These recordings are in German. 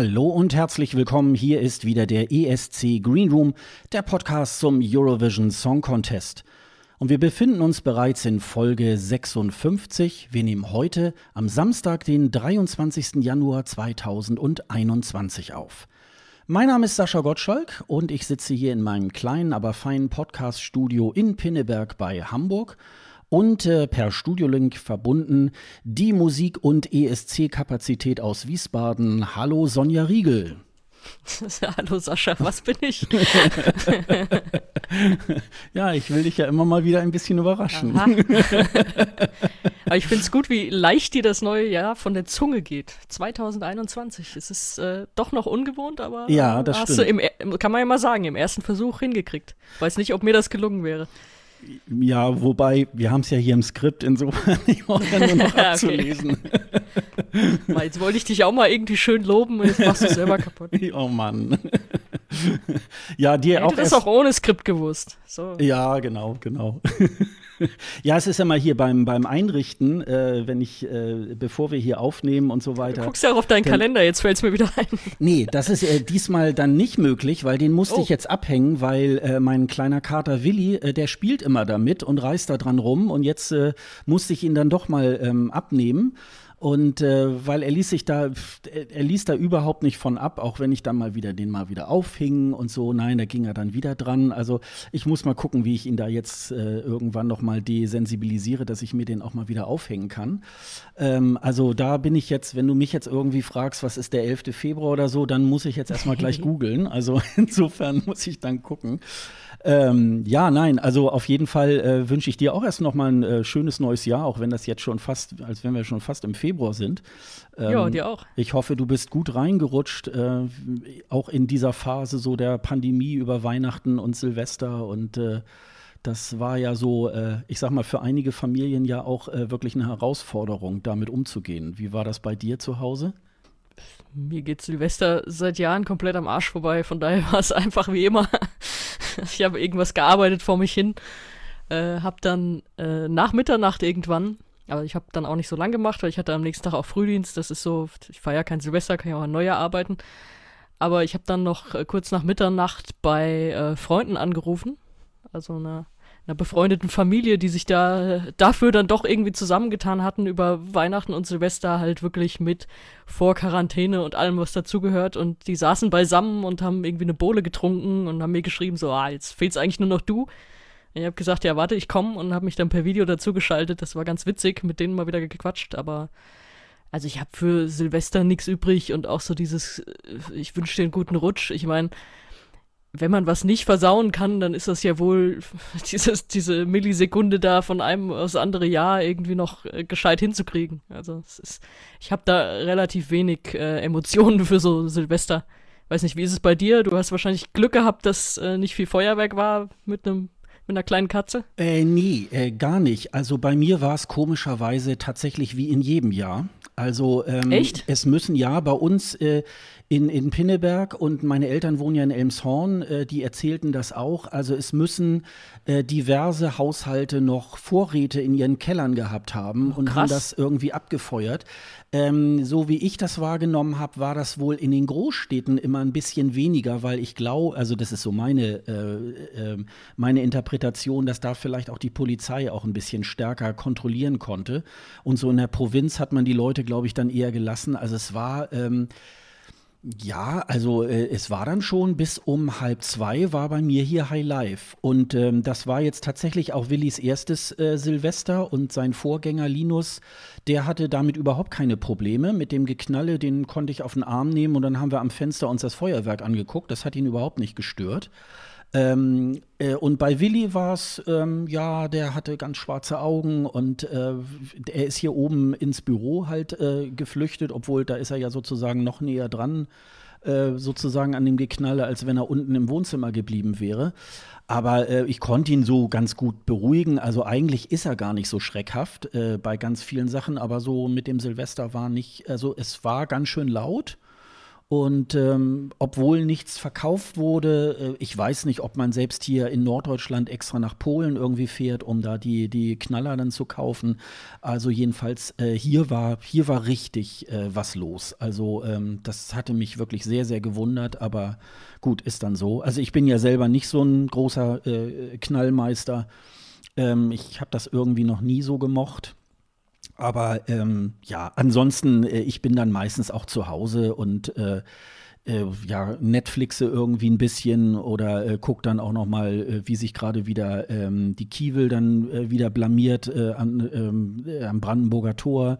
Hallo und herzlich willkommen. Hier ist wieder der ESC Green Room, der Podcast zum Eurovision Song Contest. Und wir befinden uns bereits in Folge 56. Wir nehmen heute am Samstag, den 23. Januar 2021 auf. Mein Name ist Sascha Gottschalk und ich sitze hier in meinem kleinen, aber feinen Podcast-Studio in Pinneberg bei Hamburg und äh, per Studiolink verbunden die Musik- und ESC-Kapazität aus Wiesbaden. Hallo Sonja Riegel. Hallo Sascha, was bin ich? ja, ich will dich ja immer mal wieder ein bisschen überraschen. Aber ich finde es gut, wie leicht dir das neue Jahr von der Zunge geht. 2021. Es ist äh, doch noch ungewohnt, aber ja, das hast stimmt. du im, kann man ja mal sagen, im ersten Versuch hingekriegt. Weiß nicht, ob mir das gelungen wäre. Ja, wobei, wir haben es ja hier im Skript, insofern ich brauche ja nur noch abzulesen. Jetzt wollte ich dich auch mal irgendwie schön loben und jetzt machst du es selber kaputt. Oh Mann. ja, dir auch. hätte das auch ohne Skript gewusst. So. Ja, genau, genau. ja, es ist ja mal hier beim, beim Einrichten, äh, wenn ich, äh, bevor wir hier aufnehmen und so weiter. Du guckst ja auch auf deinen dann, Kalender, jetzt fällt es mir wieder ein. Nee, das ist äh, diesmal dann nicht möglich, weil den musste Oh. ich jetzt abhängen, weil äh, mein kleiner Kater Willi, äh, der spielt immer damit und reißt da dran rum und jetzt äh, musste ich ihn dann doch mal ähm, abnehmen. Und äh, weil er ließ sich da, er ließ da überhaupt nicht von ab, auch wenn ich dann mal wieder den mal wieder aufhing und so. Nein, da ging er dann wieder dran. Also ich muss mal gucken, wie ich ihn da jetzt äh, irgendwann noch mal desensibilisiere, dass ich mir den auch mal wieder aufhängen kann. Ähm, also da bin ich jetzt, wenn du mich jetzt irgendwie fragst, was ist der 11. Februar oder so, dann muss ich jetzt erstmal gleich googeln. Also insofern muss ich dann gucken. Ähm, ja, nein, also auf jeden Fall äh, wünsche ich dir auch erst noch mal ein äh, schönes neues Jahr, auch wenn das jetzt schon fast, als wenn wir schon fast im Februar sind. Ähm, Ja, dir auch. Ich hoffe, du bist gut reingerutscht, äh, auch in dieser Phase so der Pandemie über Weihnachten und Silvester und äh, das war ja so, äh, ich sag mal, für einige Familien ja auch äh, wirklich eine Herausforderung, damit umzugehen. Wie war das bei dir zu Hause? Mir geht Silvester seit Jahren komplett am Arsch vorbei, von daher war es einfach wie immer. ich habe irgendwas gearbeitet vor mich hin, äh, habe dann äh, nach Mitternacht irgendwann, aber ich habe dann auch nicht so lang gemacht, weil ich hatte am nächsten Tag auch Frühdienst, das ist so, ich feiere kein Silvester, kann ja auch an Neujahr arbeiten. Aber ich habe dann noch äh, kurz nach Mitternacht bei äh, Freunden angerufen, also einer, einer befreundeten Familie, die sich da dafür dann doch irgendwie zusammengetan hatten, über Weihnachten und Silvester halt wirklich mit vor Quarantäne und allem, was dazugehört. Und die saßen beisammen und haben irgendwie eine Bohle getrunken und haben mir geschrieben, so, ah, jetzt fehlt's eigentlich nur noch du. Ich habe gesagt, ja, warte, ich komme und habe mich dann per Video dazu geschaltet. Das war ganz witzig, mit denen mal wieder gequatscht, aber also ich habe für Silvester nichts übrig und auch so dieses, äh, ich wünsche dir einen guten Rutsch. Ich meine, wenn man was nicht versauen kann, dann ist das ja wohl dieses, diese Millisekunde da von einem aus andere Jahr irgendwie noch äh, gescheit hinzukriegen. Also ist, ich habe da relativ wenig äh, Emotionen für so Silvester. Weiß nicht, wie ist es bei dir? Du hast wahrscheinlich Glück gehabt, dass äh, nicht viel Feuerwerk war mit einem mit einer kleinen Katze? Äh, nee, äh, gar nicht. Also bei mir war es komischerweise tatsächlich wie in jedem Jahr. Also ähm, Echt? es müssen ja bei uns äh, in, in Pinneberg und meine Eltern wohnen ja in Elmshorn, äh, die erzählten das auch. Also es müssen äh, diverse Haushalte noch Vorräte in ihren Kellern gehabt haben und haben das irgendwie abgefeuert. Ähm, so wie ich das wahrgenommen habe, war das wohl in den Großstädten immer ein bisschen weniger, weil ich glaube, also das ist so meine, äh, äh, meine Interpretation, dass da vielleicht auch die Polizei auch ein bisschen stärker kontrollieren konnte. Und so in der Provinz hat man die Leute, glaube ich, dann eher gelassen. Also es war. Ähm, ja, also äh, es war dann schon bis um halb zwei war bei mir hier High Life. Und ähm, das war jetzt tatsächlich auch Willis erstes äh, Silvester und sein Vorgänger Linus, der hatte damit überhaupt keine Probleme. Mit dem Geknalle, den konnte ich auf den Arm nehmen und dann haben wir am Fenster uns das Feuerwerk angeguckt. Das hat ihn überhaupt nicht gestört. Ähm, äh, und bei Willi war es, ähm, ja, der hatte ganz schwarze Augen und äh, er ist hier oben ins Büro halt äh, geflüchtet, obwohl da ist er ja sozusagen noch näher dran, äh, sozusagen an dem Geknalle, als wenn er unten im Wohnzimmer geblieben wäre. Aber äh, ich konnte ihn so ganz gut beruhigen. Also eigentlich ist er gar nicht so schreckhaft äh, bei ganz vielen Sachen, aber so mit dem Silvester war nicht, also es war ganz schön laut. Und ähm, obwohl nichts verkauft wurde, äh, ich weiß nicht, ob man selbst hier in Norddeutschland extra nach Polen irgendwie fährt, um da die, die Knaller dann zu kaufen. Also jedenfalls äh, hier war hier war richtig äh, was los. Also ähm, das hatte mich wirklich sehr sehr gewundert, aber gut ist dann so. Also ich bin ja selber nicht so ein großer äh, Knallmeister. Ähm, ich habe das irgendwie noch nie so gemocht. Aber ähm, ja, ansonsten, äh, ich bin dann meistens auch zu Hause und äh, äh, ja, Netflixe irgendwie ein bisschen oder äh, guck dann auch noch mal, äh, wie sich gerade wieder ähm, die Kiewel dann äh, wieder blamiert äh, an, ähm, äh, am Brandenburger Tor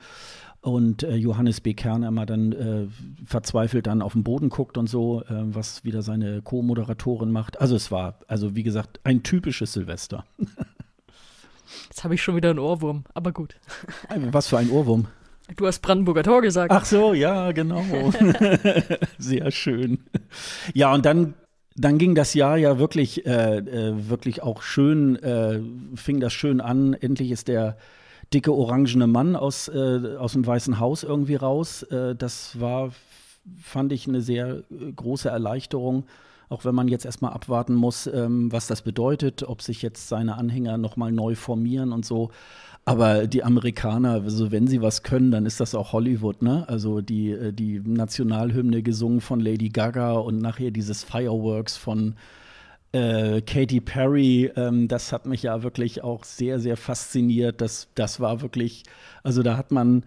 und Johannes B. Kern immer dann verzweifelt dann auf den Boden guckt und so, was wieder seine Co-Moderatorin macht. Also es war, also wie gesagt, ein typisches Silvester. Jetzt habe ich schon wieder einen Ohrwurm, aber gut. Was für ein Ohrwurm. Du hast Brandenburger Tor gesagt. Ach so, ja, genau. Sehr schön. Ja, und dann, dann ging das Jahr ja wirklich, äh, äh, wirklich auch schön, äh, fing das schön an. Endlich ist der dicke orangene Mann aus, äh, aus dem Weißen Haus irgendwie raus. Äh, das war, fand ich, eine sehr große Erleichterung auch wenn man jetzt erstmal abwarten muss, ähm, was das bedeutet, ob sich jetzt seine Anhänger nochmal neu formieren und so. Aber die Amerikaner, also wenn sie was können, dann ist das auch Hollywood, ne? Also die, äh, die Nationalhymne gesungen von Lady Gaga und nachher dieses Fireworks von äh, Katy Perry, ähm, das hat mich ja wirklich auch sehr, sehr fasziniert. Das, das war wirklich, also da hat man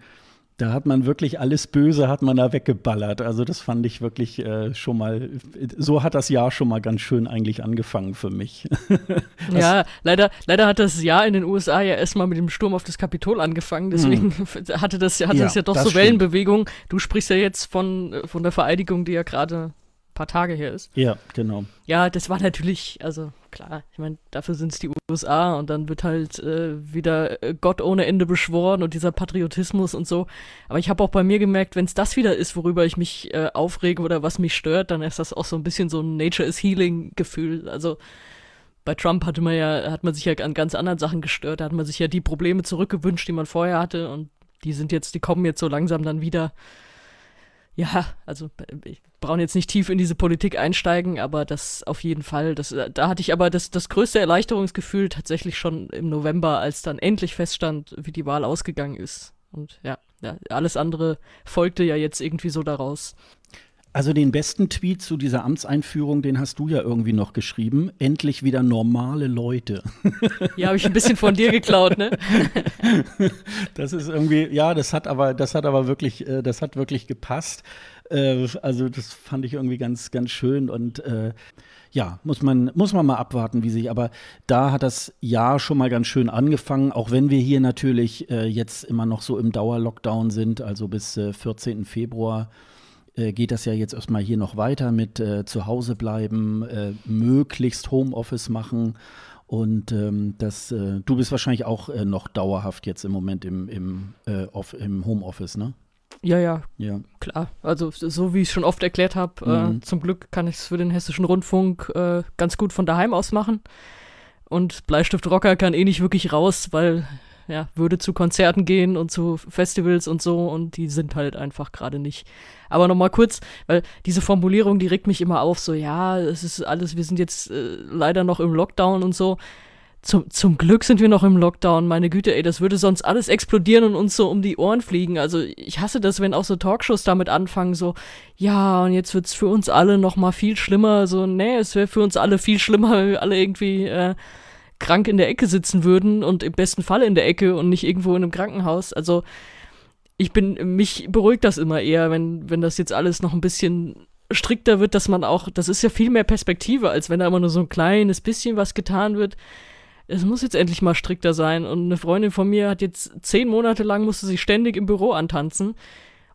da hat man wirklich alles Böse hat man da weggeballert. Also das fand ich wirklich äh, schon mal, so hat das Jahr schon mal ganz schön eigentlich angefangen für mich. ja, leider, leider hat das Jahr in den USA ja erstmal mit dem Sturm auf das Kapitol angefangen. Deswegen hm. hatte das, hatte ja, das ja doch so Wellenbewegung. Du sprichst ja jetzt von, von der Vereidigung, die ja gerade paar Tage her ist. Ja, genau. Ja, das war natürlich, also klar, ich meine, dafür sind es die USA und dann wird halt äh, wieder äh, Gott ohne Ende beschworen und dieser Patriotismus und so. Aber ich habe auch bei mir gemerkt, wenn es das wieder ist, worüber ich mich äh, aufrege oder was mich stört, dann ist das auch so ein bisschen so ein Nature is Healing Gefühl. Also bei Trump hatte man ja, hat man sich ja an ganz anderen Sachen gestört. Da hat man sich ja die Probleme zurückgewünscht, die man vorher hatte und die sind jetzt, die kommen jetzt so langsam dann wieder ja, also ich brauche jetzt nicht tief in diese Politik einsteigen, aber das auf jeden Fall, das, da hatte ich aber das, das größte Erleichterungsgefühl tatsächlich schon im November, als dann endlich feststand, wie die Wahl ausgegangen ist. Und ja, ja alles andere folgte ja jetzt irgendwie so daraus. Also den besten Tweet zu dieser Amtseinführung, den hast du ja irgendwie noch geschrieben. Endlich wieder normale Leute. Ja, habe ich ein bisschen von dir geklaut, ne? Das ist irgendwie, ja, das hat aber, das hat aber wirklich, äh, das hat wirklich gepasst. Äh, also das fand ich irgendwie ganz, ganz schön und äh, ja, muss man, muss man mal abwarten, wie sich, aber da hat das Jahr schon mal ganz schön angefangen, auch wenn wir hier natürlich jetzt immer noch so im Dauerlockdown sind, also bis 14. Februar äh, geht das ja jetzt erstmal hier noch weiter mit äh, zu Hause bleiben, äh, möglichst Homeoffice machen. Und ähm, das, äh, du bist wahrscheinlich auch äh, noch dauerhaft jetzt im Moment im, im, äh, off, im Homeoffice, ne? Ja, ja, ja, klar. Also so wie ich schon oft erklärt habe, mhm. zum Glück kann ich es für den hessischen Rundfunk ganz gut von daheim aus machen. Und Bleistiftrocker kann eh nicht wirklich raus, weil ja, würde zu Konzerten gehen und zu Festivals und so und die sind halt einfach gerade nicht. Aber nochmal kurz, weil diese Formulierung, die regt mich immer auf, so ja, es ist alles, wir sind jetzt äh, leider noch im Lockdown und so. Zum, zum Glück sind wir noch im Lockdown, meine Güte, ey, das würde sonst alles explodieren und uns so um die Ohren fliegen. Also ich hasse das, wenn auch so Talkshows damit anfangen, so, ja, und jetzt wird's für uns alle noch mal viel schlimmer. So, nee, es wäre für uns alle viel schlimmer, wenn wir alle irgendwie äh, krank in der Ecke sitzen würden und im besten Fall in der Ecke und nicht irgendwo in einem Krankenhaus. Also ich bin, mich beruhigt das immer eher, wenn, wenn das jetzt alles noch ein bisschen strikter wird, dass man auch, das ist ja viel mehr Perspektive, als wenn da immer nur so ein kleines bisschen was getan wird. Es muss jetzt endlich mal strikter sein. Und eine Freundin von mir hat jetzt zehn Monate lang musste sie ständig im Büro antanzen.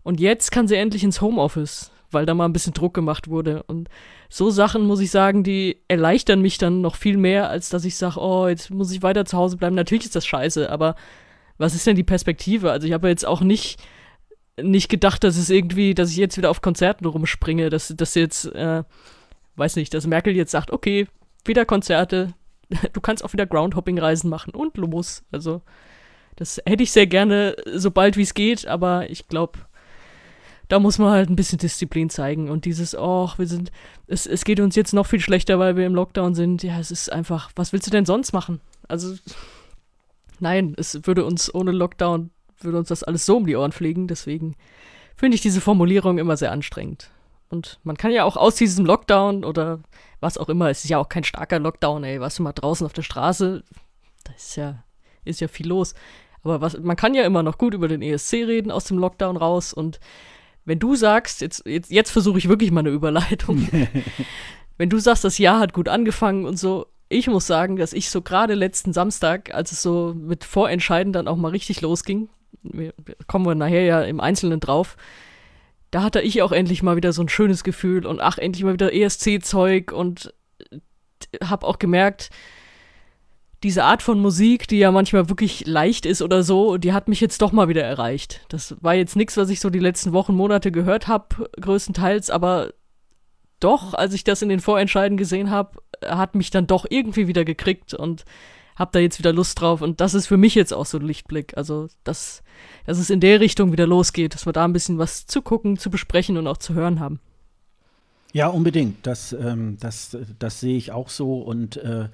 Und jetzt kann sie endlich ins Homeoffice weil da mal ein bisschen Druck gemacht wurde. Und so Sachen, muss ich sagen, die erleichtern mich dann noch viel mehr, als dass ich sage, oh, jetzt muss ich weiter zu Hause bleiben. Natürlich ist das scheiße, aber was ist denn die Perspektive? Also ich habe jetzt auch nicht, nicht gedacht, dass es irgendwie, dass ich jetzt wieder auf Konzerten rumspringe, dass, dass jetzt, äh, weiß nicht, dass Merkel jetzt sagt, okay, wieder Konzerte, du kannst auch wieder Groundhopping-Reisen machen und los. Also das hätte ich sehr gerne, so bald wie es geht, aber ich glaube, da muss man halt ein bisschen Disziplin zeigen und dieses, oh, wir sind, es, es geht uns jetzt noch viel schlechter, weil wir im Lockdown sind. Ja, es ist einfach, was willst du denn sonst machen? Also, nein, es würde uns ohne Lockdown, würde uns das alles so um die Ohren fliegen. Deswegen finde ich diese Formulierung immer sehr anstrengend. Und man kann ja auch aus diesem Lockdown oder was auch immer, es ist ja auch kein starker Lockdown, ey, warst du mal draußen auf der Straße, da ist ja, ist ja viel los. Aber was, man kann ja immer noch gut über den ESC reden aus dem Lockdown raus und wenn du sagst, jetzt, jetzt, jetzt versuche ich wirklich mal eine Überleitung. wenn du sagst, das Jahr hat gut angefangen und so, ich muss sagen, dass ich so gerade letzten Samstag, als es so mit Vorentscheiden dann auch mal richtig losging, wir, kommen wir nachher ja im Einzelnen drauf, da hatte ich auch endlich mal wieder so ein schönes Gefühl und ach, endlich mal wieder ESC-Zeug und hab auch gemerkt, diese Art von Musik, die ja manchmal wirklich leicht ist oder so, die hat mich jetzt doch mal wieder erreicht. Das war jetzt nichts, was ich so die letzten Wochen, Monate gehört habe, größtenteils, aber doch, als ich das in den Vorentscheiden gesehen habe, hat mich dann doch irgendwie wieder gekriegt und hab da jetzt wieder Lust drauf und das ist für mich jetzt auch so ein Lichtblick. Also, dass, dass es in der Richtung wieder losgeht, dass wir da ein bisschen was zu gucken, zu besprechen und auch zu hören haben. Ja, unbedingt. Das, ähm, das, das sehe ich auch so und äh,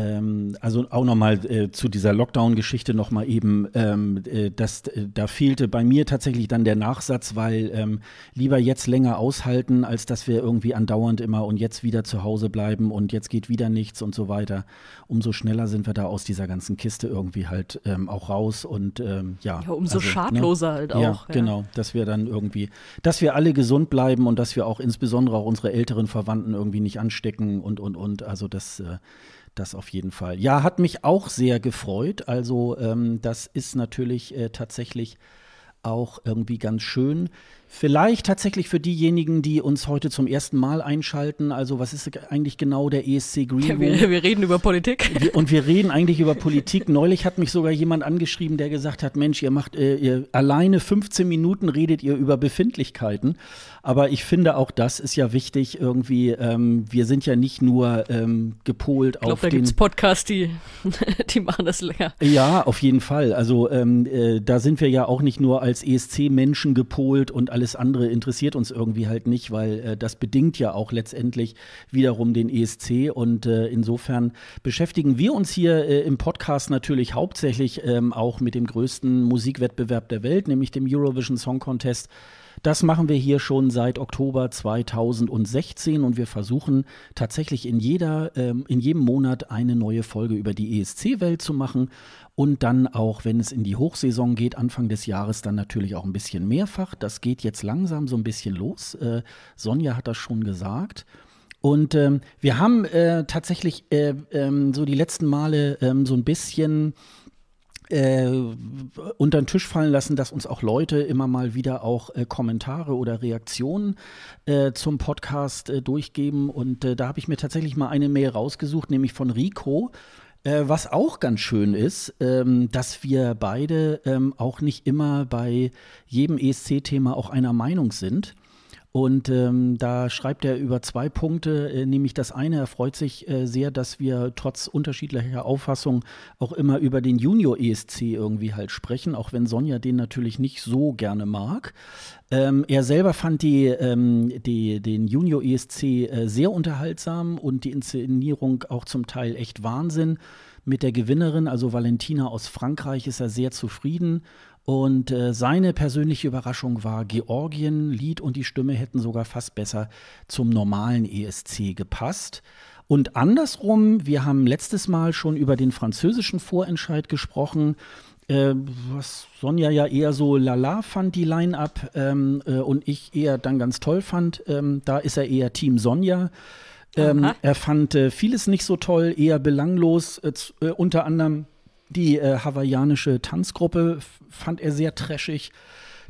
ähm, also auch nochmal äh, zu dieser Lockdown-Geschichte nochmal eben, ähm, äh, das, äh, da fehlte bei mir tatsächlich dann der Nachsatz, weil ähm, lieber jetzt länger aushalten, als dass wir irgendwie andauernd immer und jetzt wieder zu Hause bleiben und jetzt geht wieder nichts und so weiter. Umso schneller sind wir da aus dieser ganzen Kiste irgendwie halt ähm, auch raus und ähm, ja. ja umso also, ne? schadloser ne? halt auch. Ja, ja, genau, dass wir dann irgendwie, dass wir alle gesund bleiben und dass wir auch insbesondere auch unsere älteren Verwandten irgendwie nicht anstecken und und und. Also das äh, das auf jeden Fall. Ja, hat mich auch sehr gefreut. Also ähm, das ist natürlich äh, tatsächlich auch irgendwie ganz schön. Vielleicht tatsächlich für diejenigen, die uns heute zum ersten Mal einschalten. Also, was ist eigentlich genau der ESC Green Room? Wir, wir reden über Politik. und wir reden eigentlich über Politik. Neulich hat mich sogar jemand angeschrieben, der gesagt hat: Mensch, ihr macht äh, ihr alleine 15 Minuten redet ihr über Befindlichkeiten. Aber ich finde, auch das ist ja wichtig irgendwie. Ähm, wir sind ja nicht nur ähm, gepolt ich glaub, auf da den. Da gibt's Podcasts, die, die machen das länger. Ja, auf jeden Fall. Also ähm, äh, da sind wir ja auch nicht nur als ESC-Menschen gepolt und alles andere interessiert uns irgendwie halt nicht, weil äh, das bedingt ja auch letztendlich wiederum den ESC und äh, insofern beschäftigen wir uns hier äh, im Podcast natürlich hauptsächlich ähm, auch mit dem größten Musikwettbewerb der Welt, nämlich dem Eurovision Song Contest. Das machen wir hier schon seit Oktober 2016 und wir versuchen tatsächlich in, jeder, ähm, in jedem Monat eine neue Folge über die ESC-Welt zu machen und dann auch, wenn es in die Hochsaison geht, Anfang des Jahres dann natürlich auch ein bisschen mehrfach. Das geht jetzt langsam so ein bisschen los. Äh, Sonja hat das schon gesagt. Und ähm, wir haben äh, tatsächlich äh, ähm, so die letzten Male ähm, so ein bisschen äh, unter den Tisch fallen lassen, dass uns auch Leute immer mal wieder auch äh, Kommentare oder Reaktionen äh, zum Podcast äh, durchgeben. Und äh, da habe ich mir tatsächlich mal eine Mail rausgesucht, nämlich von Rico. Äh, was auch ganz schön ist, ähm, dass wir beide ähm, auch nicht immer bei jedem ESC-Thema auch einer Meinung sind. Und ähm, da schreibt er über zwei Punkte, äh, nämlich das eine, er freut sich äh, sehr, dass wir trotz unterschiedlicher Auffassung auch immer über den Junior ESC irgendwie halt sprechen, auch wenn Sonja den natürlich nicht so gerne mag. Ähm, er selber fand die, ähm, die, den Junior ESC äh, sehr unterhaltsam und die Inszenierung auch zum Teil echt Wahnsinn. Mit der Gewinnerin, also Valentina aus Frankreich, ist er sehr zufrieden und äh, seine persönliche Überraschung war Georgien, Lied und die Stimme hätten sogar fast besser zum normalen ESC gepasst. Und andersrum, wir haben letztes Mal schon über den französischen Vorentscheid gesprochen, äh, was Sonja ja eher so lala fand, die Line-Up, ähm, äh, und ich eher dann ganz toll fand. Ähm, da ist er eher Team Sonja. Ähm, er fand äh, vieles nicht so toll, eher belanglos, äh, äh, unter anderem die äh, hawaiianische Tanzgruppe fand er sehr trashig.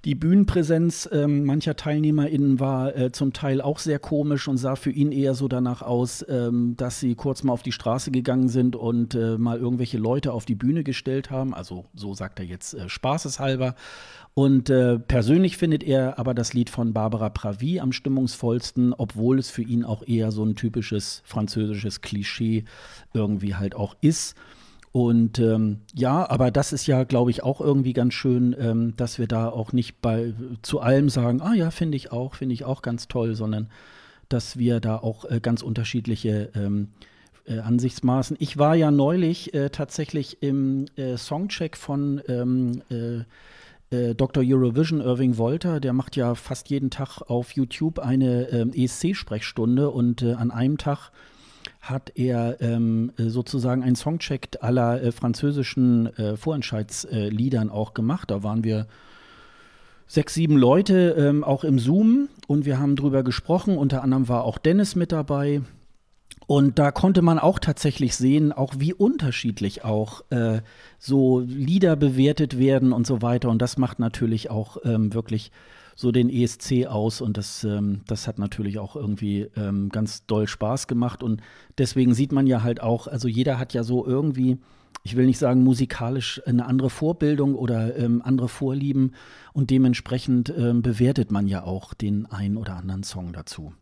Die Bühnenpräsenz ähm, mancher TeilnehmerInnen war äh, zum Teil auch sehr komisch und sah für ihn eher so danach aus, ähm, dass sie kurz mal auf die Straße gegangen sind und äh, mal irgendwelche Leute auf die Bühne gestellt haben. Also so sagt er jetzt äh, spaßeshalber. Und äh, persönlich findet er aber das Lied von Barbara Pravi am stimmungsvollsten, obwohl es für ihn auch eher so ein typisches französisches Klischee irgendwie halt auch ist. Und ähm, ja, aber das ist ja, glaube ich, auch irgendwie ganz schön, ähm, dass wir da auch nicht bei zu allem sagen, ah ja, finde ich auch, finde ich auch ganz toll, sondern dass wir da auch äh, ganz unterschiedliche ähm, äh, Ansichtsmaßen. Ich war ja neulich äh, tatsächlich im äh, Songcheck von ähm, äh, äh, Dr. Eurovision Irving Wolter, der macht ja fast jeden Tag auf YouTube eine ähm, ESC-Sprechstunde und an einem Tag hat er ähm, sozusagen einen Songcheck aller äh, französischen äh, Vorentscheidsliedern äh, auch gemacht. Da waren wir sechs, sieben Leute ähm, auch im Zoom und wir haben drüber gesprochen. Unter anderem war auch Dennis mit dabei. Und da konnte man auch tatsächlich sehen, auch wie unterschiedlich auch äh, so Lieder bewertet werden und so weiter. Und das macht natürlich auch ähm, wirklich so den ESC aus und das, ähm, das hat natürlich auch irgendwie ähm, ganz doll Spaß gemacht und deswegen sieht man ja halt auch, also jeder hat ja so irgendwie, ich will nicht sagen musikalisch eine andere Vorbildung oder ähm, andere Vorlieben und dementsprechend ähm, bewertet man ja auch den einen oder anderen Song dazu.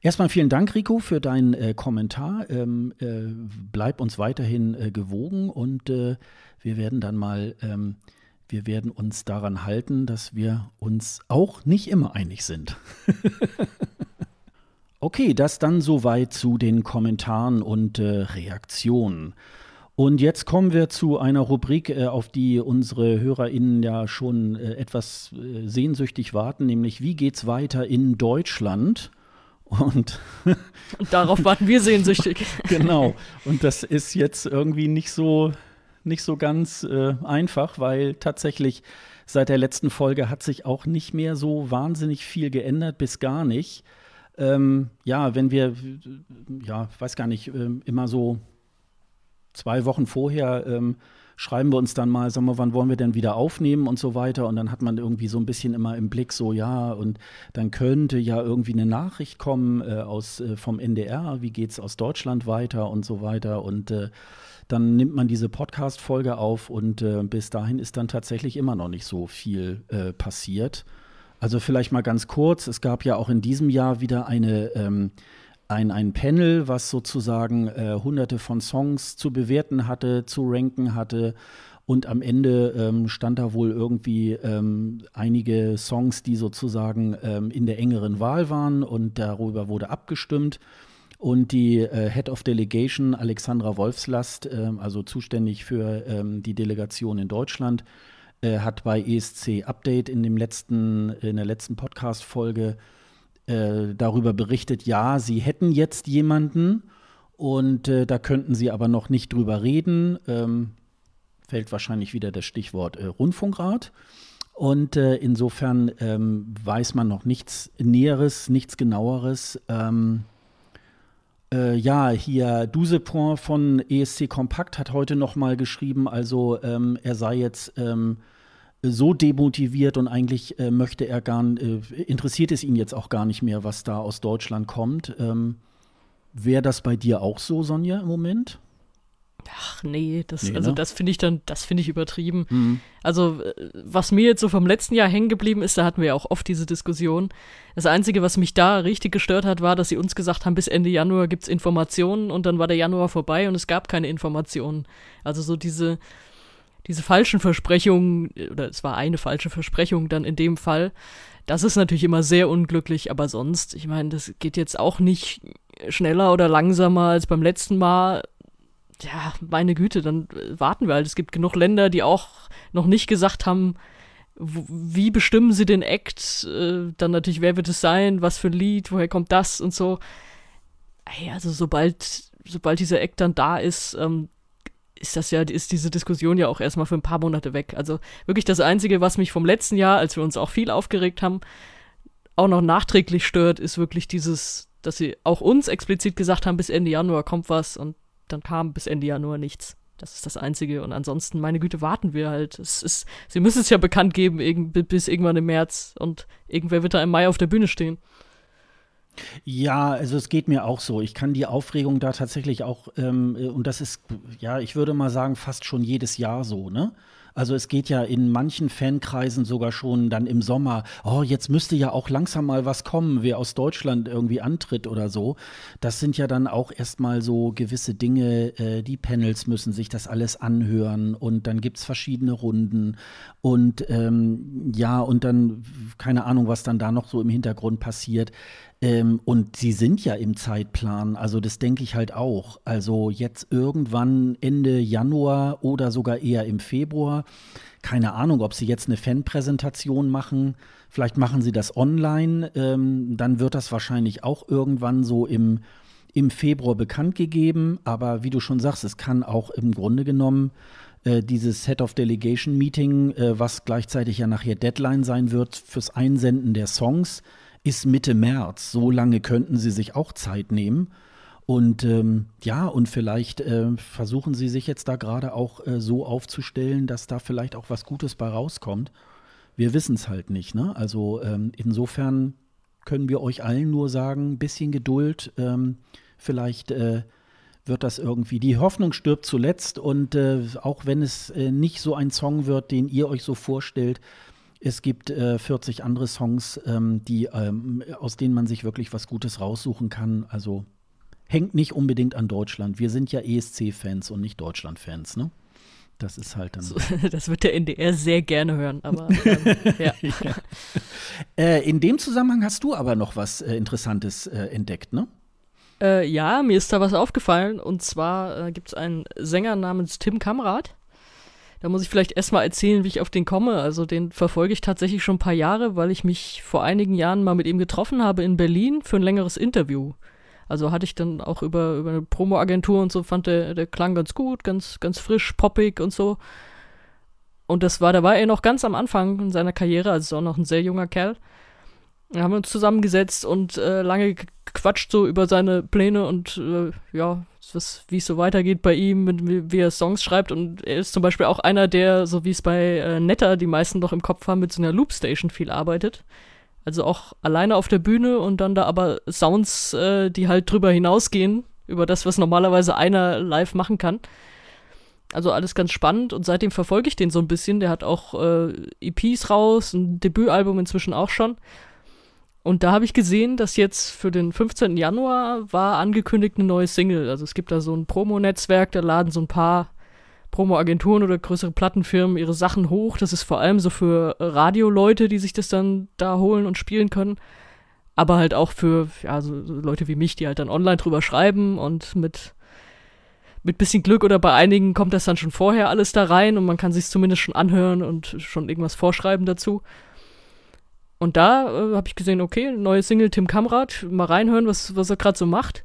Erstmal vielen Dank, Rico, für deinen äh, Kommentar. Ähm, äh, bleib uns weiterhin äh, gewogen und äh, wir werden dann mal ähm, wir werden uns daran halten, dass wir uns auch nicht immer einig sind. okay, das dann soweit zu den Kommentaren und äh, Reaktionen. Und jetzt kommen wir zu einer Rubrik, äh, auf die unsere HörerInnen ja schon äh, etwas äh, sehnsüchtig warten, nämlich wie geht's weiter in Deutschland? Und, und darauf warten wir sehnsüchtig. genau. Und das ist jetzt irgendwie nicht so nicht so ganz äh, einfach, weil tatsächlich seit der letzten Folge hat sich auch nicht mehr so wahnsinnig viel geändert, bis gar nicht. Ähm, ja, wenn wir, ja, weiß gar nicht, äh, immer so zwei Wochen vorher ähm, schreiben wir uns dann mal, sagen wir, wann wollen wir denn wieder aufnehmen und so weiter. Und dann hat man irgendwie so ein bisschen immer im Blick, so ja, und dann könnte ja irgendwie eine Nachricht kommen äh, aus, äh, vom NDR, wie geht es aus Deutschland weiter und so weiter. Und äh, dann nimmt man diese Podcast-Folge auf und äh, bis dahin ist dann tatsächlich immer noch nicht so viel äh, passiert. Also vielleicht mal ganz kurz, es gab ja auch in diesem Jahr wieder eine, ähm, ein, ein Panel, was sozusagen äh, hunderte von Songs zu bewerten hatte, zu ranken hatte. Und am Ende ähm, stand da wohl irgendwie ähm, einige Songs, die sozusagen ähm, in der engeren Wahl waren und darüber wurde abgestimmt. Und die äh, Head of Delegation, Alexandra Wolfslast, äh, also zuständig für ähm, die Delegation in Deutschland, äh, hat bei ESC Update in, dem letzten, in der letzten Podcast-Folge äh, darüber berichtet, ja, sie hätten jetzt jemanden und äh, da könnten sie aber noch nicht drüber reden. Ähm, fällt wahrscheinlich wieder das Stichwort äh, Rundfunkrat. Und insofern ähm, weiß man noch nichts Näheres, nichts Genaueres. Ähm, äh, ja, hier Dusepont von ESC Kompakt hat heute noch mal geschrieben, also ähm, er sei jetzt ähm, so demotiviert und eigentlich äh, möchte er gar äh, interessiert es ihn jetzt auch gar nicht mehr, was da aus Deutschland kommt. Ähm, Wäre das bei dir auch so, Sonja, im Moment? Ach nee, das, nee, also ne? das finde ich dann, das finde ich übertrieben. Mhm. Also, äh, was mir jetzt so vom letzten Jahr hängen geblieben ist, da hatten wir ja auch oft diese Diskussion. Das Einzige, was mich da richtig gestört hat, war, dass sie uns gesagt haben, bis Ende Januar gibt es Informationen und dann war der Januar vorbei und es gab keine Informationen. Also so diese, diese falschen Versprechungen, oder es war eine falsche Versprechung dann in dem Fall. Das ist natürlich immer sehr unglücklich, aber sonst, ich meine, das geht jetzt auch nicht schneller oder langsamer als beim letzten Mal ja, meine Güte, dann äh, warten wir halt. Es gibt genug Länder, die auch noch nicht gesagt haben, wie bestimmen sie den Act, äh, dann natürlich, wer wird es sein, was für ein Lied, woher kommt das und so. Ey, also sobald, sobald dieser Act dann da ist, ähm, ist das ja, ist diese Diskussion ja auch erstmal für ein paar Monate weg. Also wirklich das Einzige, was mich vom letzten Jahr, als wir uns auch viel aufgeregt haben, auch noch nachträglich stört, ist wirklich dieses, dass sie auch uns explizit gesagt haben, bis Ende Januar kommt was und dann kam bis Ende Januar nichts. Das ist das Einzige. Und ansonsten, meine Güte, warten wir halt. Es ist, sie müssen es ja bekannt geben bis irgendwann im März. Und irgendwer wird da im Mai auf der Bühne stehen. Ja, also es geht mir auch so. Ich kann die Aufregung da tatsächlich auch, ähm, und das ist, ja, ich würde mal sagen, fast schon jedes Jahr so, ne? Also es geht ja in manchen Fankreisen sogar schon dann im Sommer, oh, jetzt müsste ja auch langsam mal was kommen, wer aus Deutschland irgendwie antritt oder so. Das sind ja dann auch erstmal so gewisse Dinge, äh, die Panels müssen sich das alles anhören und dann gibt es verschiedene Runden und ähm, ja, und dann, keine Ahnung, was dann da noch so im Hintergrund passiert. Ähm, und sie sind ja im Zeitplan, also das denke ich halt auch. Also jetzt irgendwann Ende Januar oder sogar eher im Februar. Keine Ahnung, ob sie jetzt eine Fanpräsentation machen. Vielleicht machen sie das online. Ähm, dann wird das wahrscheinlich auch irgendwann so im, im Februar bekannt gegeben. Aber wie du schon sagst, es kann auch im Grunde genommen äh, dieses Head of Delegation Meeting, äh, was gleichzeitig ja nachher Deadline sein wird fürs Einsenden der Songs, ist Mitte März. So lange könnten sie sich auch Zeit nehmen. Und ähm, ja, und vielleicht äh, versuchen sie sich jetzt da gerade auch äh, so aufzustellen, dass da vielleicht auch was Gutes bei rauskommt. Wir wissen es halt nicht. Ne? Also ähm, insofern können wir euch allen nur sagen, bisschen Geduld. Ähm, vielleicht äh, wird das irgendwie. Die Hoffnung stirbt zuletzt und äh, auch wenn es äh, nicht so ein Song wird, den ihr euch so vorstellt, es gibt äh, 40 andere Songs, ähm, die, ähm, aus denen man sich wirklich was Gutes raussuchen kann. Also hängt nicht unbedingt an Deutschland. Wir sind ja ESC-Fans und nicht Deutschland-Fans, ne? Das ist halt dann. So, das wird der NDR sehr gerne hören, aber ähm, ja. ja. Äh, in dem Zusammenhang hast du aber noch was äh, Interessantes äh, entdeckt, ne? Äh, ja, mir ist da was aufgefallen und zwar äh, gibt es einen Sänger namens Tim Kamrat. Da muss ich vielleicht erstmal erzählen, wie ich auf den komme. Also den verfolge ich tatsächlich schon ein paar Jahre, weil ich mich vor einigen Jahren mal mit ihm getroffen habe in Berlin für ein längeres Interview. Also hatte ich dann auch über, über eine Promo-Agentur und so, fand der, der klang ganz gut, ganz, ganz frisch, poppig und so. Und das war, da war er noch ganz am Anfang in seiner Karriere, also ist auch noch ein sehr junger Kerl. Da haben wir uns zusammengesetzt und äh, lange gequatscht so über seine Pläne und äh, ja, wie es so weitergeht bei ihm, mit, wie er Songs schreibt. Und er ist zum Beispiel auch einer, der, so wie es bei äh, Netter die meisten noch im Kopf haben, mit so einer Loopstation viel arbeitet. Also auch alleine auf der Bühne und dann da aber Sounds, äh, die halt drüber hinausgehen, über das, was normalerweise einer live machen kann. Also alles ganz spannend und seitdem verfolge ich den so ein bisschen. Der hat auch äh, EPs raus, ein Debütalbum inzwischen auch schon. Und da habe ich gesehen, dass jetzt für den 15. Januar war angekündigt eine neue Single. Also es gibt da so ein Promo-Netzwerk, da laden so ein paar Promo-Agenturen oder größere Plattenfirmen ihre Sachen hoch. Das ist vor allem so für Radioleute, die sich das dann da holen und spielen können. Aber halt auch für ja, so, Leute wie mich, die halt dann online drüber schreiben und mit mit bisschen Glück oder bei einigen kommt das dann schon vorher alles da rein und man kann sich zumindest schon anhören und schon irgendwas vorschreiben dazu. Und da äh, habe ich gesehen, okay, neue Single Tim Kamrat, mal reinhören, was, was er gerade so macht.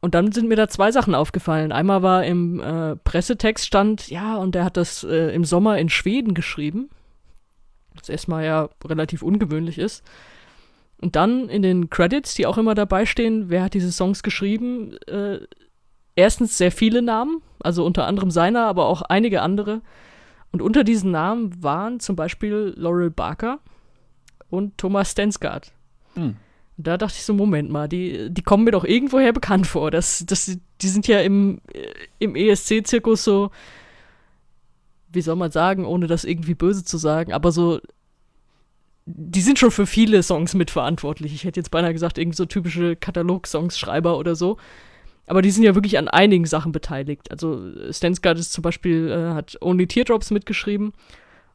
Und dann sind mir da zwei Sachen aufgefallen. Einmal war im äh, Pressetext stand, ja, und er hat das äh, im Sommer in Schweden geschrieben. Was erstmal ja relativ ungewöhnlich ist. Und dann in den Credits, die auch immer dabei stehen, wer hat diese Songs geschrieben? Äh, erstens sehr viele Namen, also unter anderem seiner, aber auch einige andere. Und unter diesen Namen waren zum Beispiel Laurel Barker, und Thomas Stensgaard. Mhm. Da dachte ich so, Moment mal, die, die kommen mir doch irgendwoher bekannt vor. Das, das, die sind ja im, im ESC-Zirkus so, wie soll man sagen, ohne das irgendwie böse zu sagen, aber so, die sind schon für viele Songs mitverantwortlich. Ich hätte jetzt beinahe gesagt, irgendwie so typische Katalog-Songs-Schreiber oder so. Aber die sind ja wirklich an einigen Sachen beteiligt. Also Stensgaard ist zum Beispiel, äh, hat Only Teardrops mitgeschrieben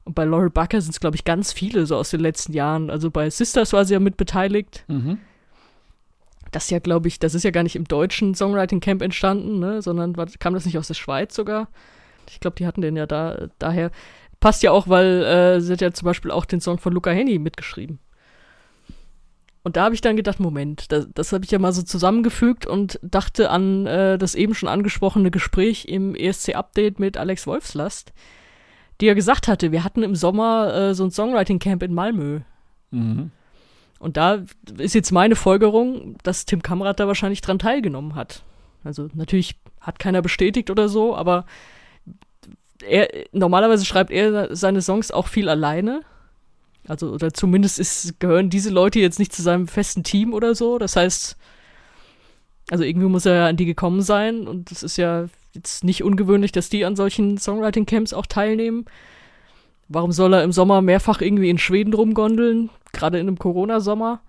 und bei Laurel Bucker sind es, glaube ich, ganz viele so aus den letzten Jahren. Also bei Sisters war sie ja mit beteiligt. Mhm. Das ja, glaube ich, das ist ja gar nicht im deutschen Songwriting Camp entstanden, ne, sondern war, kam das nicht aus der Schweiz sogar? Ich glaube, die hatten den ja da, daher. Passt ja auch, weil äh, sie hat ja zum Beispiel auch den Song von Luca Henny mitgeschrieben. Und da habe ich dann gedacht, Moment, das, das habe ich ja mal so zusammengefügt und dachte an äh, das eben schon angesprochene Gespräch im ESC-Update mit Alex Wolfslast die ja gesagt hatte, wir hatten im Sommer äh, so ein Songwriting-Camp in Malmö. Mhm. Und da ist jetzt meine Folgerung, dass Tim Kamrat da wahrscheinlich dran teilgenommen hat. Also natürlich hat keiner bestätigt oder so, aber er, normalerweise schreibt er seine Songs auch viel alleine. Also, oder zumindest ist, gehören diese Leute jetzt nicht zu seinem festen Team oder so. Das heißt, also irgendwie muss er ja an die gekommen sein und es ist ja jetzt nicht ungewöhnlich, dass die an solchen Songwriting-Camps auch teilnehmen. Warum soll er im Sommer mehrfach irgendwie in Schweden rumgondeln? Gerade in einem Corona-Sommer.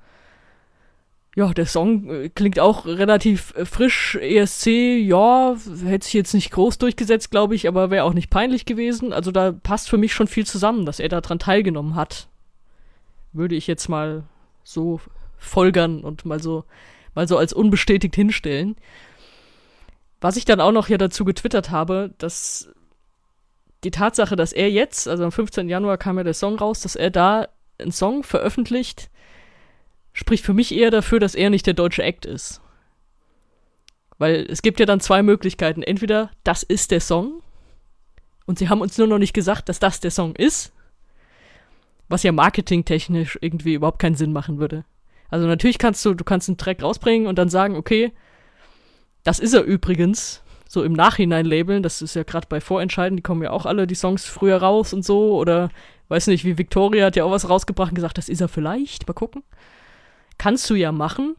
Ja, der Song äh, klingt auch relativ äh, frisch. ESC, ja, hätte sich jetzt nicht groß durchgesetzt, glaube ich, aber wäre auch nicht peinlich gewesen. Also da passt für mich schon viel zusammen, dass er daran teilgenommen hat. Würde ich jetzt mal so folgern und mal so, mal so als unbestätigt hinstellen. Was ich dann auch noch hier dazu getwittert habe, dass die Tatsache, dass er jetzt, also am 15. Januar kam ja der Song raus, dass er da einen Song veröffentlicht, spricht für mich eher dafür, dass er nicht der deutsche Act ist. Weil es gibt ja dann zwei Möglichkeiten. Entweder das ist der Song und sie haben uns nur noch nicht gesagt, dass das der Song ist, was ja marketingtechnisch irgendwie überhaupt keinen Sinn machen würde. Also natürlich kannst du, du kannst einen Track rausbringen und dann sagen, okay, das ist er übrigens, so im Nachhinein labeln, das ist ja gerade bei Vorentscheiden, die kommen ja auch alle die Songs früher raus und so, oder weiß nicht, wie Victoria hat ja auch was rausgebracht und gesagt, das ist er vielleicht, mal gucken. Kannst du ja machen,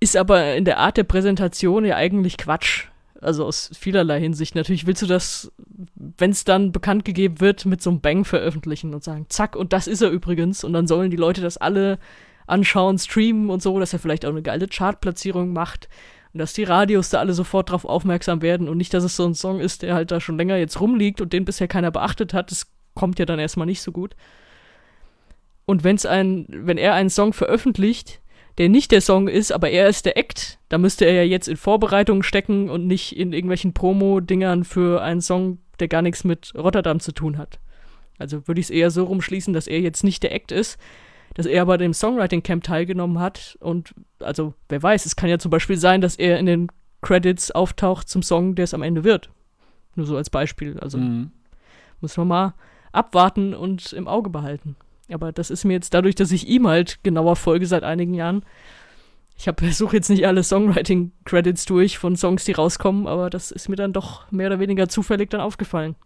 ist aber in der Art der Präsentation ja eigentlich Quatsch. Also aus vielerlei Hinsicht. Natürlich willst du das, wenn es dann bekannt gegeben wird, mit so einem Bang veröffentlichen und sagen, zack, und das ist er übrigens. Und dann sollen die Leute das alle anschauen, streamen und so, dass er vielleicht auch eine geile Chartplatzierung macht. Und dass die Radios da alle sofort drauf aufmerksam werden und nicht, dass es so ein Song ist, der halt da schon länger jetzt rumliegt und den bisher keiner beachtet hat. Das kommt ja dann erstmal nicht so gut. Und wenn's ein, wenn er einen Song veröffentlicht, der nicht der Song ist, aber er ist der Act, da müsste er ja jetzt in Vorbereitung stecken und nicht in irgendwelchen Promo-Dingern für einen Song, der gar nichts mit Rotterdam zu tun hat. Also würde ich es eher so rumschließen, dass er jetzt nicht der Act ist, dass er bei dem Songwriting Camp teilgenommen hat und also wer weiß, es kann ja zum Beispiel sein, dass er in den Credits auftaucht zum Song, der es am Ende wird. Nur so als Beispiel. Also mhm. muss man mal abwarten und im Auge behalten. Aber das ist mir jetzt dadurch, dass ich ihm halt genauer folge seit einigen Jahren. Ich versuche jetzt nicht alle Songwriting-Credits durch von Songs, die rauskommen, aber das ist mir dann doch mehr oder weniger zufällig dann aufgefallen.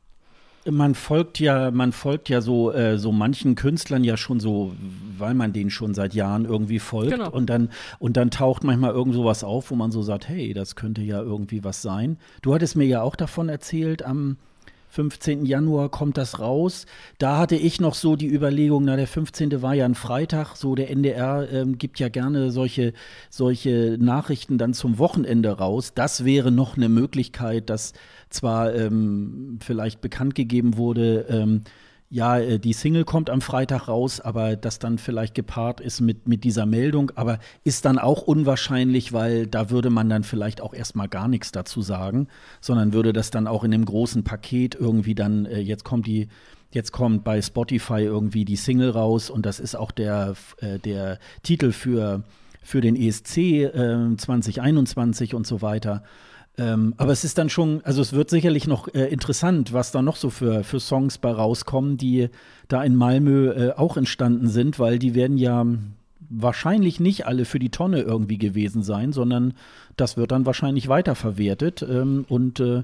Man folgt ja, man folgt ja so, äh, so manchen Künstlern ja schon so, weil man denen schon seit Jahren irgendwie folgt. Genau. Und, dann, und dann taucht manchmal irgend sowas auf, wo man so sagt, hey, das könnte ja irgendwie was sein. Du hattest mir ja auch davon erzählt am 15. Januar kommt das raus. Da hatte ich noch so die Überlegung, na, der 15. war ja ein Freitag, so der NDR ähm, gibt ja gerne solche, solche Nachrichten dann zum Wochenende raus. Das wäre noch eine Möglichkeit, dass zwar ähm, vielleicht bekannt gegeben wurde, ähm, ja, äh, die Single kommt am Freitag raus, aber das dann vielleicht gepaart ist mit, mit dieser Meldung, aber ist dann auch unwahrscheinlich, weil da würde man dann vielleicht auch erstmal gar nichts dazu sagen, sondern würde das dann auch in dem großen Paket irgendwie dann, äh, jetzt kommt die, jetzt kommt bei Spotify irgendwie die Single raus und das ist auch der, äh, der Titel für, für den ESC äh, 2021 und so weiter. Ähm, aber es ist dann schon, also es wird sicherlich noch äh, interessant, was da noch so für, für Songs bei rauskommen, die da in Malmö äh, auch entstanden sind, weil die werden ja wahrscheinlich nicht alle für die Tonne irgendwie gewesen sein, sondern das wird dann wahrscheinlich weiterverwertet ähm, und äh,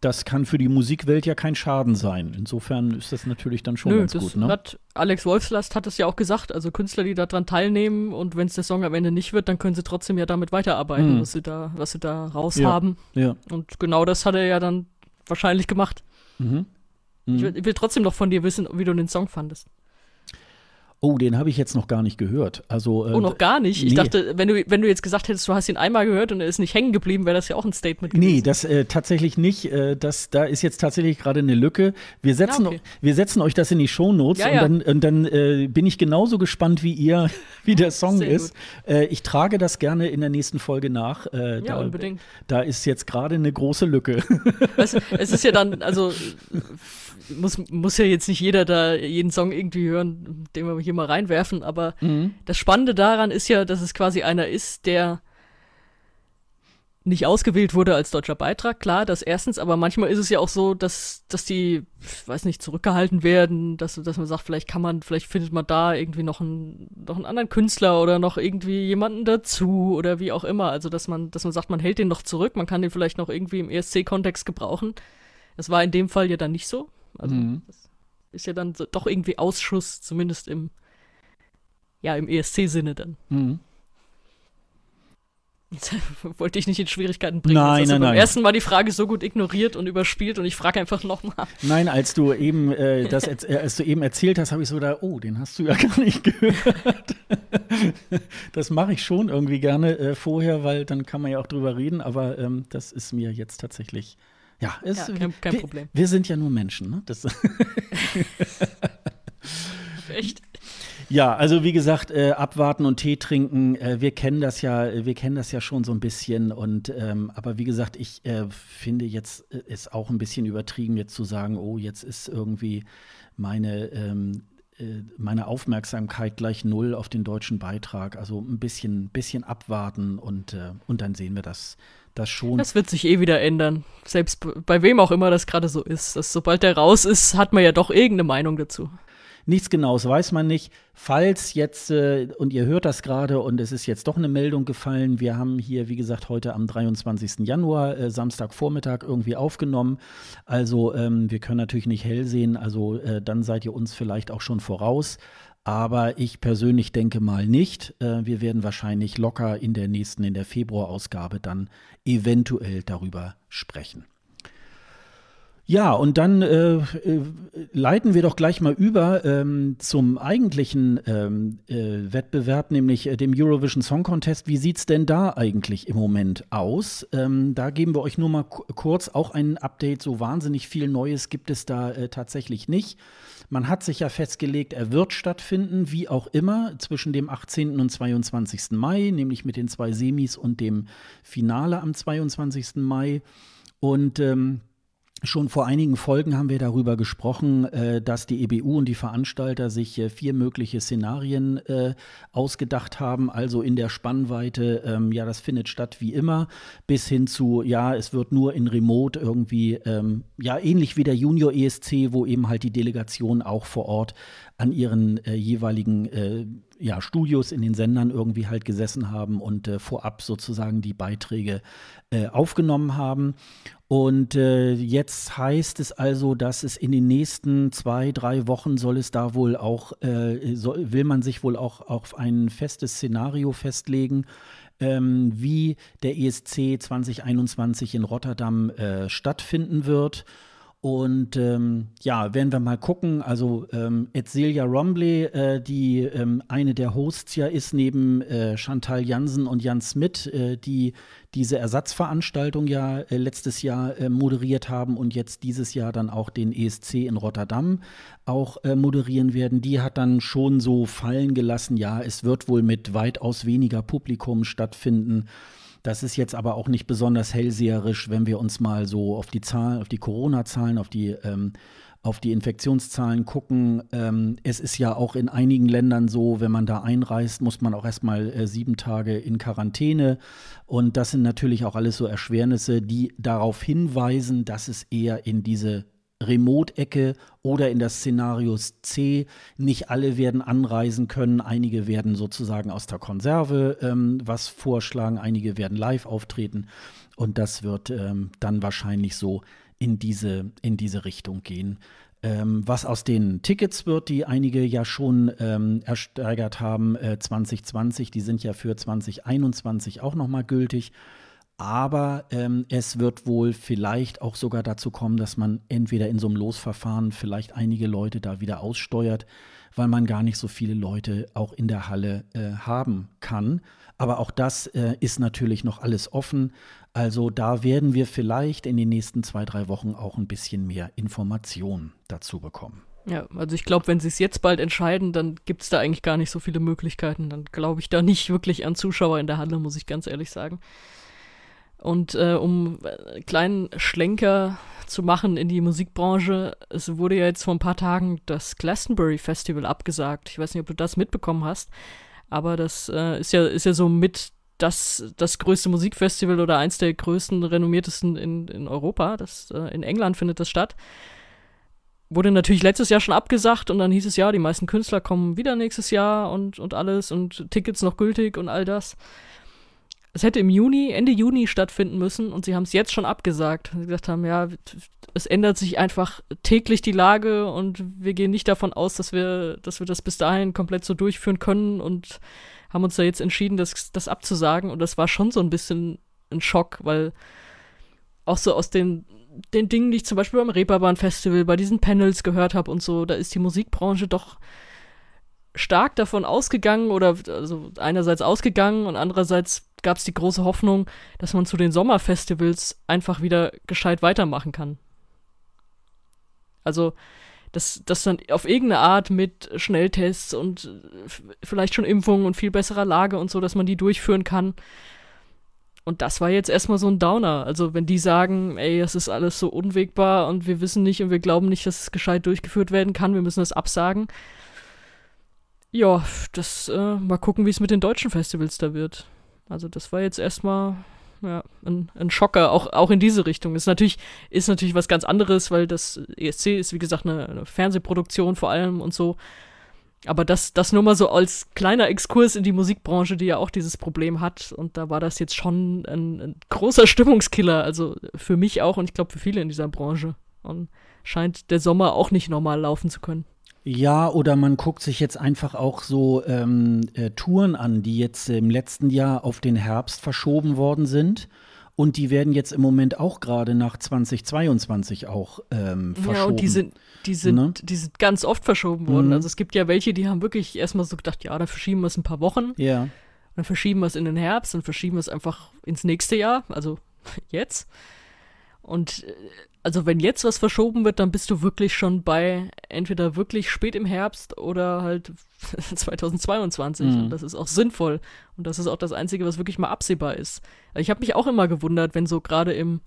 das kann für die Musikwelt ja kein Schaden sein. Insofern ist das natürlich dann schon Nö, ganz gut. Ne? Hat Alex Wolfslast hat es ja auch gesagt. Also Künstler, die daran teilnehmen und wenn es der Song am Ende nicht wird, dann können sie trotzdem ja damit weiterarbeiten, hm. was sie da, was sie da raus ja, haben. Ja. Und genau das hat er ja dann wahrscheinlich gemacht. Mhm. Mhm. Ich, will, ich will trotzdem noch von dir wissen, wie du den Song fandest. Oh, den habe ich jetzt noch gar nicht gehört. Also, äh, oh, noch gar nicht? Ich nee. dachte, wenn du, wenn du jetzt gesagt hättest, du hast ihn einmal gehört und er ist nicht hängen geblieben, wäre das ja auch ein Statement gewesen. Nee, das äh, tatsächlich nicht. Äh, das, da ist jetzt tatsächlich gerade eine Lücke. Wir setzen, ja, okay. wir setzen euch das in die Shownotes ja, ja. und dann, und dann äh, bin ich genauso gespannt wie ihr, wie der Song Sehr ist. Äh, ich trage das gerne in der nächsten Folge nach. Äh, ja, da, unbedingt. Da ist jetzt gerade eine große Lücke. Es, es ist ja dann, also muss, muss ja jetzt nicht jeder da jeden Song irgendwie hören, den wir hier mal reinwerfen, aber mhm. das Spannende daran ist ja, dass es quasi einer ist, der nicht ausgewählt wurde als deutscher Beitrag, klar, das erstens, aber manchmal ist es ja auch so, dass, dass die, ich weiß nicht, zurückgehalten werden, dass, dass man sagt, vielleicht kann man, vielleicht findet man da irgendwie noch einen, noch einen anderen Künstler oder noch irgendwie jemanden dazu oder wie auch immer. Also, dass man, dass man sagt, man hält den noch zurück, man kann den vielleicht noch irgendwie im ESC-Kontext gebrauchen. Das war in dem Fall ja dann nicht so. Also, mhm. das ist ja dann so, doch irgendwie Ausschuss, zumindest im, ja, im ESC-Sinne dann. Mhm. Jetzt wollte ich nicht in Schwierigkeiten bringen. Nein, Jetzt nein, beim nein. ersten Mal die Frage so gut ignoriert und überspielt und ich frage einfach nochmal. Nein, als du eben äh, das, äh, als du eben erzählt hast, habe ich so da, oh, den hast du ja gar nicht gehört. das mache ich schon irgendwie gerne äh, vorher, weil dann kann man ja auch drüber reden. Aber ähm, das ist mir jetzt tatsächlich, ja, ist, Ja, kein- kein wir, Problem. Wir sind ja nur Menschen, ne? Das, Echt? Ja, also wie gesagt, äh, abwarten und Tee trinken. Äh, wir kennen das ja, wir kennen das ja schon so ein bisschen. Und ähm, aber wie gesagt, ich äh, finde jetzt äh, ist auch ein bisschen übertrieben, jetzt zu sagen, oh, jetzt ist irgendwie meine ähm, äh, meine Aufmerksamkeit gleich null auf den deutschen Beitrag. Also ein bisschen, bisschen abwarten und äh, und dann sehen wir das, das schon. Das wird sich eh wieder ändern. Selbst bei wem auch immer das gerade so ist. Dass sobald der raus ist, hat man ja doch irgendeine Meinung dazu. Nichts Genaues weiß man nicht. Falls jetzt, äh, und ihr hört das gerade und es ist jetzt doch eine Meldung gefallen, wir haben hier, wie gesagt, heute am 23. Januar, äh, Samstagvormittag irgendwie aufgenommen. Also ähm, wir können natürlich nicht hell sehen, also äh, dann seid ihr uns vielleicht auch schon voraus. Aber ich persönlich denke mal nicht. Äh, wir werden wahrscheinlich locker in der nächsten, in der Februarausgabe dann eventuell darüber sprechen. Ja, und dann äh, äh, leiten wir doch gleich mal über ähm, zum eigentlichen ähm, äh, Wettbewerb, nämlich äh, dem Eurovision Song Contest. Wie sieht's denn da eigentlich im Moment aus? Ähm, da geben wir euch nur mal ku- kurz auch ein Update. So wahnsinnig viel Neues gibt es da äh, tatsächlich nicht. Man hat sich ja festgelegt, er wird stattfinden, wie auch immer, zwischen dem 18. und 22. Mai, nämlich mit den zwei Semis und dem Finale am 22. Mai. Und ähm, Schon vor einigen Folgen haben wir darüber gesprochen, äh, dass die EBU und die Veranstalter sich äh, vier mögliche Szenarien äh, ausgedacht haben. Also in der Spannweite, ähm, ja, das findet statt wie immer, bis hin zu, ja, es wird nur in Remote irgendwie, ähm, ja, ähnlich wie der Junior ESC, wo eben halt die Delegationen auch vor Ort an ihren jeweiligen ja, Studios in den Sendern irgendwie halt gesessen haben und vorab sozusagen die Beiträge aufgenommen haben. Und äh, jetzt heißt es also, dass es in den nächsten zwei, drei Wochen soll es da wohl auch, äh, soll, will man sich wohl auch auf ein festes Szenario festlegen, ähm, wie der ESC 2021 in Rotterdam äh, stattfinden wird. Und ähm, ja, werden wir mal gucken. Also ähm, Edzelia Rombley, äh, die ähm, eine der Hosts ja ist, neben äh, Chantal Jansen und Jan Smith, äh, die diese Ersatzveranstaltung ja äh, letztes Jahr äh, moderiert haben und jetzt dieses Jahr dann auch den ESC in Rotterdam auch äh, moderieren werden. Die hat dann schon so fallen gelassen, ja, es wird wohl mit weitaus weniger Publikum stattfinden. Das ist jetzt aber auch nicht besonders hellseherisch, wenn wir uns mal so auf die Zahlen, auf die Corona-Zahlen, auf die ähm, auf die Infektionszahlen gucken. Ähm, es ist ja auch in einigen Ländern so, wenn man da einreist, muss man auch erstmal äh, sieben Tage in Quarantäne. Und das sind natürlich auch alles so Erschwernisse, die darauf hinweisen, dass es eher in diese Remote-Ecke oder in das Szenario C. Nicht alle werden anreisen können, einige werden sozusagen aus der Konserve ähm, was vorschlagen, einige werden live auftreten und das wird ähm, dann wahrscheinlich so in diese, in diese Richtung gehen. Ähm, was aus den Tickets wird, die einige ja schon ähm, ersteigert haben, äh, 2020, die sind ja für 2021 auch nochmal gültig. Aber ähm, es wird wohl vielleicht auch sogar dazu kommen, dass man entweder in so einem Losverfahren vielleicht einige Leute da wieder aussteuert, weil man gar nicht so viele Leute auch in der Halle äh, haben kann. Aber auch das äh, ist natürlich noch alles offen. Also da werden wir vielleicht in den nächsten zwei, drei Wochen auch ein bisschen mehr Informationen dazu bekommen. Ja, also ich glaube, wenn sie es jetzt bald entscheiden, dann gibt es da eigentlich gar nicht so viele Möglichkeiten. Dann glaube ich da nicht wirklich an Zuschauer in der Halle, muss ich ganz ehrlich sagen. Und äh, um einen kleinen Schlenker zu machen in die Musikbranche, es wurde ja jetzt vor ein paar Tagen das Glastonbury Festival abgesagt. Ich weiß nicht, ob du das mitbekommen hast, aber das äh, ist ja ist ja so mit das, das größte Musikfestival oder eins der größten, renommiertesten in, in Europa. Das, äh, in England findet das statt. Wurde natürlich letztes Jahr schon abgesagt und dann hieß es ja, die meisten Künstler kommen wieder nächstes Jahr und, und alles und Tickets noch gültig und all das. Es hätte im Juni, Ende Juni stattfinden müssen und sie haben es jetzt schon abgesagt. Sie gesagt haben, ja, es ändert sich einfach täglich die Lage und wir gehen nicht davon aus, dass wir, dass wir das bis dahin komplett so durchführen können und haben uns da jetzt entschieden, das, das abzusagen. Und das war schon so ein bisschen ein Schock, weil auch so aus den, den Dingen, die ich zum Beispiel beim Reeperbahn Festival, bei diesen Panels gehört habe und so, da ist die Musikbranche doch stark davon ausgegangen oder also einerseits ausgegangen und andererseits gab es die große Hoffnung, dass man zu den Sommerfestivals einfach wieder gescheit weitermachen kann. Also dass das dann auf irgendeine Art mit Schnelltests und vielleicht schon Impfungen und viel besserer Lage und so, dass man die durchführen kann. Und das war jetzt erstmal so ein Downer. Also wenn die sagen, ey, das ist alles so unwegbar und wir wissen nicht und wir glauben nicht, dass es gescheit durchgeführt werden kann, wir müssen das absagen. Ja, das, äh, mal gucken, wie es mit den deutschen Festivals da wird. Also das war jetzt erstmal ja, ein, ein Schocker, auch, auch in diese Richtung. Ist natürlich, ist natürlich was ganz anderes, weil das ESC ist, wie gesagt, eine, eine Fernsehproduktion vor allem und so. Aber das, das nur mal so als kleiner Exkurs in die Musikbranche, die ja auch dieses Problem hat. Und da war das jetzt schon ein, ein großer Stimmungskiller. Also für mich auch und ich glaube für viele in dieser Branche. Und scheint der Sommer auch nicht normal laufen zu können. Ja, oder man guckt sich jetzt einfach auch so ähm, äh, Touren an, die jetzt im letzten Jahr auf den Herbst verschoben worden sind. Und die werden jetzt im Moment auch gerade nach 2022 auch ähm, verschoben. Ja, und die sind, die sind, ne? die sind ganz oft verschoben worden. Mhm. Also es gibt ja welche, die haben wirklich erstmal so gedacht, ja, dann verschieben wir es ein paar Wochen. Ja. Dann verschieben wir es in den Herbst, dann verschieben wir es einfach ins nächste Jahr, also jetzt. Und äh, also wenn jetzt was verschoben wird, dann bist du wirklich schon bei entweder wirklich spät im Herbst oder halt 2022. Mhm. Und das ist auch sinnvoll. Und das ist auch das Einzige, was wirklich mal absehbar ist. Also ich habe mich auch immer gewundert, wenn so gerade im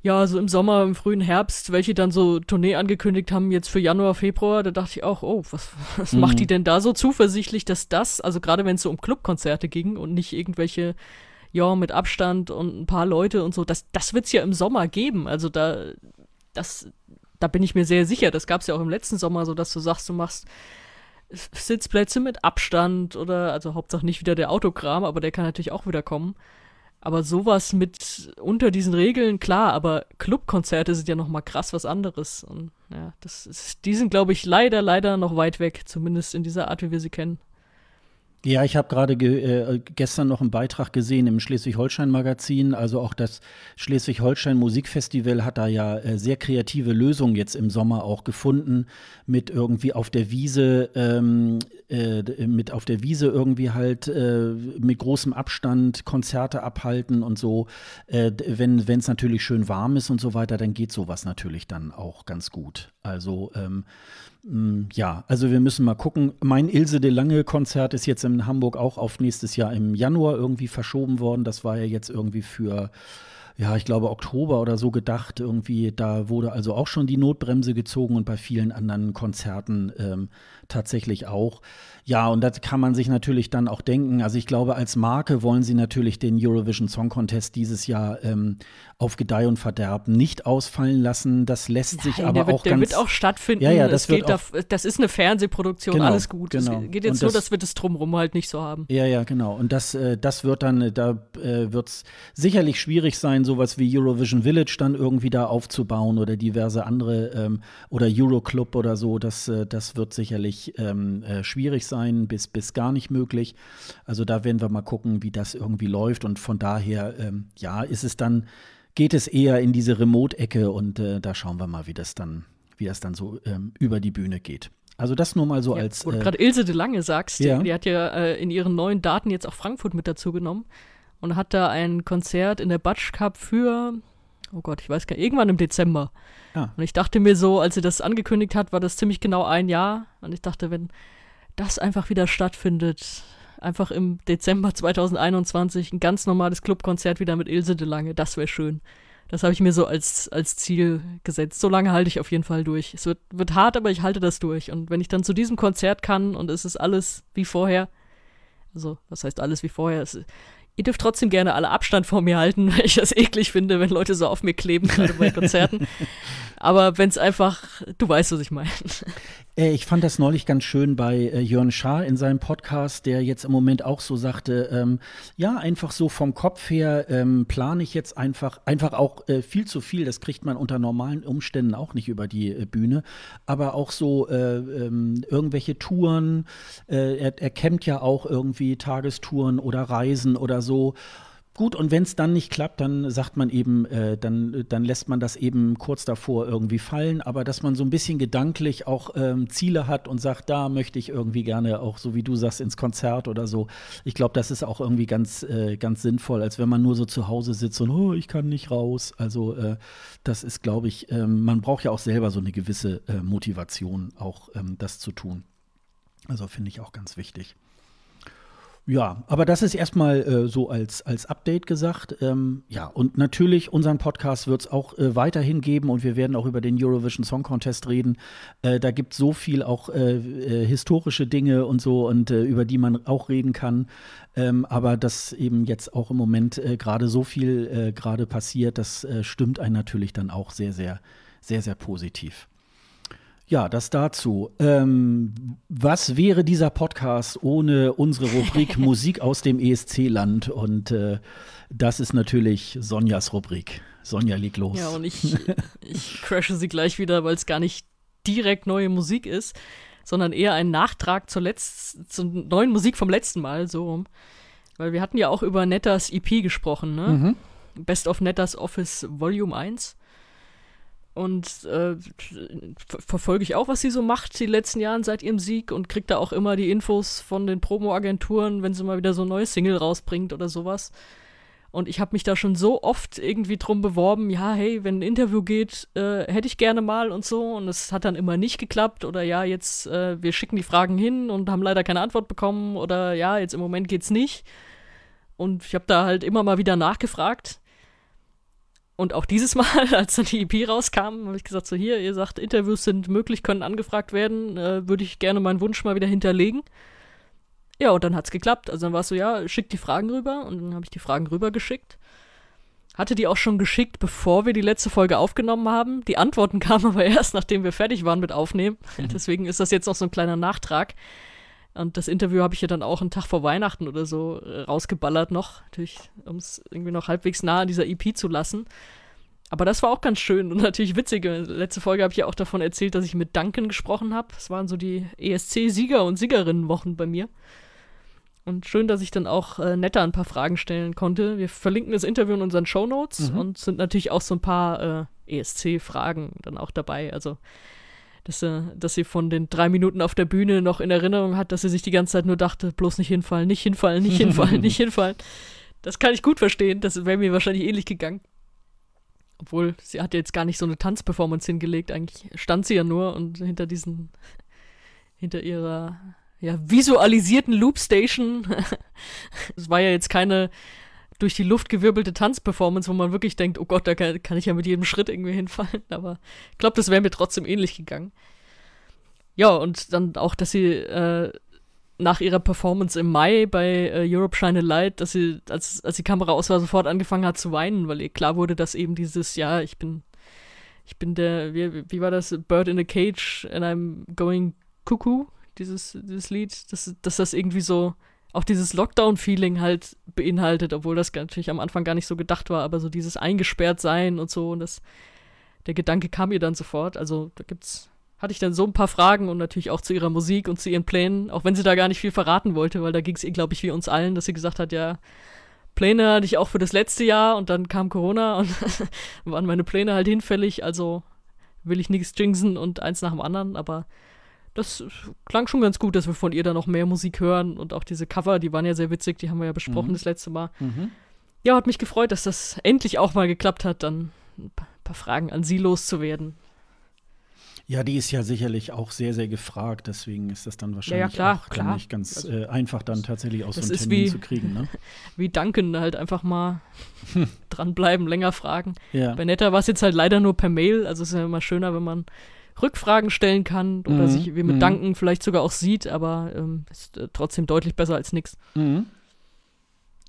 ja, so im Sommer, im frühen Herbst, welche dann so Tournee angekündigt haben, jetzt für Januar, Februar, da dachte ich auch, oh, was, was mhm. macht die denn da so zuversichtlich, dass das, also gerade wenn es so um Clubkonzerte ging und nicht irgendwelche ja, mit Abstand und ein paar Leute und so, das, das wird es ja im Sommer geben. Also da, das, da bin ich mir sehr sicher. Das gab es ja auch im letzten Sommer so, dass du sagst, du machst Sitzplätze mit Abstand oder, also Hauptsache nicht wieder der Autokram, aber der kann natürlich auch wieder kommen. Aber sowas mit unter diesen Regeln, klar, aber Clubkonzerte sind ja nochmal krass was anderes. Und ja, das ist, die sind, glaube ich, leider, leider noch weit weg, zumindest in dieser Art, wie wir sie kennen. Ja, ich habe gerade ge äh, gestern noch einen Beitrag gesehen im Schleswig-Holstein-Magazin. Also auch das Schleswig-Holstein Musikfestival hat da ja äh, sehr kreative Lösungen jetzt im Sommer auch gefunden, mit irgendwie auf der Wiese, ähm, äh, mit auf der Wiese irgendwie halt äh, mit großem Abstand Konzerte abhalten und so. Äh, wenn es natürlich schön warm ist und so weiter, dann geht sowas natürlich dann auch ganz gut. Also ähm, Mm, ja, also wir müssen mal gucken. Mein Ilse de Lange Konzert ist jetzt in Hamburg auch auf nächstes Jahr im Januar irgendwie verschoben worden. Das war ja jetzt irgendwie für ja, ich glaube, Oktober oder so gedacht. Irgendwie, da wurde also auch schon die Notbremse gezogen und bei vielen anderen Konzerten ähm, tatsächlich auch. Ja, und das kann man sich natürlich dann auch denken. Also ich glaube, als Marke wollen sie natürlich den Eurovision Song Contest dieses Jahr ähm, auf Gedeih und Verderb nicht ausfallen lassen. Das lässt Nein, sich aber wird, auch der ganz. Der wird auch stattfinden. Ja, ja, das, wird auch, da, das ist eine Fernsehproduktion, genau, alles gut. Genau. Es geht jetzt und nur, das, dass wir das drumherum halt nicht so haben. Ja, ja, genau. Und das, äh, das wird dann, da äh, wird es sicherlich schwierig sein, sowas wie Eurovision Village dann irgendwie da aufzubauen oder diverse andere ähm, oder Euroclub oder so. Das, äh, das wird sicherlich ähm, äh, schwierig sein, bis, bis gar nicht möglich. Also da werden wir mal gucken, wie das irgendwie läuft. Und von daher, ähm, ja, ist es dann, geht es eher in diese Remote-Ecke und äh, da schauen wir mal, wie das dann, wie das dann so ähm, über die Bühne geht. Also das nur mal so ja, als. Wo du äh, gerade Ilse de Lange sagst, ja. die, die, hat ja äh, in ihren neuen Daten jetzt auch Frankfurt mit dazu genommen und hat da ein Konzert in der Batsch Cup für, oh Gott, ich weiß gar nicht, irgendwann im Dezember. Ja. Und ich dachte mir so, als sie das angekündigt hat, war das ziemlich genau ein Jahr. Und ich dachte, wenn das einfach wieder stattfindet, einfach im Dezember 2021 ein ganz normales Clubkonzert wieder mit Ilse de Lange, das wäre schön. Das habe ich mir so als, als Ziel gesetzt. So lange halte ich auf jeden Fall durch. Es wird, wird hart, aber ich halte das durch. Und wenn ich dann zu diesem Konzert kann und es ist alles wie vorher, Also, was heißt alles wie vorher? Es, ihr dürft trotzdem gerne alle Abstand vor mir halten, weil ich das eklig finde, wenn Leute so auf mir kleben, gerade bei Konzerten. Aber wenn es einfach, du weißt, was ich meine. Äh, ich fand das neulich ganz schön bei äh, Jörn Schaar in seinem Podcast, der jetzt im Moment auch so sagte, ähm, ja, einfach so vom Kopf her ähm, plane ich jetzt einfach, einfach auch äh, viel zu viel, das kriegt man unter normalen Umständen auch nicht über die äh, Bühne, aber auch so äh, ähm, irgendwelche Touren, äh, er, er campt ja auch irgendwie Tagestouren oder Reisen oder so. Gut, und wenn es dann nicht klappt, dann sagt man eben, äh, dann, dann lässt man das eben kurz davor irgendwie fallen, aber dass man so ein bisschen gedanklich auch ähm, Ziele hat und sagt, da möchte ich irgendwie gerne auch, so wie du sagst, ins Konzert oder so. Ich glaube, das ist auch irgendwie ganz, äh, ganz sinnvoll, als wenn man nur so zu Hause sitzt und, oh, ich kann nicht raus. Also äh, das ist, glaube ich, ähm, man braucht ja auch selber so eine gewisse äh, Motivation, auch ähm, das zu tun. Also finde ich auch ganz wichtig. Ja, aber das ist erstmal äh, so als, als Update gesagt. Ähm, ja, und natürlich, unseren Podcast wird es auch äh, weiterhin geben und wir werden auch über den Eurovision Song Contest reden. Äh, da gibt es so viel auch äh, äh, historische Dinge und so und äh, über die man auch reden kann. Ähm, aber dass eben jetzt auch im Moment gerade so viel gerade passiert, das stimmt einen natürlich dann auch sehr, sehr, sehr, sehr positiv. Ja, das dazu. Ähm, was wäre dieser Podcast ohne unsere Rubrik Musik aus dem ESC-Land? Und äh, das ist natürlich Sonjas Rubrik. Sonja, leg los. Ja, und ich, ich crashe sie gleich wieder, weil es gar nicht direkt neue Musik ist, sondern eher ein Nachtrag zur, Letz zur neuen Musik vom letzten Mal, so rum. Weil wir hatten ja auch über Nettas EP gesprochen, ne? Mhm. Best of Nettas Office Volume 1 und äh, verfolge ich auch, was sie so macht die letzten Jahren seit ihrem Sieg und kriege da auch immer die Infos von den Promo-Agenturen, wenn sie mal wieder so ein neues Single rausbringt oder sowas. Und ich habe mich da schon so oft irgendwie drum beworben, ja, hey, wenn ein Interview geht, äh, hätte ich gerne mal und so. Und es hat dann immer nicht geklappt. Oder ja, jetzt, äh, wir schicken die Fragen hin und haben leider keine Antwort bekommen. Oder ja, jetzt im Moment geht's nicht. Und ich habe da halt immer mal wieder nachgefragt. Und auch dieses Mal, als dann die EP rauskam, habe ich gesagt, so hier, ihr sagt, Interviews sind möglich, können angefragt werden, äh, würde ich gerne meinen Wunsch mal wieder hinterlegen. Ja, und dann hat es geklappt. Also dann war es so, ja, schickt die Fragen rüber. Und dann habe ich die Fragen rüber geschickt. Hatte die auch schon geschickt, bevor wir die letzte Folge aufgenommen haben. Die Antworten kamen aber erst, nachdem wir fertig waren mit Aufnehmen. Mhm. Deswegen ist das jetzt noch so ein kleiner Nachtrag. Und das Interview habe ich ja dann auch einen Tag vor Weihnachten oder so äh, rausgeballert noch, natürlich, um es irgendwie noch halbwegs nah an dieser EP zu lassen. Aber das war auch ganz schön und natürlich witzig. Letzte Folge habe ich ja auch davon erzählt, dass ich mit Duncan gesprochen habe. Das waren so die ESC-Sieger- und Siegerinnenwochen bei mir. Und schön, dass ich dann auch äh, netter ein paar Fragen stellen konnte. Wir verlinken das Interview in unseren Show Notes mhm. und sind natürlich auch so ein paar äh, ESC-Fragen dann auch dabei. Also dass, er, dass sie von den drei Minuten auf der Bühne noch in Erinnerung hat, dass sie sich die ganze Zeit nur dachte, bloß nicht hinfallen, nicht hinfallen, nicht hinfallen, nicht hinfallen. Das kann ich gut verstehen, das wäre mir wahrscheinlich ähnlich gegangen. Obwohl, sie hat jetzt gar nicht so eine Tanzperformance hingelegt, eigentlich stand sie ja nur und hinter diesen, hinter ihrer ja, visualisierten Loopstation, es war ja jetzt keine durch die Luft gewirbelte Tanzperformance, wo man wirklich denkt, oh Gott, da kann, kann ich ja mit jedem Schritt irgendwie hinfallen. Aber ich glaube, das wäre mir trotzdem ähnlich gegangen. Ja, und dann auch, dass sie äh, nach ihrer Performance im Mai bei äh, Europe Shine a Light, dass sie, als, als die Kamera aus war, sofort angefangen hat zu weinen, weil ihr klar wurde, dass eben dieses, ja, ich bin, ich bin der, wie, wie war das, Bird in a Cage and I'm going cuckoo, dieses, dieses Lied, dass, dass das irgendwie so auch dieses Lockdown-Feeling halt beinhaltet, obwohl das natürlich am Anfang gar nicht so gedacht war, aber so dieses eingesperrt sein und so und das, der Gedanke kam mir dann sofort. Also da gibt's, hatte ich dann so ein paar Fragen und natürlich auch zu ihrer Musik und zu ihren Plänen, auch wenn sie da gar nicht viel verraten wollte, weil da ging es ihr, glaube ich, wie uns allen, dass sie gesagt hat, ja, Pläne hatte ich auch für das letzte Jahr und dann kam Corona und waren meine Pläne halt hinfällig, also will ich nichts jinxen und eins nach dem anderen, aber das klang schon ganz gut, dass wir von ihr dann noch mehr Musik hören und auch diese Cover, die waren ja sehr witzig, die haben wir ja besprochen mhm. das letzte Mal. Mhm. Ja, hat mich gefreut, dass das endlich auch mal geklappt hat, dann ein paar Fragen an sie loszuwerden. Ja, die ist ja sicherlich auch sehr, sehr gefragt, deswegen ist das dann wahrscheinlich ja, ja, klar, auch klar. nicht ganz also, äh, einfach, dann tatsächlich auch so einen Termin wie, zu kriegen. Ne? wie Duncan, halt einfach mal dranbleiben, länger fragen. Ja. Bei Netta war es jetzt halt leider nur per Mail, also es ist ja immer schöner, wenn man Rückfragen stellen kann oder Mhm, sich wie mit mhm. Danken vielleicht sogar auch sieht, aber ähm, ist äh, trotzdem deutlich besser als nix. Mhm.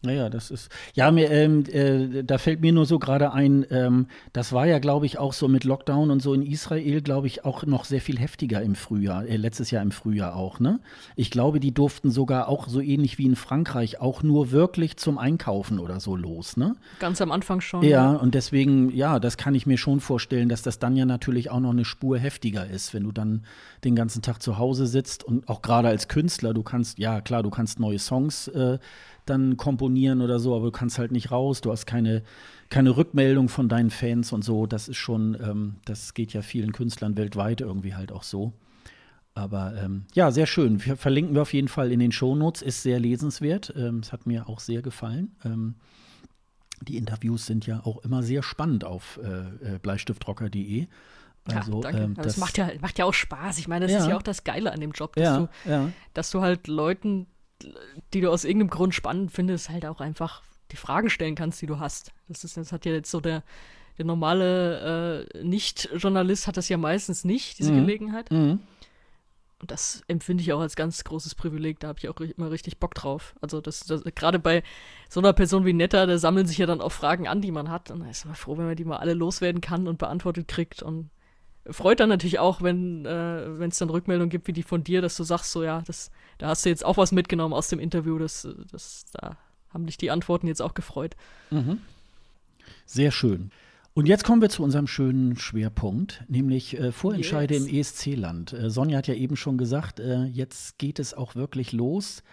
Naja, das ist. Ja, mir, ähm, äh, da fällt mir nur so gerade ein, ähm, das war ja, glaube ich, auch so mit Lockdown und so in Israel, glaube ich, auch noch sehr viel heftiger im Frühjahr, äh, letztes Jahr im Frühjahr auch, ne? Ich glaube, die durften sogar auch so ähnlich wie in Frankreich auch nur wirklich zum Einkaufen oder so los, ne? Ganz am Anfang schon. Ja, und deswegen, ja, das kann ich mir schon vorstellen, dass das dann ja natürlich auch noch eine Spur heftiger ist, wenn du dann den ganzen Tag zu Hause sitzt und auch gerade als Künstler, du kannst, ja klar, du kannst neue Songs äh, dann komponieren oder so, aber du kannst halt nicht raus, du hast keine, keine Rückmeldung von deinen Fans und so. Das ist schon, ähm, das geht ja vielen Künstlern weltweit irgendwie halt auch so. Aber ähm, ja, sehr schön. Wir verlinken wir auf jeden Fall in den Shownotes, ist sehr lesenswert. Ähm, Es hat mir auch sehr gefallen. Ähm, die Interviews sind ja auch immer sehr spannend auf äh, äh, bleistiftrocker.de. Also, ja, ähm, Aber das, macht, ja, macht ja auch Spaß. Ich meine, das Ja. ist ja auch das Geile an dem Job, dass, ja, du, dass du halt Leuten, die du aus irgendeinem Grund spannend findest, halt auch einfach die Fragen stellen kannst, die du hast. Das, ist, das hat ja jetzt so der, der normale äh, Nicht-Journalist hat das ja meistens nicht, diese Mhm. Gelegenheit. mhm. Und das empfinde ich auch als ganz großes Privileg. Da habe ich auch immer richtig Bock drauf. Also das, das gerade bei so einer Person wie Netta, da sammeln sich ja dann auch Fragen an, die man hat. Und da ist man froh, wenn man die mal alle loswerden kann und beantwortet kriegt. Und freut dann natürlich auch, wenn äh, es dann Rückmeldungen gibt wie die von dir, dass du sagst, so ja, das, da hast du jetzt auch was mitgenommen aus dem Interview. Das, das, da haben dich die Antworten jetzt auch gefreut. Sehr schön. Und jetzt kommen wir zu unserem schönen Schwerpunkt, nämlich äh, Vorentscheide Yes. im ESC-Land. Äh, Sonja hat ja eben schon gesagt, äh, jetzt geht es auch wirklich los.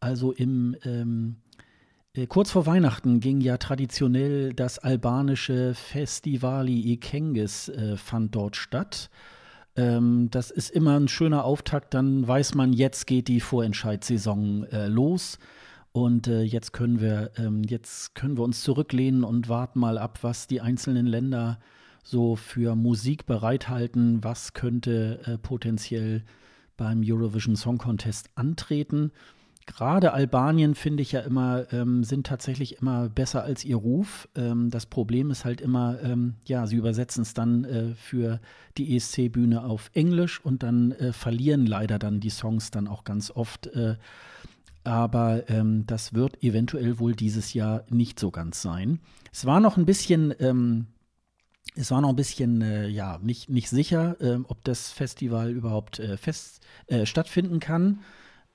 Also im ähm, äh, kurz vor Weihnachten ging ja traditionell das albanische Festivali Ikengis äh, fand dort statt. Ähm, das ist immer ein schöner Auftakt, dann weiß man, jetzt geht die Vorentscheidssaison äh, los. Und äh, jetzt können wir ähm, jetzt können wir uns zurücklehnen und warten mal ab, was die einzelnen Länder so für Musik bereithalten. Was könnte äh, potenziell beim Eurovision Song Contest antreten? Gerade Albanien finde ich ja immer, ähm, sind tatsächlich immer besser als ihr Ruf. Ähm, das Problem ist halt immer, ähm, ja, sie übersetzen es dann äh, für die ESC-Bühne auf Englisch und dann äh, verlieren leider dann die Songs dann auch ganz oft. Äh, aber ähm, das wird eventuell wohl dieses Jahr nicht so ganz sein. Es war noch ein bisschen, ähm, es war noch ein bisschen, äh, ja, nicht, nicht sicher, ähm, ob das Festival überhaupt äh, fest äh, stattfinden kann.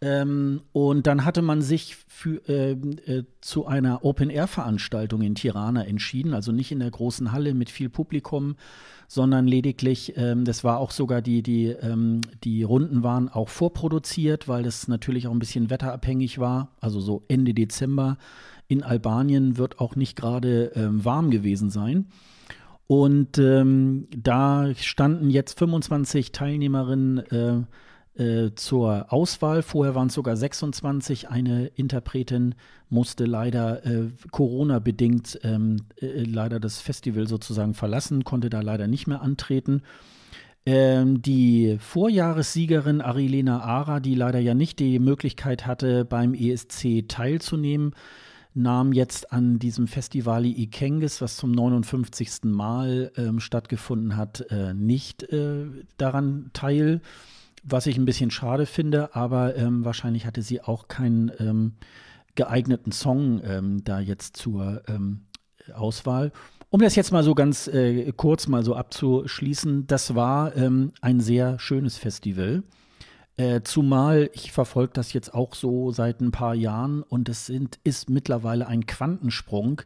Ähm, und dann hatte man sich für, ähm, äh, zu einer Open-Air-Veranstaltung in Tirana entschieden, also nicht in der großen Halle mit viel Publikum, sondern lediglich, ähm, das war auch sogar die, die, ähm, die Runden waren auch vorproduziert, weil das natürlich auch ein bisschen wetterabhängig war, also so Ende Dezember. In Albanien wird auch nicht gerade ähm, warm gewesen sein. Und ähm, da standen jetzt 25 Teilnehmerinnen äh, äh, zur Auswahl. Vorher waren es sogar 26. Eine Interpretin musste leider äh, Corona-bedingt ähm, äh, leider das Festival sozusagen verlassen, konnte da leider nicht mehr antreten. Ähm, die Vorjahressiegerin Arilena Ara, die leider ja nicht die Möglichkeit hatte, beim ESC teilzunehmen, nahm jetzt an diesem Festival Ikengis, was zum 59. Mal ähm, stattgefunden hat, äh, nicht äh, daran teil, was ich ein bisschen schade finde, aber ähm, wahrscheinlich hatte sie auch keinen ähm, geeigneten Song ähm, da jetzt zur ähm, Auswahl. Um das jetzt mal so ganz äh, kurz mal so abzuschließen, das war ähm, ein sehr schönes Festival. Äh, zumal ich verfolge das jetzt auch so seit ein paar Jahren und es sind, ist mittlerweile ein Quantensprung.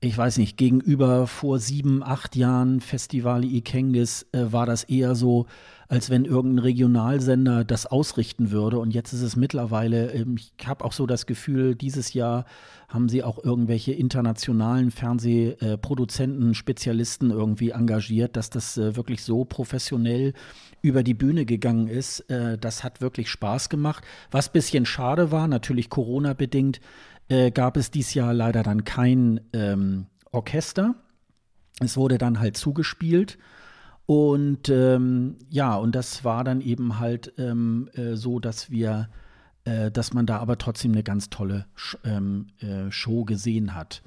Ich weiß nicht, gegenüber vor sieben, acht Jahren Festival Ikengis äh, war das eher so, als wenn irgendein Regionalsender das ausrichten würde. Und jetzt ist es mittlerweile, ähm, ich habe auch so das Gefühl, dieses Jahr haben sie auch irgendwelche internationalen Fernsehproduzenten, Spezialisten irgendwie engagiert, dass das äh, wirklich so professionell über die Bühne gegangen ist. Äh, das hat wirklich Spaß gemacht. Was ein bisschen schade war, natürlich Corona-bedingt, äh, gab es dieses Jahr leider dann kein ähm, Orchester. Es wurde dann halt zugespielt. Und ähm, ja, und das war dann eben halt ähm, äh, so, dass wir, äh, dass man da aber trotzdem eine ganz tolle Sch ähm, äh, Show gesehen hat.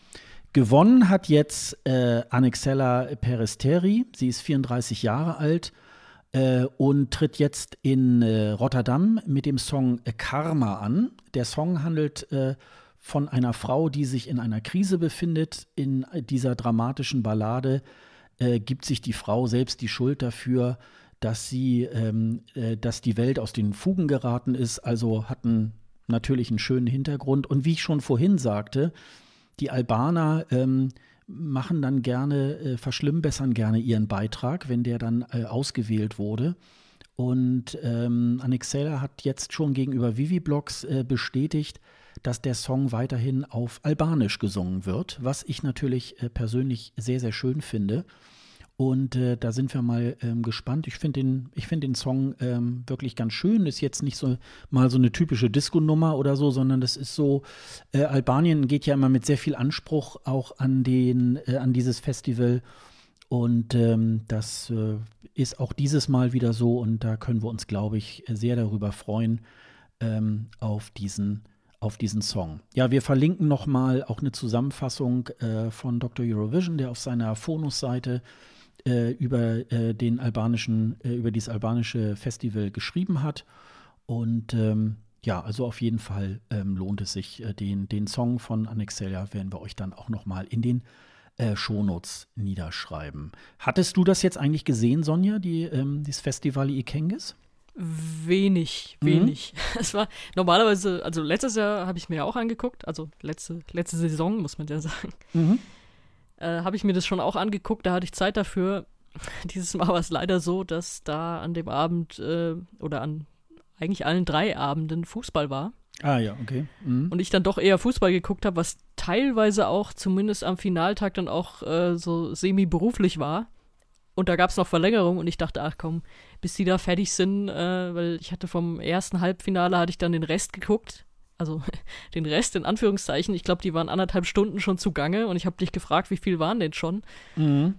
Gewonnen hat jetzt äh, Annexella Peresteri. Sie ist 34 Jahre alt. äh, und tritt jetzt in äh, Rotterdam mit dem Song Karma an. Der Song handelt äh, von einer Frau, die sich in einer Krise befindet. In dieser dramatischen Ballade äh, gibt sich die Frau selbst die Schuld dafür, dass sie, ähm, äh, dass die Welt aus den Fugen geraten ist. Also hat einen, natürlich einen schönen Hintergrund. Und wie ich schon vorhin sagte, die Albaner ähm, machen dann gerne, äh, verschlimmbessern gerne ihren Beitrag, wenn der dann äh, ausgewählt wurde. Und ähm, Annexella hat jetzt schon gegenüber Vivi-Blogs äh, bestätigt, dass der Song weiterhin auf Albanisch gesungen wird, was ich natürlich äh, persönlich sehr, sehr schön finde. Und äh, da sind wir mal ähm, gespannt. Ich finde den, find den Song ähm, wirklich ganz schön. Ist jetzt nicht so mal so eine typische Disco-Nummer oder so, sondern das ist so, äh, Albanien geht ja immer mit sehr viel Anspruch auch an, den, äh, an dieses Festival. Und ähm, das äh, ist auch dieses Mal wieder so. Und da können wir uns, glaube ich, sehr darüber freuen ähm, auf diesen auf diesen Song. Ja, wir verlinken nochmal auch eine Zusammenfassung äh, von Dr. Eurovision, der auf seiner Phonus-Seite äh, über äh, den albanischen, äh, über dieses albanische Festival geschrieben hat. Und ähm, ja, also auf jeden Fall ähm, lohnt es sich, äh, den, den Song von Annexelia werden wir euch dann auch nochmal in den äh, Shownotes niederschreiben. Hattest du das jetzt eigentlich gesehen, Sonja, die, ähm, dieses Festival Ikengis? Wenig, wenig. Mhm. Es war normalerweise, also letztes Jahr habe ich mir auch angeguckt, also letzte, letzte Saison, muss man ja sagen. Mhm äh, habe ich mir das schon auch angeguckt, da hatte ich Zeit dafür. Dieses Mal war es leider so, dass da an dem Abend äh, oder an eigentlich allen drei Abenden Fußball war. Ah ja, okay. Mhm. Und ich dann doch eher Fußball geguckt habe, was teilweise auch zumindest am Finaltag dann auch äh, so semi-beruflich war. Und da gab es noch Verlängerung und ich dachte, ach komm, bis die da fertig sind, äh, weil ich hatte vom ersten Halbfinale, hatte ich dann den Rest geguckt also den Rest in Anführungszeichen, ich glaube, die waren anderthalb Stunden schon zugange und ich habe dich gefragt, wie viel waren denn schon? Mhm.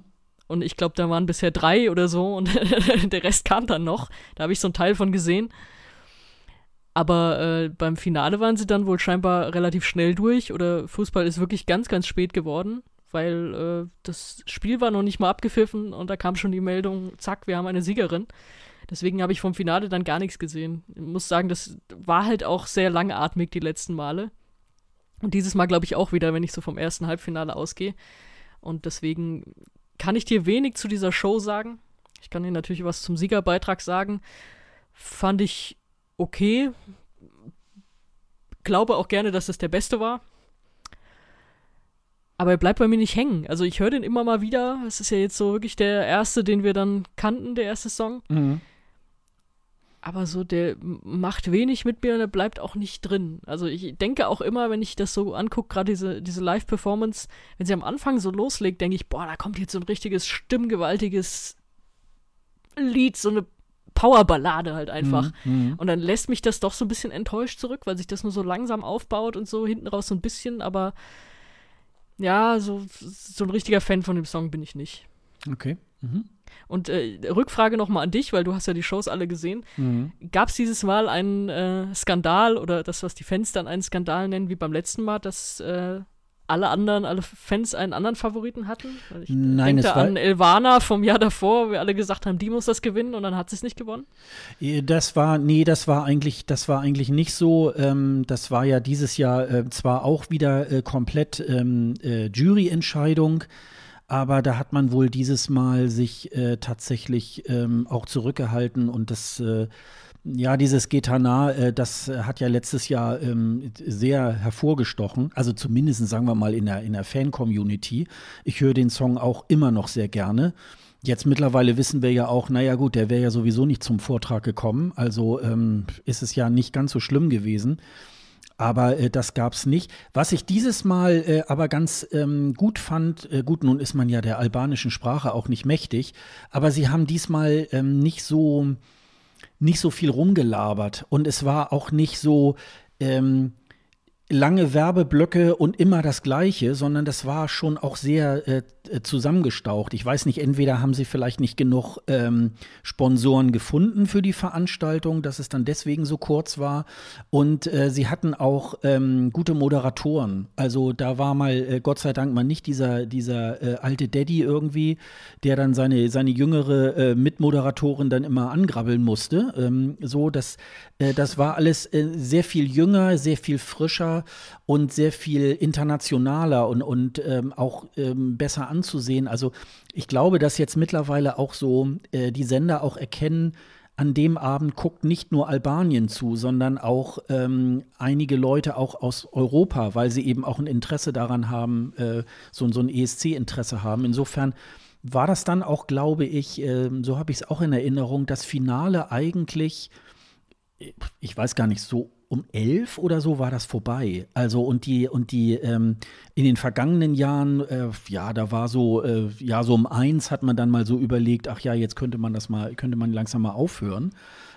Und ich glaube, da waren bisher drei oder so und der Rest kam dann noch. Da habe ich so einen Teil von gesehen. Aber äh, beim Finale waren sie dann wohl scheinbar relativ schnell durch oder Fußball ist wirklich ganz, ganz spät geworden, weil äh, das Spiel war noch nicht mal abgepfiffen und da kam schon die Meldung, zack, wir haben eine Siegerin. Deswegen habe ich vom Finale dann gar nichts gesehen. Ich muss sagen, das war halt auch sehr langatmig die letzten Male. Und dieses Mal glaube ich auch wieder, wenn ich so vom ersten Halbfinale ausgehe. Und deswegen kann ich dir wenig zu dieser Show sagen. Ich kann dir natürlich was zum Siegerbeitrag sagen. Fand ich okay. Glaube auch gerne, dass es der beste war. Aber er bleibt bei mir nicht hängen. Also ich höre den immer mal wieder. Es ist ja jetzt so wirklich der erste, den wir dann kannten, der erste Song. Mhm aber so, der macht wenig mit mir und er bleibt auch nicht drin. Also ich denke auch immer, wenn ich das so angucke, gerade diese, diese Live-Performance, wenn sie am Anfang so loslegt, denke ich, boah, da kommt jetzt so ein richtiges, stimmgewaltiges Lied, so eine Powerballade halt einfach. Mhm, mhm, und dann lässt mich das doch so ein bisschen enttäuscht zurück, weil sich das nur so langsam aufbaut und so hinten raus so ein bisschen, aber ja, so, so ein richtiger Fan von dem Song bin ich nicht. Okay. Mhm. Und äh, Rückfrage nochmal an dich, weil du hast ja die Shows alle gesehen. Mhm. Gab es dieses Mal einen äh, Skandal oder das, was die Fans dann einen Skandal nennen, wie beim letzten Mal, dass äh, alle anderen, alle Fans einen anderen Favoriten hatten? ich Nein, denke an Elvana vom Jahr davor, wo wir alle gesagt haben, die muss das gewinnen und dann hat sie es nicht gewonnen. Das war, nee, das war eigentlich, das war eigentlich nicht so. Ähm, das war ja dieses Jahr äh, zwar auch wieder äh, komplett ähm, äh, Juryentscheidung aber da hat man wohl dieses Mal sich äh, tatsächlich ähm, auch zurückgehalten und das äh, ja, dieses Getana, äh, das hat ja letztes Jahr ähm, sehr hervorgestochen. Also zumindest, sagen wir mal, in der, in der Fan-Community. Ich höre den Song auch immer noch sehr gerne. Jetzt mittlerweile wissen wir ja auch, naja gut, der wäre ja sowieso nicht zum Vortrag gekommen. Also ähm, ist es ja nicht ganz so schlimm gewesen aber äh, das gab es nicht. Was ich dieses Mal äh, aber ganz ähm, gut fand, äh, gut, nun ist man ja der albanischen Sprache auch nicht mächtig, aber sie haben diesmal ähm, nicht so nicht so viel rumgelabert. Und es war auch nicht so ähm, lange Werbeblöcke und immer das Gleiche, sondern das war schon auch sehr, äh, äh, zusammengestaucht. Ich weiß nicht, entweder haben sie vielleicht nicht genug ähm, Sponsoren gefunden für die Veranstaltung, dass es dann deswegen so kurz war. Und äh, sie hatten auch ähm, gute Moderatoren. Also da war mal, äh, Gott sei Dank, mal nicht dieser, dieser äh, alte Daddy irgendwie, der dann seine, seine jüngere äh, Mitmoderatorin dann immer angrabbeln musste. Ähm, so, das, das war alles sehr viel jünger, sehr viel frischer und sehr viel internationaler und, und ähm, auch ähm, besser anzusehen. Also ich glaube, dass jetzt mittlerweile auch so äh, die Sender auch erkennen, an dem Abend guckt nicht nur Albanien zu, sondern auch ähm, einige Leute auch aus Europa, weil sie eben auch ein Interesse daran haben, äh, so, so ein ESC-Interesse haben. Insofern war das dann auch, glaube ich, äh, so habe ich es auch in Erinnerung, das Finale eigentlich, ich weiß gar nicht, so um elf oder so war das vorbei. Also und die und die ähm, in den vergangenen Jahren, äh, ja, da war so, äh, ja, so um eins hat man dann mal so überlegt, ach ja, jetzt könnte man das mal, könnte man langsam mal aufhören.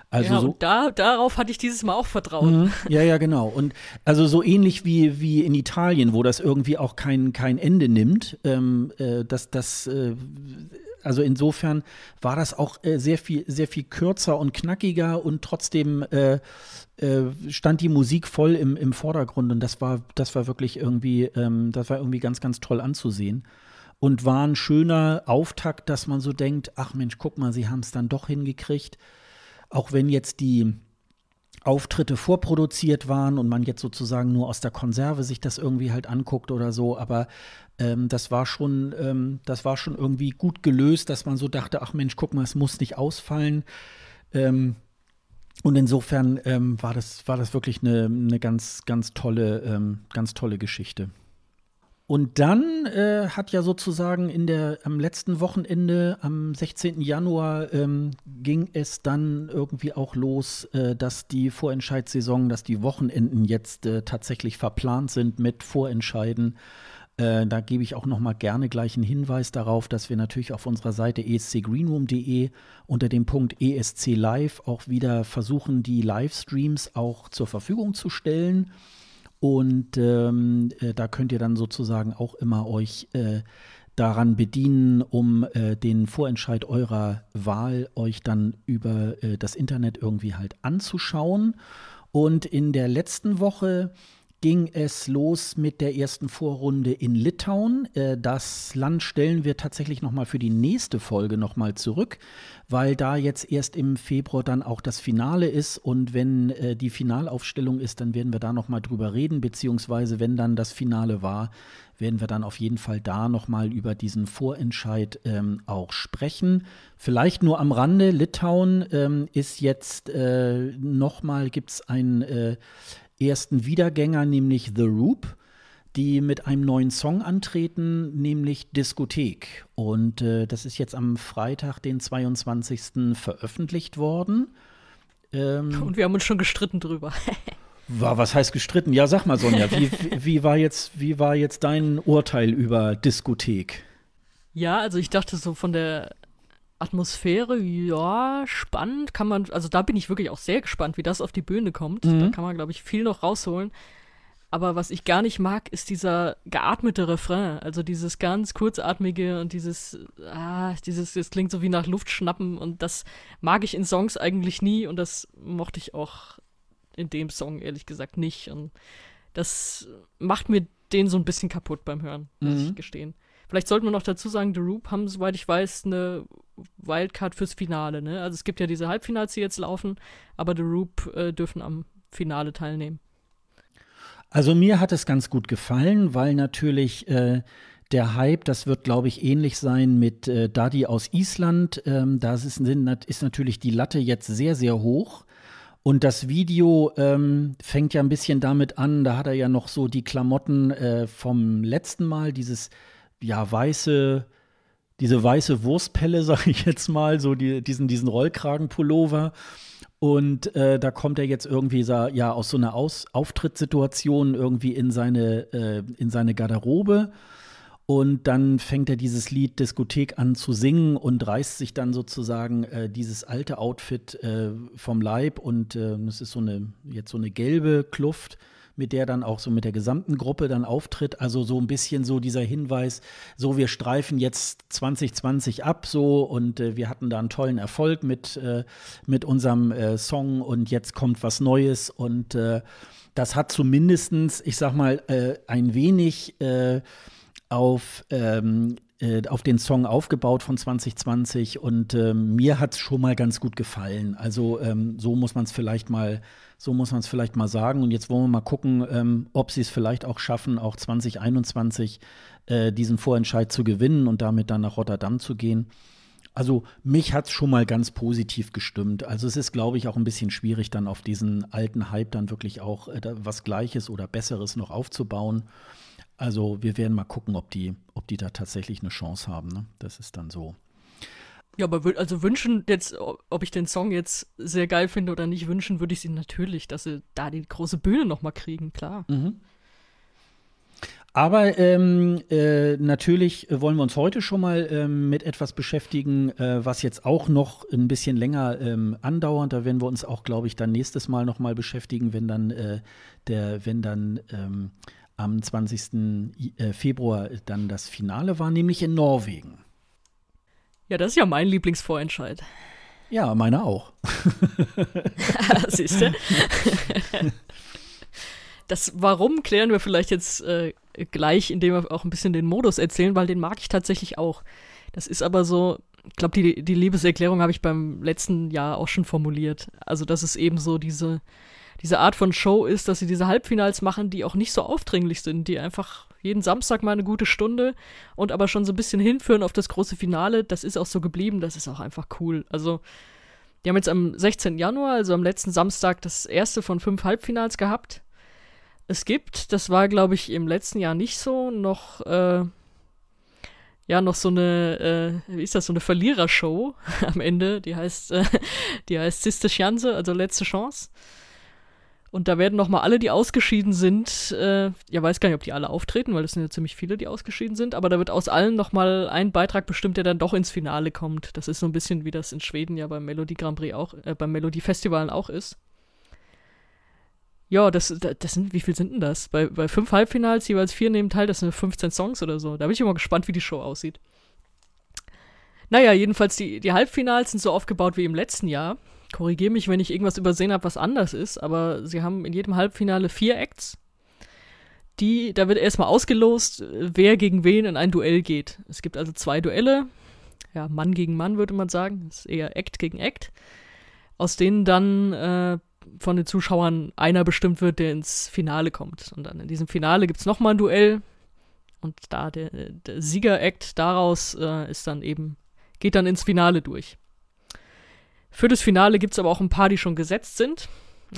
Also ja, so, da, darauf hatte ich dieses Mal auch Vertrauen. Mhm, ja, ja, genau. Und also so ähnlich wie, wie in Italien, wo das irgendwie auch kein, kein Ende nimmt, ähm, äh, dass das äh, also insofern war das auch äh, sehr viel, sehr viel kürzer und knackiger und trotzdem äh, äh, stand die Musik voll im, im Vordergrund und das war, das war wirklich irgendwie, ähm, das war irgendwie ganz, ganz toll anzusehen. Und war ein schöner Auftakt, dass man so denkt, ach Mensch, guck mal, sie haben es dann doch hingekriegt. Auch wenn jetzt die, Auftritte vorproduziert waren und man jetzt sozusagen nur aus der Konserve sich das irgendwie halt anguckt oder so, aber ähm, das war schon, ähm, das war schon irgendwie gut gelöst, dass man so dachte, ach Mensch, guck mal, es muss nicht ausfallen. Ähm, und insofern ähm, war das, war das wirklich eine, eine ganz, ganz tolle, ähm, ganz tolle Geschichte. Und dann äh, hat ja sozusagen in der, am letzten Wochenende, am 16. Januar, ähm, ging es dann irgendwie auch los, äh, dass die Vorentscheidssaison, dass die Wochenenden jetzt äh, tatsächlich verplant sind mit Vorentscheiden. Äh, da gebe ich auch noch mal gerne gleich einen Hinweis darauf, dass wir natürlich auf unserer Seite escgreenroom.de unter dem Punkt ESC Live auch wieder versuchen, die Livestreams auch zur Verfügung zu stellen. Und ähm, äh, da könnt ihr dann sozusagen auch immer euch äh, daran bedienen, um äh, den Vorentscheid eurer Wahl euch dann über äh, das Internet irgendwie halt anzuschauen. Und in der letzten Woche ging es los mit der ersten Vorrunde in Litauen. Äh, das Land stellen wir tatsächlich noch mal für die nächste Folge noch mal zurück, weil da jetzt erst im Februar dann auch das Finale ist und wenn äh, die Finalaufstellung ist, dann werden wir da noch mal drüber reden, beziehungsweise wenn dann das Finale war, werden wir dann auf jeden Fall da noch mal über diesen Vorentscheid ähm, auch sprechen. Vielleicht nur am Rande, Litauen ähm, ist jetzt äh, noch mal, gibt es ein äh, ersten Wiedergänger, nämlich The Roop, die mit einem neuen Song antreten, nämlich Diskothek. Und äh, das ist jetzt am Freitag, den 22. veröffentlicht worden. Ähm, Und wir haben uns schon gestritten drüber. war, was heißt gestritten? Ja, sag mal, Sonja, wie, wie, war jetzt, wie war jetzt dein Urteil über Diskothek? Ja, also ich dachte so von der Atmosphäre, ja, spannend. Kann man, also da bin ich wirklich auch sehr gespannt, wie das auf die Bühne kommt. Mhm. Da kann man, glaube ich, viel noch rausholen. Aber was ich gar nicht mag, ist dieser geatmete Refrain. Also dieses ganz kurzatmige und dieses, ah, dieses, das klingt so wie nach Luft schnappen und das mag ich in Songs eigentlich nie und das mochte ich auch in dem Song ehrlich gesagt nicht. Und das macht mir den so ein bisschen kaputt beim Hören, muss mhm. ich gestehen. Vielleicht sollten wir noch dazu sagen, The Roop haben, soweit ich weiß, eine Wildcard fürs Finale. Ne? Also es gibt ja diese Halbfinals, die jetzt laufen, aber The Roop äh, dürfen am Finale teilnehmen. Also mir hat es ganz gut gefallen, weil natürlich äh, der Hype, das wird, glaube ich, ähnlich sein mit äh, Daddy aus Island. Ähm, da ist, ist, natürlich die Latte jetzt sehr, sehr hoch. Und das Video ähm, fängt ja ein bisschen damit an, da hat er ja noch so die Klamotten äh, vom letzten Mal, dieses ja, weiße, diese weiße Wurstpelle, sag ich jetzt mal, so die, diesen, diesen Rollkragenpullover. Und äh, da kommt er jetzt irgendwie ja aus so einer aus Auftrittssituation irgendwie in seine, äh, in seine Garderobe. Und dann fängt er dieses Lied Diskothek an zu singen und reißt sich dann sozusagen äh, dieses alte Outfit äh, vom Leib. Und es äh, ist so eine, jetzt so eine gelbe Kluft mit der dann auch so mit der gesamten Gruppe dann auftritt. Also so ein bisschen so dieser Hinweis, so wir streifen jetzt 2020 ab so und äh, wir hatten da einen tollen Erfolg mit, äh, mit unserem äh, Song und jetzt kommt was Neues und äh, das hat zumindestens, ich sag mal, äh, ein wenig äh, auf ähm, äh, auf den Song aufgebaut von 2020 und ähm, mir hat es schon mal ganz gut gefallen. Also ähm, so muss man es vielleicht mal, so muss man es vielleicht mal sagen. Und jetzt wollen wir mal gucken, ähm, ob sie es vielleicht auch schaffen, auch 2021 äh, diesen Vorentscheid zu gewinnen und damit dann nach Rotterdam zu gehen. Also mich hat es schon mal ganz positiv gestimmt. Also es ist, glaube ich, auch ein bisschen schwierig, dann auf diesen alten Hype dann wirklich auch äh, was Gleiches oder Besseres noch aufzubauen. Also wir werden mal gucken, ob die, ob die da tatsächlich eine Chance haben. Ne? Das ist dann so. Ja, aber also wünschen jetzt, ob ich den Song jetzt sehr geil finde oder nicht, wünschen würde ich sie natürlich, dass sie da die große Bühne noch mal kriegen, klar. Mhm. Aber ähm, äh, natürlich wollen wir uns heute schon mal ähm, mit etwas beschäftigen, äh, was jetzt auch noch ein bisschen länger ähm, andauert. Da werden wir uns auch, glaube ich, dann nächstes Mal noch mal beschäftigen, wenn dann äh, der, wenn dann ähm, am 20. Äh, Februar dann das Finale war, nämlich in Norwegen. Ja, das ist ja mein Lieblingsvorentscheid. Ja, meine auch. Siehst du? Das Warum klären wir vielleicht jetzt äh, gleich, indem wir auch ein bisschen den Modus erzählen, weil den mag ich tatsächlich auch. Das ist aber so, ich glaube, die, die Liebeserklärung habe ich beim letzten Jahr auch schon formuliert. Also, dass es eben so diese, diese Art von Show ist, dass sie diese Halbfinals machen, die auch nicht so aufdringlich sind, die einfach jeden Samstag mal eine gute Stunde und aber schon so ein bisschen hinführen auf das große Finale. Das ist auch so geblieben, das ist auch einfach cool. Also, die haben jetzt am 16. Januar, also am letzten Samstag, das erste von fünf Halbfinals gehabt. Es gibt, das war glaube ich im letzten Jahr nicht so, noch, äh, ja, noch so eine, äh, wie ist das, so eine Verlierershow am Ende, die heißt, äh, die heißt Siste Chance, also letzte Chance. Und da werden nochmal alle, die ausgeschieden sind, äh, ja, weiß gar nicht, ob die alle auftreten, weil es sind ja ziemlich viele, die ausgeschieden sind, aber da wird aus allen nochmal ein Beitrag bestimmt, der dann doch ins Finale kommt. Das ist so ein bisschen, wie das in Schweden ja beim Melodie Grand Prix auch, äh, beim Melodie Festivalen auch ist. Ja, das, das sind, wie viel sind denn das? Bei, bei fünf Halbfinals jeweils vier nehmen teil, das sind 15 Songs oder so. Da bin ich immer gespannt, wie die Show aussieht. Naja, jedenfalls, die, die Halbfinals sind so aufgebaut wie im letzten Jahr korrigiere mich, wenn ich irgendwas übersehen habe, was anders ist, aber sie haben in jedem Halbfinale vier Acts. Die, da wird erstmal ausgelost, wer gegen wen in ein Duell geht. Es gibt also zwei Duelle, ja, Mann gegen Mann würde man sagen, das ist eher Act gegen Act, aus denen dann äh, von den Zuschauern einer bestimmt wird, der ins Finale kommt. Und dann in diesem Finale gibt es nochmal ein Duell und da der, der Sieger-Act daraus äh, ist dann eben, geht dann ins Finale durch. Für das Finale gibt es aber auch ein paar, die schon gesetzt sind.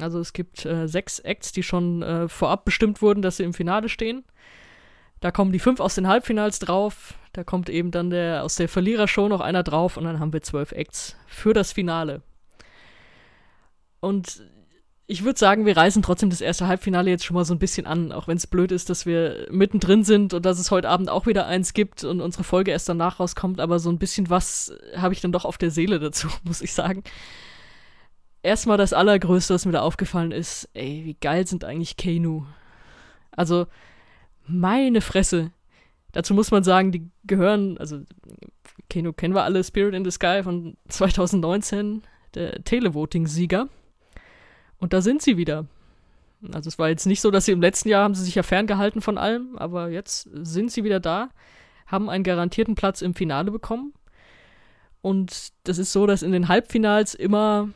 Also es gibt äh, sechs Acts, die schon äh, vorab bestimmt wurden, dass sie im Finale stehen. Da kommen die fünf aus den Halbfinals drauf. Da kommt eben dann der aus der Verlierershow noch einer drauf und dann haben wir zwölf Acts für das Finale. Und ich würde sagen, wir reißen trotzdem das erste Halbfinale jetzt schon mal so ein bisschen an, auch wenn es blöd ist, dass wir mittendrin sind und dass es heute Abend auch wieder eins gibt und unsere Folge erst danach rauskommt, aber so ein bisschen was habe ich dann doch auf der Seele dazu, muss ich sagen. Erstmal das Allergrößte, was mir da aufgefallen ist, ey, wie geil sind eigentlich Kanu. Also, meine Fresse. Dazu muss man sagen, die gehören, also Kano kennen wir alle, Spirit in the Sky von 2019, der Televoting-Sieger. Und da sind sie wieder. Also es war jetzt nicht so, dass sie im letzten Jahr haben sie sich ja ferngehalten von allem, aber jetzt sind sie wieder da, haben einen garantierten Platz im Finale bekommen. Und das ist so, dass in den Halbfinals immer,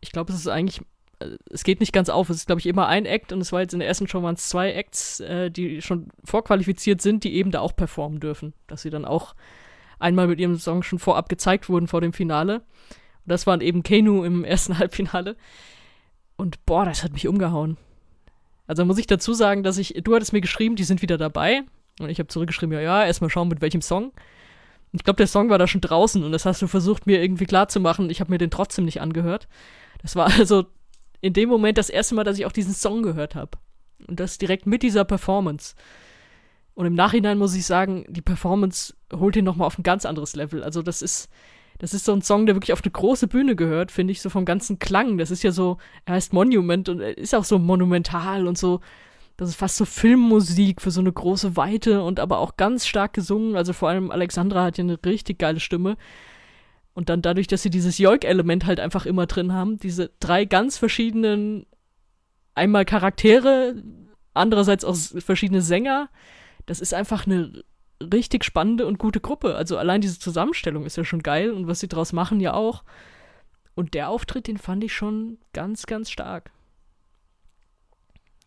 ich glaube, es ist eigentlich, äh, es geht nicht ganz auf, es ist, glaube ich, immer ein Act und es war jetzt in der ersten Show waren es zwei Acts, äh, die schon vorqualifiziert sind, die eben da auch performen dürfen. Dass sie dann auch einmal mit ihrem Song schon vorab gezeigt wurden vor dem Finale. Und das waren eben Kenu im ersten Halbfinale. Und boah, das hat mich umgehauen. Also muss ich dazu sagen, dass ich, du hattest mir geschrieben, die sind wieder dabei. Und ich habe zurückgeschrieben, ja, ja, erstmal schauen, mit welchem Song. Ich glaube, der Song war da schon draußen und das hast du versucht, mir irgendwie klarzumachen. Ich habe mir den trotzdem nicht angehört. Das war also in dem Moment das erste Mal, dass ich auch diesen Song gehört habe. Und das direkt mit dieser Performance. Und im Nachhinein muss ich sagen, die Performance holt ihn nochmal auf ein ganz anderes Level. Also das ist, das ist so ein Song, der wirklich auf eine große Bühne gehört, finde ich, so vom ganzen Klang. Das ist ja so, er heißt Monument und ist auch so monumental und so, das ist fast so Filmmusik für so eine große Weite und aber auch ganz stark gesungen. Also vor allem Alexandra hat ja eine richtig geile Stimme. Und dann dadurch, dass sie dieses Joik-Element halt einfach immer drin haben, diese drei ganz verschiedenen, einmal Charaktere, andererseits auch verschiedene Sänger, das ist einfach eine richtig spannende und gute Gruppe. Also allein diese Zusammenstellung ist ja schon geil und was sie draus machen ja auch. Und der Auftritt, den fand ich schon ganz, ganz stark.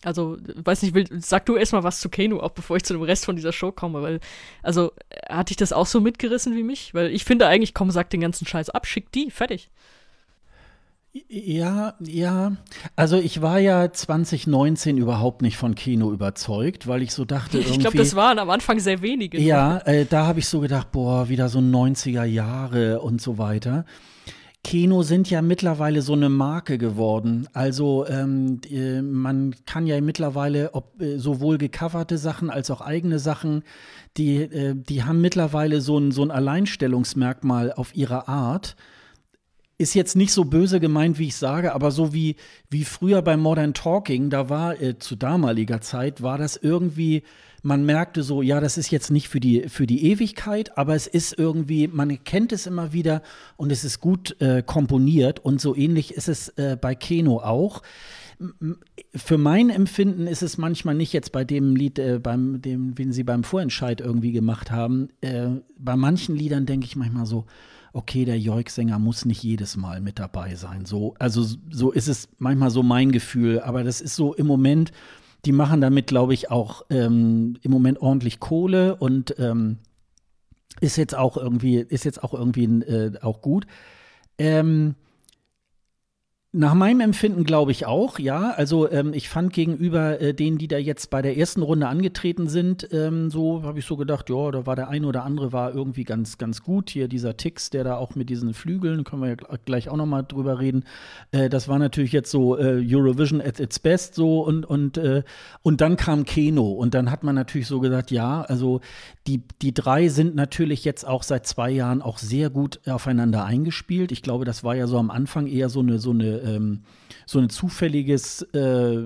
Also, weiß nicht, will, sag du erstmal was zu Keno, auch bevor ich zu dem Rest von dieser Show komme, weil, also, hatte ich das auch so mitgerissen wie mich? Weil ich finde eigentlich, komm, sag den ganzen Scheiß ab, schick die, fertig. Ja, ja. Also ich war ja 2019 überhaupt nicht von Kino überzeugt, weil ich so dachte irgendwie. Ich glaube, das waren am Anfang sehr wenige. Ja, äh, da habe ich so gedacht, boah, wieder so 90er Jahre und so weiter. Kino sind ja mittlerweile so eine Marke geworden. Also ähm, äh, man kann ja mittlerweile ob, äh, sowohl gecoverte Sachen als auch eigene Sachen, die, äh, die haben mittlerweile so ein, so ein Alleinstellungsmerkmal auf ihre Art. Ist jetzt nicht so böse gemeint, wie ich sage, aber so wie, wie früher bei Modern Talking, da war äh, zu damaliger Zeit, war das irgendwie man merkte so, ja, das ist jetzt nicht für die, für die Ewigkeit, aber es ist irgendwie, man kennt es immer wieder und es ist gut äh, komponiert und so ähnlich ist es äh, bei Keno auch. Für mein Empfinden ist es manchmal nicht jetzt bei dem Lied, äh, beim, dem, den sie beim Vorentscheid irgendwie gemacht haben. Äh, bei manchen Liedern denke ich manchmal so, okay, der Joik-Sänger muss nicht jedes Mal mit dabei sein. So, also so ist es manchmal so mein Gefühl, aber das ist so im Moment die machen damit, glaube ich, auch ähm, im Moment ordentlich Kohle und ähm, ist jetzt auch irgendwie, ist jetzt auch irgendwie äh, auch gut. Ähm, nach meinem Empfinden glaube ich auch, ja. Also ähm, ich fand gegenüber äh, denen, die da jetzt bei der ersten Runde angetreten sind, ähm, so habe ich so gedacht, ja, da war der eine oder andere war irgendwie ganz, ganz gut. Hier dieser Tix, der da auch mit diesen Flügeln, können wir ja gleich auch noch mal drüber reden. Äh, das war natürlich jetzt so äh, Eurovision at its best so und und äh, und dann kam Keno und dann hat man natürlich so gesagt, ja, also die die drei sind natürlich jetzt auch seit zwei Jahren auch sehr gut aufeinander eingespielt. Ich glaube, das war ja so am Anfang eher so eine so eine ähm, so ein zufälliges äh,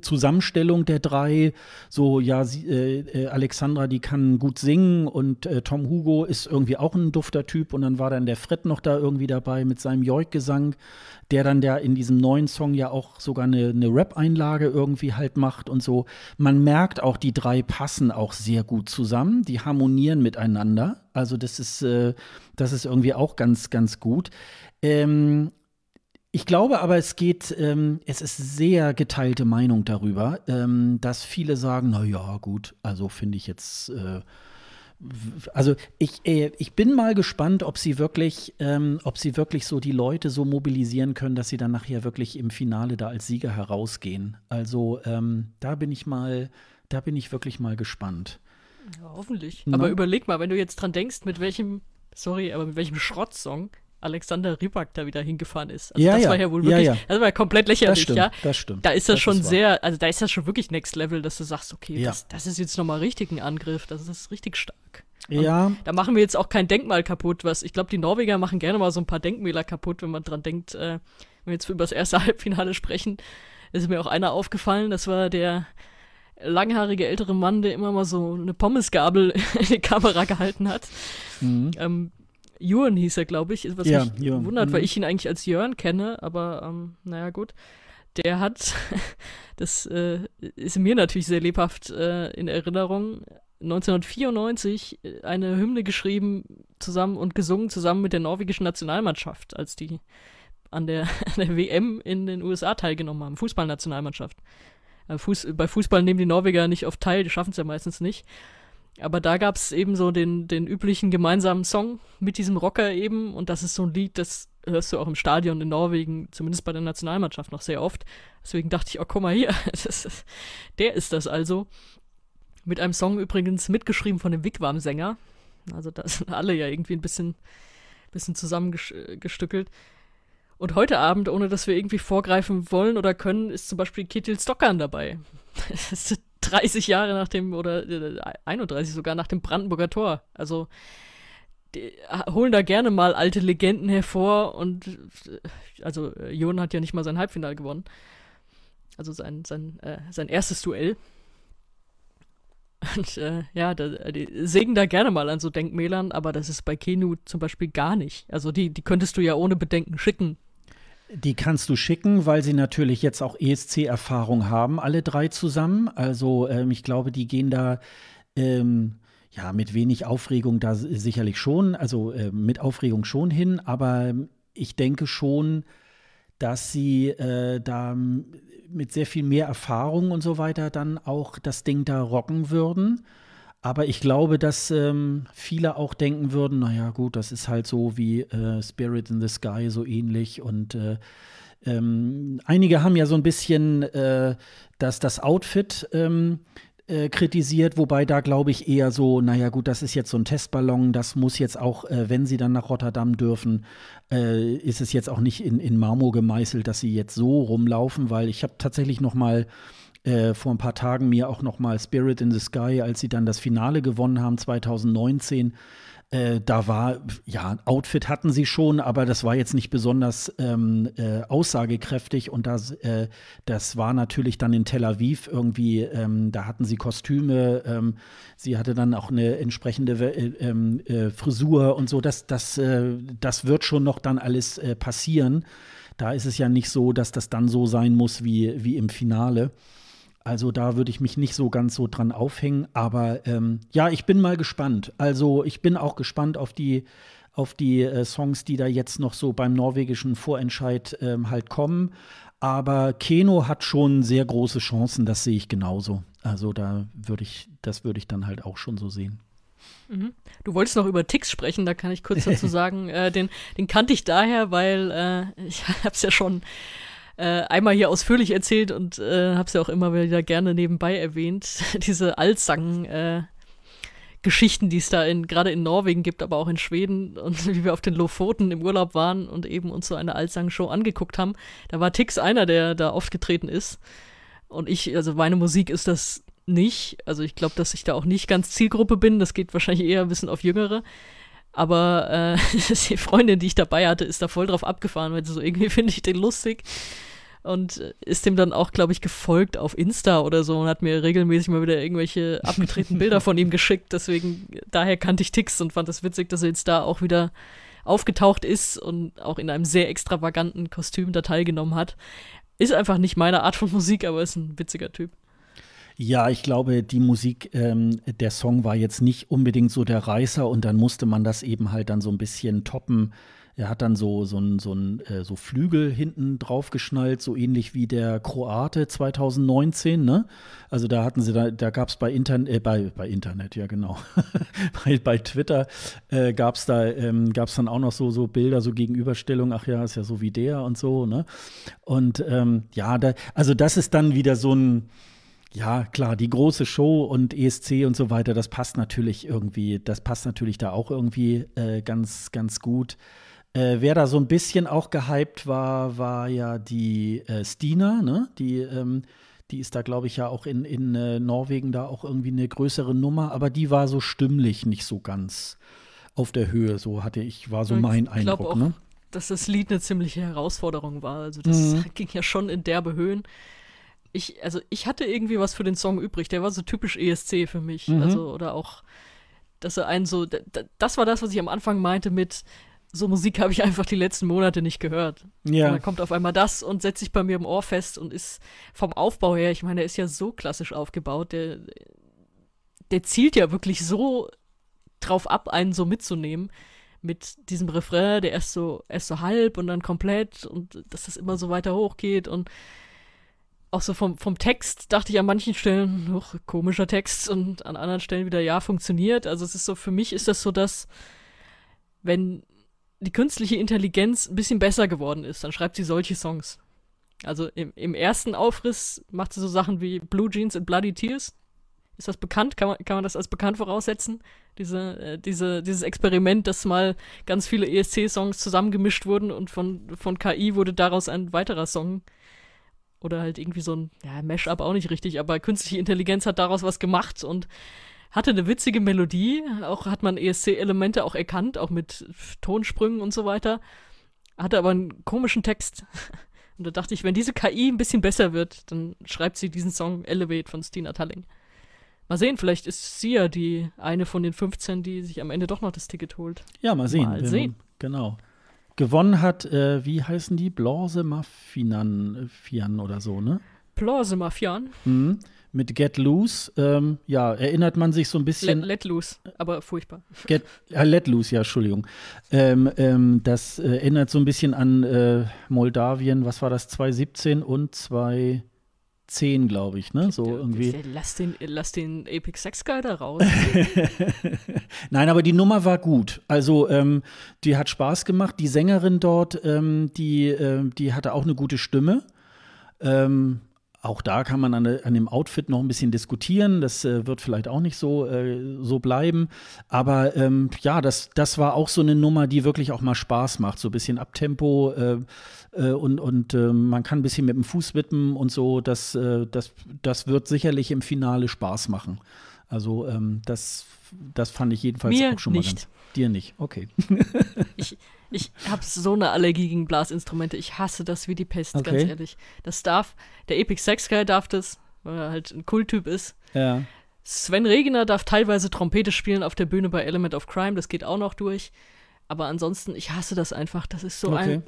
Zusammenstellung der drei. So, ja, sie, äh, äh, Alexandra, die kann gut singen und äh, Tom Hugo ist irgendwie auch ein dufter Typ und dann war dann der Fred noch da irgendwie dabei mit seinem Joik-Gesang, der dann der in diesem neuen Song ja auch sogar eine, eine Rap-Einlage irgendwie halt macht und so. Man merkt auch, die drei passen auch sehr gut zusammen, die harmonieren miteinander. Also das ist, äh, das ist irgendwie auch ganz, ganz gut. Ähm, ich glaube aber, es geht, ähm, es ist sehr geteilte Meinung darüber, ähm, dass viele sagen, na ja, gut, also finde ich jetzt, äh, also ich, äh, ich bin mal gespannt, ob sie wirklich, ähm, ob sie wirklich so die Leute so mobilisieren können, dass sie dann nachher wirklich im Finale da als Sieger herausgehen. Also ähm, da bin ich mal, da bin ich wirklich mal gespannt. Ja, hoffentlich. Na? Aber überleg mal, wenn du jetzt dran denkst, mit welchem, sorry, aber mit welchem Schrottsong Alexander Rybak da wieder hingefahren ist. Also ja, das ja. war ja wohl wirklich, ja, ja. das war ja komplett lächerlich, das stimmt, ja. Das stimmt. Da ist das, das schon ist sehr, also da ist das schon wirklich Next Level, dass du sagst, okay, das, das ist jetzt nochmal richtig ein Angriff, das ist richtig stark. Ja. Da machen wir jetzt auch kein Denkmal kaputt, was ich glaube, die Norweger machen gerne mal so ein paar Denkmäler kaputt, wenn man dran denkt, äh, wenn wir jetzt über das erste Halbfinale sprechen, ist mir auch einer aufgefallen, das war der langhaarige ältere Mann, der immer mal so eine Pommesgabel in die Kamera gehalten hat. Mhm. Ähm, Jürgen hieß er, glaube ich, was Ja, mich Jürgen. wundert, weil Mhm. ich ihn eigentlich als Jörn kenne, aber ähm, naja, gut. Der hat, das äh, ist mir natürlich sehr lebhaft äh, in Erinnerung, 1994 eine Hymne geschrieben zusammen und gesungen zusammen mit der norwegischen Nationalmannschaft, als die an der, an der WM in den USA teilgenommen haben, Fußballnationalmannschaft. Äh, Fuß, bei Fußball nehmen die Norweger nicht oft teil, die schaffen es ja meistens nicht. Aber da gab es eben so den, den üblichen gemeinsamen Song mit diesem Rocker eben. Und das ist so ein Lied, das hörst du auch im Stadion in Norwegen, zumindest bei der Nationalmannschaft noch sehr oft. Deswegen dachte ich, oh, guck mal hier, ist, der ist das also. Mit einem Song übrigens mitgeschrieben von dem Wigwam-Sänger. Also da sind alle ja irgendwie ein bisschen, bisschen zusammengestückelt. Und heute Abend, ohne dass wir irgendwie vorgreifen wollen oder können, ist zum Beispiel Ketil Stockan dabei. Das ist 30 Jahre nach dem, oder äh, 31 sogar nach dem Brandenburger Tor. Also die holen da gerne mal alte Legenden hervor und also Jon hat ja nicht mal sein Halbfinale gewonnen. Also sein, sein, äh, sein erstes Duell. Und äh, ja, da, die sägen da gerne mal an so Denkmälern, aber das ist bei Kenu zum Beispiel gar nicht. Also die, die könntest du ja ohne Bedenken schicken. Die kannst du schicken, weil sie natürlich jetzt auch ESC-Erfahrung haben, alle drei zusammen. Also ähm, ich glaube, die gehen da ähm, ja mit wenig Aufregung da sicherlich schon, also äh, mit Aufregung schon hin, aber ich denke schon, dass sie äh, da mit sehr viel mehr Erfahrung und so weiter dann auch das Ding da rocken würden. Aber ich glaube, dass ähm, viele auch denken würden, naja gut, das ist halt so wie äh, Spirit in the Sky, so ähnlich. Und äh, ähm, einige haben ja so ein bisschen äh, dass das Outfit ähm, äh, kritisiert, wobei da glaube ich eher so, naja gut, das ist jetzt so ein Testballon, das muss jetzt auch, äh, wenn sie dann nach Rotterdam dürfen, äh, ist es jetzt auch nicht in, in Marmor gemeißelt, dass sie jetzt so rumlaufen, weil ich habe tatsächlich noch mal äh, vor ein paar Tagen mir auch noch mal Spirit in the Sky, als sie dann das Finale gewonnen haben 2019, äh, da war, ja, Outfit hatten sie schon, aber das war jetzt nicht besonders ähm, äh, aussagekräftig und das, äh, das war natürlich dann in Tel Aviv irgendwie, ähm, da hatten sie Kostüme, ähm, sie hatte dann auch eine entsprechende äh, ähm, äh, Frisur und so, das, das, äh, das wird schon noch dann alles passieren. Da ist es ja nicht so, dass das dann so sein muss wie, wie im Finale. Also da würde ich mich nicht so ganz so dran aufhängen. Aber ähm, ja, ich bin mal gespannt. Also ich bin auch gespannt auf die, auf die äh, Songs, die da jetzt noch so beim norwegischen Vorentscheid ähm, halt kommen. Aber Keno hat schon sehr große Chancen, das sehe ich genauso. Also da würde ich, das würde ich dann halt auch schon so sehen. Mhm. Du wolltest noch über Ticks sprechen, da kann ich kurz dazu sagen. äh, den, den kannte ich daher, weil äh, ich habe es ja schon äh, einmal hier ausführlich erzählt und äh, habe es ja auch immer wieder gerne nebenbei erwähnt. Diese Altsang, äh, die es da in, gerade in Norwegen gibt, aber auch in Schweden und wie wir auf den Lofoten im Urlaub waren und eben uns so eine Altsang-Show angeguckt haben. Da war Tix einer, der da oft getreten ist. Und ich, also meine Musik ist das nicht. Also ich glaube, dass ich da auch nicht ganz Zielgruppe bin. Das geht wahrscheinlich eher ein bisschen auf Jüngere. Aber äh, die Freundin, die ich dabei hatte, ist da voll drauf abgefahren, weil sie so irgendwie finde ich den lustig und ist dem dann auch, glaube ich, gefolgt auf Insta oder so und hat mir regelmäßig mal wieder irgendwelche abgetretenen Bilder von ihm geschickt. Deswegen, daher kannte ich Tix und fand es das witzig, dass er jetzt da auch wieder aufgetaucht ist und auch in einem sehr extravaganten Kostüm da teilgenommen hat. Ist einfach nicht meine Art von Musik, aber ist ein witziger Typ. Ja, ich glaube, die Musik, ähm, der Song war jetzt nicht unbedingt so der Reißer und dann musste man das eben halt dann so ein bisschen toppen er hat dann so, so, ein, so, ein, äh, so Flügel hinten drauf geschnallt, so ähnlich wie der Kroate 2019, ne? Also da hatten sie, da, da gab es bei, Intern äh, bei, bei Internet, ja genau, bei, bei Twitter äh, gab es da, ähm, dann auch noch so, so Bilder, so Gegenüberstellungen, ach ja, ist ja so wie der und so, ne? Und ähm, ja, da, also das ist dann wieder so ein, ja, klar, die große Show und ESC und so weiter, das passt natürlich irgendwie, das passt natürlich da auch irgendwie äh, ganz, ganz gut. Äh, wer da so ein bisschen auch gehypt war, war ja die äh, Stina, ne? Die, ähm, die ist da, glaube ich, ja auch in, in äh, Norwegen da auch irgendwie eine größere Nummer, aber die war so stimmlich nicht so ganz auf der Höhe, so hatte ich, war so mein Eindruck. Auch, ne? dass das Lied eine ziemliche Herausforderung war. Also das mhm. ging ja schon in derbe Höhen. Ich, also ich hatte irgendwie was für den Song übrig. Der war so typisch ESC für mich. Mhm. Also, oder auch, dass er einen so, das war das, was ich am Anfang meinte mit, so Musik habe ich einfach die letzten Monate nicht gehört. Ja. Und dann kommt auf einmal das und setzt sich bei mir im Ohr fest und ist vom Aufbau her, ich meine, er ist ja so klassisch aufgebaut, der, der zielt ja wirklich so drauf ab, einen so mitzunehmen. Mit diesem Refrain, der erst so, erst so halb und dann komplett und dass das immer so weiter hoch geht und auch so vom, vom Text dachte ich an manchen Stellen, hoch, komischer Text und an anderen Stellen wieder, ja, funktioniert. Also es ist so, für mich ist das so, dass wenn die künstliche Intelligenz ein bisschen besser geworden ist, dann schreibt sie solche Songs. Also im, im ersten Aufriss macht sie so Sachen wie Blue Jeans and Bloody Tears. Ist das bekannt? Kann man, kann man das als bekannt voraussetzen? Diese, äh, diese, dieses Experiment, dass mal ganz viele ESC-Songs zusammengemischt wurden und von, von KI wurde daraus ein weiterer Song. Oder halt irgendwie so ein, ja, Mash-up auch nicht richtig, aber künstliche Intelligenz hat daraus was gemacht und hatte eine witzige Melodie, auch hat man ESC-Elemente auch erkannt, auch mit Tonsprüngen und so weiter. Hatte aber einen komischen Text. Und da dachte ich, wenn diese KI ein bisschen besser wird, dann schreibt sie diesen Song Elevate von Stina Talling. Mal sehen, vielleicht ist sie ja die eine von den 15, die sich am Ende doch noch das Ticket holt. Ja, mal sehen. Mal sehen. Genau. Gewonnen hat, äh, wie heißen die? Blanche Mafian Fian oder so, ne? Plause Mafian. Mhm. Mit Get Loose, ähm, ja, erinnert man sich so ein bisschen. Let, let loose, aber furchtbar. Get, äh, let Loose, ja, Entschuldigung. Ähm, ähm, das äh, erinnert so ein bisschen an äh, Moldawien, was war das, 2017 und 2010, glaube ich, ne? So irgendwie. Lass den, lass den Epic Sex Guy da raus. Nein, aber die Nummer war gut. Also ähm, die hat Spaß gemacht. Die Sängerin dort, ähm, die, ähm, die hatte auch eine gute Stimme. Auch da kann man an, an, dem Outfit noch ein bisschen diskutieren. Das äh, wird vielleicht auch nicht so, äh, so bleiben. Aber ähm, ja, das, das war auch so eine Nummer, die wirklich auch mal Spaß macht. So ein bisschen Abtempo äh, äh und, und ähm, man kann ein bisschen mit dem Fuß wippen und so. Das, äh, das, das wird sicherlich im Finale Spaß machen. Also ähm, das, das fand ich jedenfalls Mir auch schon nicht. mal ganz. Dir nicht, okay. ich ich habe so eine Allergie gegen Blasinstrumente. Ich hasse das wie die Pest, Okay. ganz ehrlich. Das darf, der Epic Sex Guy darf das, weil er halt ein Kulttyp ist. Ja. Sven Regener darf teilweise Trompete spielen auf der Bühne bei Element of Crime, das geht auch noch durch. Aber ansonsten, ich hasse das einfach. Das ist so Okay. ein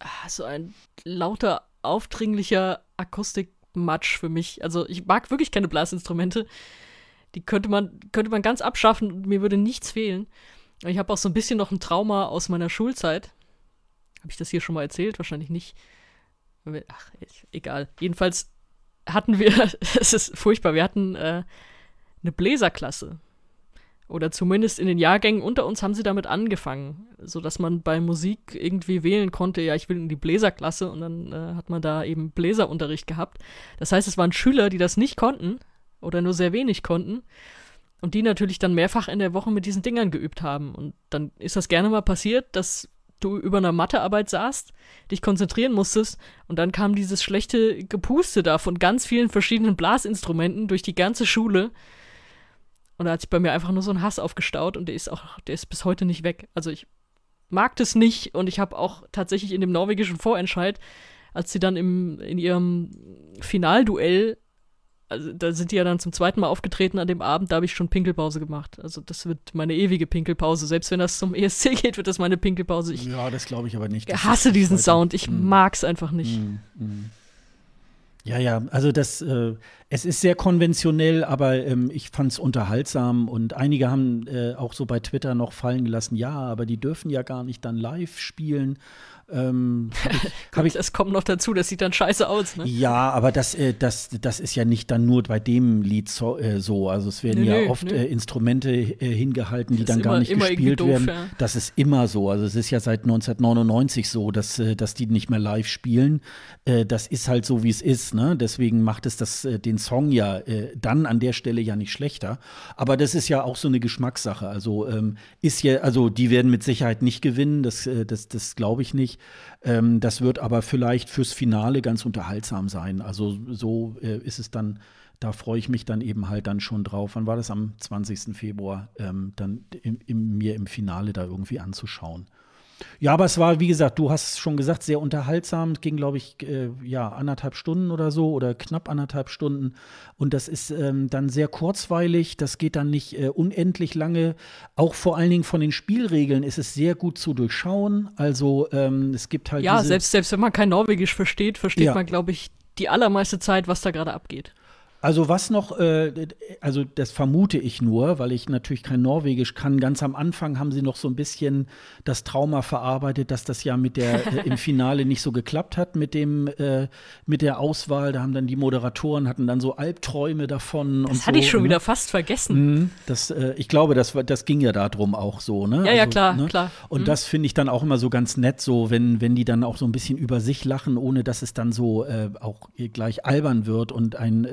ah, so ein lauter, aufdringlicher Akustikmatsch für mich. Also ich mag wirklich keine Blasinstrumente. Die könnte man, könnte man ganz abschaffen und mir würde nichts fehlen. Ich habe auch so ein bisschen noch ein Trauma aus meiner Schulzeit. Habe ich das hier schon mal erzählt? Wahrscheinlich nicht. Ach, egal. Jedenfalls hatten wir, es ist furchtbar, wir hatten äh, eine Bläserklasse. Oder zumindest in den Jahrgängen unter uns haben sie damit angefangen, sodass man bei Musik irgendwie wählen konnte, ja, ich will in die Bläserklasse und dann äh, hat man da eben Bläserunterricht gehabt. Das heißt, es waren Schüler, die das nicht konnten oder nur sehr wenig konnten und die natürlich dann mehrfach in der Woche mit diesen Dingern geübt haben. Und dann ist das gerne mal passiert, dass du über einer Mathearbeit saßt, dich konzentrieren musstest und dann kam dieses schlechte Gepuste da von ganz vielen verschiedenen Blasinstrumenten durch die ganze Schule. Und da hat sich bei mir einfach nur so ein Hass aufgestaut und der ist auch, der ist bis heute nicht weg. Also ich mag das nicht und ich habe auch tatsächlich in dem norwegischen Vorentscheid, als sie dann im, in ihrem Finalduell also da sind die ja dann zum zweiten Mal aufgetreten an dem Abend, da habe ich schon Pinkelpause gemacht. Also das wird meine ewige Pinkelpause. Selbst wenn das zum ESC geht, wird das meine Pinkelpause. Ich Ja, das glaube ich aber nicht. Das hasse diesen heute- Sound. Ich Mm. mag's einfach nicht. Mm, mm. Ja, ja, also das, äh, es ist sehr konventionell, aber ähm, ich fand es unterhaltsam und einige haben äh, auch so bei Twitter noch fallen gelassen, ja, aber die dürfen ja gar nicht dann live spielen. Ähm, hab ich, Das kommt noch dazu, das sieht dann scheiße aus, ne? ja, aber das, äh, das, das ist ja nicht dann nur bei dem Lied so. Äh, so. Also es werden Nö, ja nö, oft nö. äh, Instrumente äh, hingehalten, die Das dann ist gar immer- nicht immer gespielt doof, werden. ja. Das ist immer so. Also es ist ja seit 1999 so, dass, äh, dass die nicht mehr live spielen. Äh, das ist halt so, wie es ist. Ne? Deswegen macht es das, den Song ja dann an der Stelle ja nicht schlechter. Aber das ist ja auch so eine Geschmackssache. Also ähm, ist ja, also die werden mit Sicherheit nicht gewinnen. Das, das, das glaube ich nicht. Ähm, das wird aber vielleicht fürs Finale ganz unterhaltsam sein. Also so äh, ist es dann. Da freue ich mich dann eben halt dann schon drauf. Wann war das am 20. Februar? Ähm, dann im, im, mir im Finale da irgendwie anzuschauen. Ja, aber es war, wie gesagt, du hast schon gesagt, sehr unterhaltsam. Es ging, glaube ich, äh, ja, anderthalb Stunden oder so oder knapp anderthalb Stunden. Und das ist ähm, dann sehr kurzweilig. Das geht dann nicht äh, unendlich lange. Auch vor allen Dingen von den Spielregeln ist es sehr gut zu durchschauen. Also ähm, es gibt halt Ja, selbst, selbst wenn man kein Norwegisch versteht, versteht Ja. man, glaube ich, die allermeiste Zeit, was da gerade abgeht. Also was noch, äh, also das vermute ich nur, weil ich natürlich kein Norwegisch kann. Ganz am Anfang haben sie noch so ein bisschen das Trauma verarbeitet, dass das ja mit der äh, im Finale nicht so geklappt hat mit dem äh, mit der Auswahl. Da haben dann die Moderatoren hatten dann so Albträume davon. Das so, hatte ich schon ne? wieder fast vergessen. Mhm, Das, äh, ich glaube, das, das ging ja darum auch so, ne? Ja, ja, klar, klar. Und Mhm. das finde ich dann auch immer so ganz nett, so wenn, wenn die dann auch so ein bisschen über sich lachen, ohne dass es dann so äh, auch gleich albern wird und ein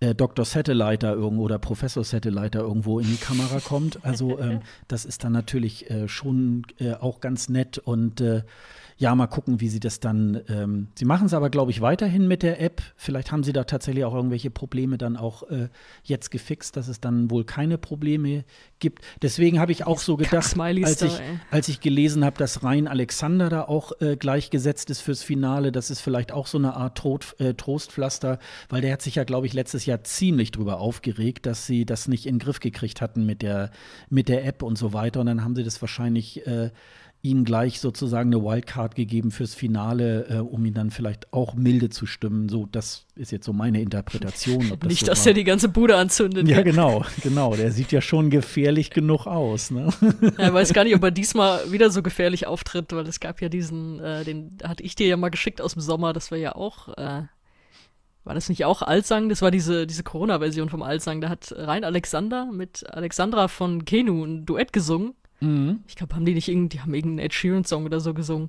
äh, Dr. Satelliter irgendwo oder Professor Satelliter irgendwo in die Kamera kommt. Also ähm, das ist dann natürlich äh, schon äh, auch ganz nett und äh, ja, mal gucken, wie sie das dann. Ähm, sie machen es aber, glaube ich, weiterhin mit der App. Vielleicht haben sie da tatsächlich auch irgendwelche Probleme dann auch äh, jetzt gefixt, dass es dann wohl keine Probleme gibt. Deswegen habe ich auch so gedacht, als ich, als ich gelesen habe, dass Rhein Alexander da auch äh, gleichgesetzt ist fürs Finale, das ist vielleicht auch so eine Art Trot, äh, Trostpflaster, weil der hat sich ja, glaube ich, letztes Jahr ziemlich drüber aufgeregt, dass sie das nicht in den Griff gekriegt hatten mit der, mit der App und so weiter. Und dann haben sie das wahrscheinlich äh, ihm gleich sozusagen eine Wildcard gegeben fürs Finale, äh, um ihn dann vielleicht auch milde zu stimmen. So, das ist jetzt so meine Interpretation. Das Nicht, so dass er die ganze Bude anzündet. Ja, genau, genau. Der sieht ja schon gefährlich genug aus. Ne? Ja, ich weiß gar nicht, ob er diesmal wieder so gefährlich auftritt, weil es gab ja diesen, äh, den hatte ich dir ja mal geschickt aus dem Sommer, das war ja auch. Äh, war das nicht auch Altsang? Das war diese, diese Corona-Version vom Altsang. Da hat Rein Alexander mit Alexandra von Kenu ein Duett gesungen. Mhm. Ich glaube, haben die nicht irgendeinen, die haben irgendeinen Ed Sheeran-Song oder so gesungen.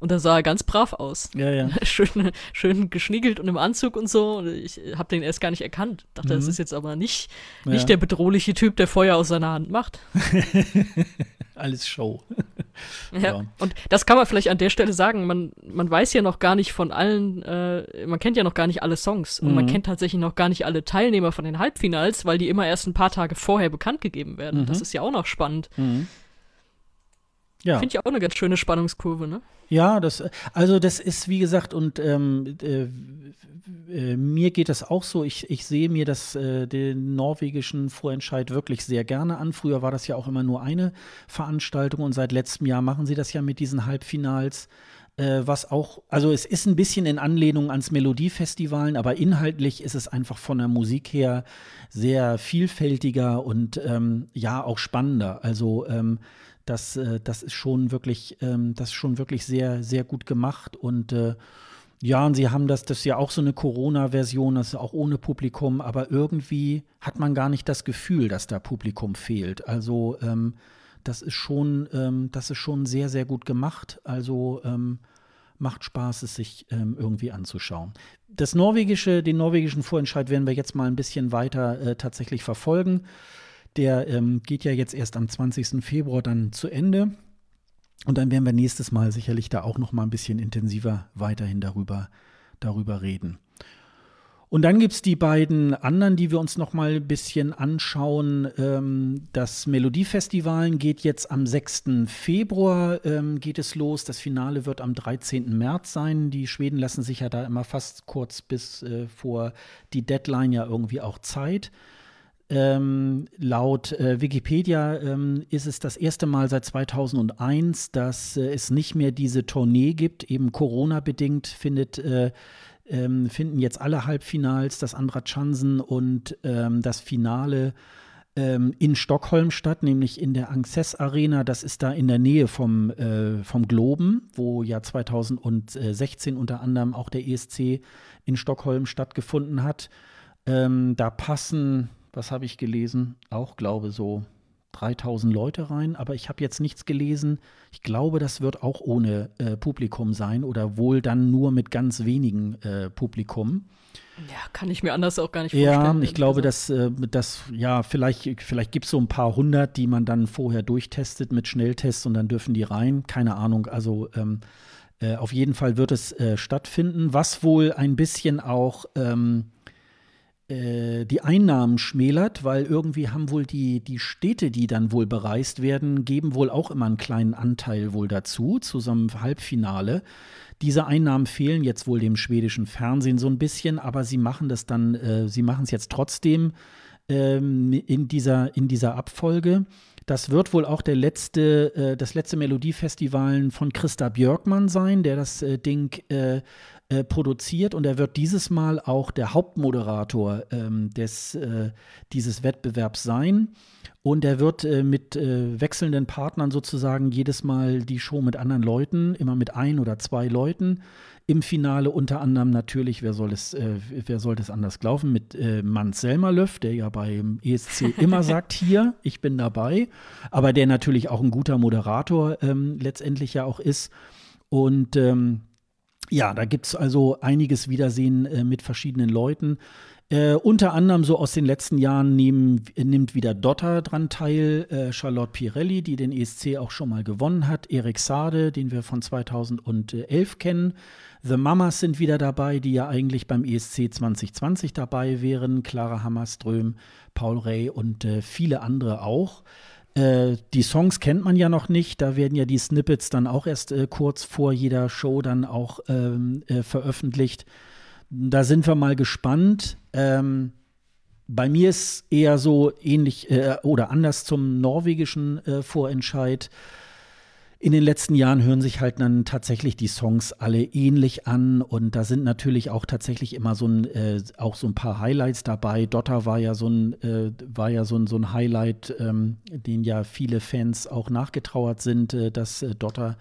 Und da sah er ganz brav aus. Ja, ja. schön, schön geschniegelt und im Anzug und so. Und ich habe den erst gar nicht erkannt. Dachte, mhm. das ist jetzt aber nicht, nicht ja. der bedrohliche Typ, der Feuer aus seiner Hand macht. Alles Show. ja. ja. Und das kann man vielleicht an der Stelle sagen. Man, man weiß ja noch gar nicht von allen, äh, man kennt ja noch gar nicht alle Songs. Und mhm. man kennt tatsächlich noch gar nicht alle Teilnehmer von den Halbfinals, weil die immer erst ein paar Tage vorher bekannt gegeben werden. Mhm. Das ist ja auch noch spannend. Mhm. Ja. Finde ich auch eine ganz schöne Spannungskurve, ne? Ja, das, also das ist, wie gesagt, und ähm, äh, äh, mir geht das auch so. Ich, ich sehe mir das, äh, den norwegischen Vorentscheid wirklich sehr gerne an. Früher war das ja auch immer nur eine Veranstaltung und seit letztem Jahr machen sie das ja mit diesen Halbfinals. Äh, was auch, also es ist ein bisschen in Anlehnung ans Melodiefestivalen, aber inhaltlich ist es einfach von der Musik her sehr vielfältiger und ähm, ja auch spannender. Also ähm, das, äh, das ist schon wirklich, ähm, das ist schon wirklich sehr, sehr gut gemacht und äh, ja, und sie haben das, das ist ja auch so eine Corona-Version, das ist auch ohne Publikum, aber irgendwie hat man gar nicht das Gefühl, dass da Publikum fehlt. Also ähm, das ist schon, ähm, das ist schon sehr, sehr gut gemacht. Also ähm, macht Spaß, es sich ähm, irgendwie anzuschauen. Das norwegische, den norwegischen Vorentscheid werden wir jetzt mal ein bisschen weiter äh, tatsächlich verfolgen. Der ähm, geht ja jetzt erst am 20. Februar dann zu Ende. Und dann werden wir nächstes Mal sicherlich da auch noch mal ein bisschen intensiver weiterhin darüber, darüber reden. Und dann gibt es die beiden anderen, die wir uns noch mal ein bisschen anschauen. Ähm, das Melodiefestivalen geht jetzt am 6. Februar ähm, geht es los. Das Finale wird am 13. März sein. Die Schweden lassen sich ja da immer fast kurz bis äh, vor die Deadline ja irgendwie auch Zeit. Ähm, laut äh, Wikipedia ähm, ist es das erste Mal seit 2001, dass äh, es nicht mehr diese Tournee gibt. Eben Corona-bedingt findet, äh, ähm, finden jetzt alle Halbfinals, das Andra Chansen und ähm, das Finale ähm, in Stockholm statt, nämlich in der Anxess Arena. Das ist da in der Nähe vom, äh, vom Globen, wo ja 2016 unter anderem auch der ESC in Stockholm stattgefunden hat. Ähm, da passen was habe ich gelesen? Auch, glaube so 3000 Leute rein, aber ich habe jetzt nichts gelesen. Ich glaube, das wird auch ohne äh, Publikum sein oder wohl dann nur mit ganz wenigen äh, Publikum. Ja, kann ich mir anders auch gar nicht vorstellen. Ja, ich glaube, dass, äh, dass ja, vielleicht, vielleicht gibt es so ein paar hundert, die man dann vorher durchtestet mit Schnelltests und dann dürfen die rein. Keine Ahnung. Also ähm, äh, auf jeden Fall wird es äh, stattfinden, was wohl ein bisschen auch ähm, äh, die Einnahmen schmälert, weil irgendwie haben wohl die, die Städte, die dann wohl bereist werden, geben wohl auch immer einen kleinen Anteil wohl dazu, zu so einem Halbfinale. Diese Einnahmen fehlen jetzt wohl dem schwedischen Fernsehen so ein bisschen, aber sie machen das dann, äh, sie machen es jetzt trotzdem ähm, in, dieser, in dieser Abfolge. Das wird wohl auch der letzte, äh, das letzte Melodiefestival von Christa Björkmann sein, der das äh, Ding äh, produziert und er wird dieses Mal auch der Hauptmoderator ähm, des, äh, dieses Wettbewerbs sein. Und er wird äh, mit äh, wechselnden Partnern sozusagen jedes Mal die Show mit anderen Leuten, immer mit ein oder zwei Leuten. Im Finale unter anderem natürlich, wer soll es, äh, wer sollte es anders laufen, mit äh, Mans Selmerlöff, der ja beim ESC immer sagt, hier, ich bin dabei, aber der natürlich auch ein guter Moderator ähm, letztendlich ja auch ist. Und ähm, Ja, da gibt es also einiges Wiedersehen äh, mit verschiedenen Leuten. Äh, unter anderem so aus den letzten Jahren nehmen, nimmt wieder Dotter dran teil, äh, Charlotte Pirelli, die den ESC auch schon mal gewonnen hat, Erik Sade, den wir von 2011 kennen. The Mamas sind wieder dabei, die ja eigentlich beim ESC 2020 dabei wären. Clara Hammerström, Paul Rey und äh, viele andere auch. Äh, die Songs kennt man ja noch nicht, da werden ja die Snippets dann auch erst äh, kurz vor jeder Show dann auch ähm, äh, veröffentlicht. Da sind wir mal gespannt. Ähm, bei mir ist eher so ähnlich äh, oder anders zum norwegischen äh, Vorentscheid. In den letzten Jahren hören sich halt dann tatsächlich die Songs alle ähnlich an und da sind natürlich auch tatsächlich immer so ein äh, auch so ein paar Highlights dabei. Dotter war ja so ein äh, war ja so ein, so ein Highlight, ähm, den ja viele Fans auch nachgetrauert sind, äh, dass äh, Dotter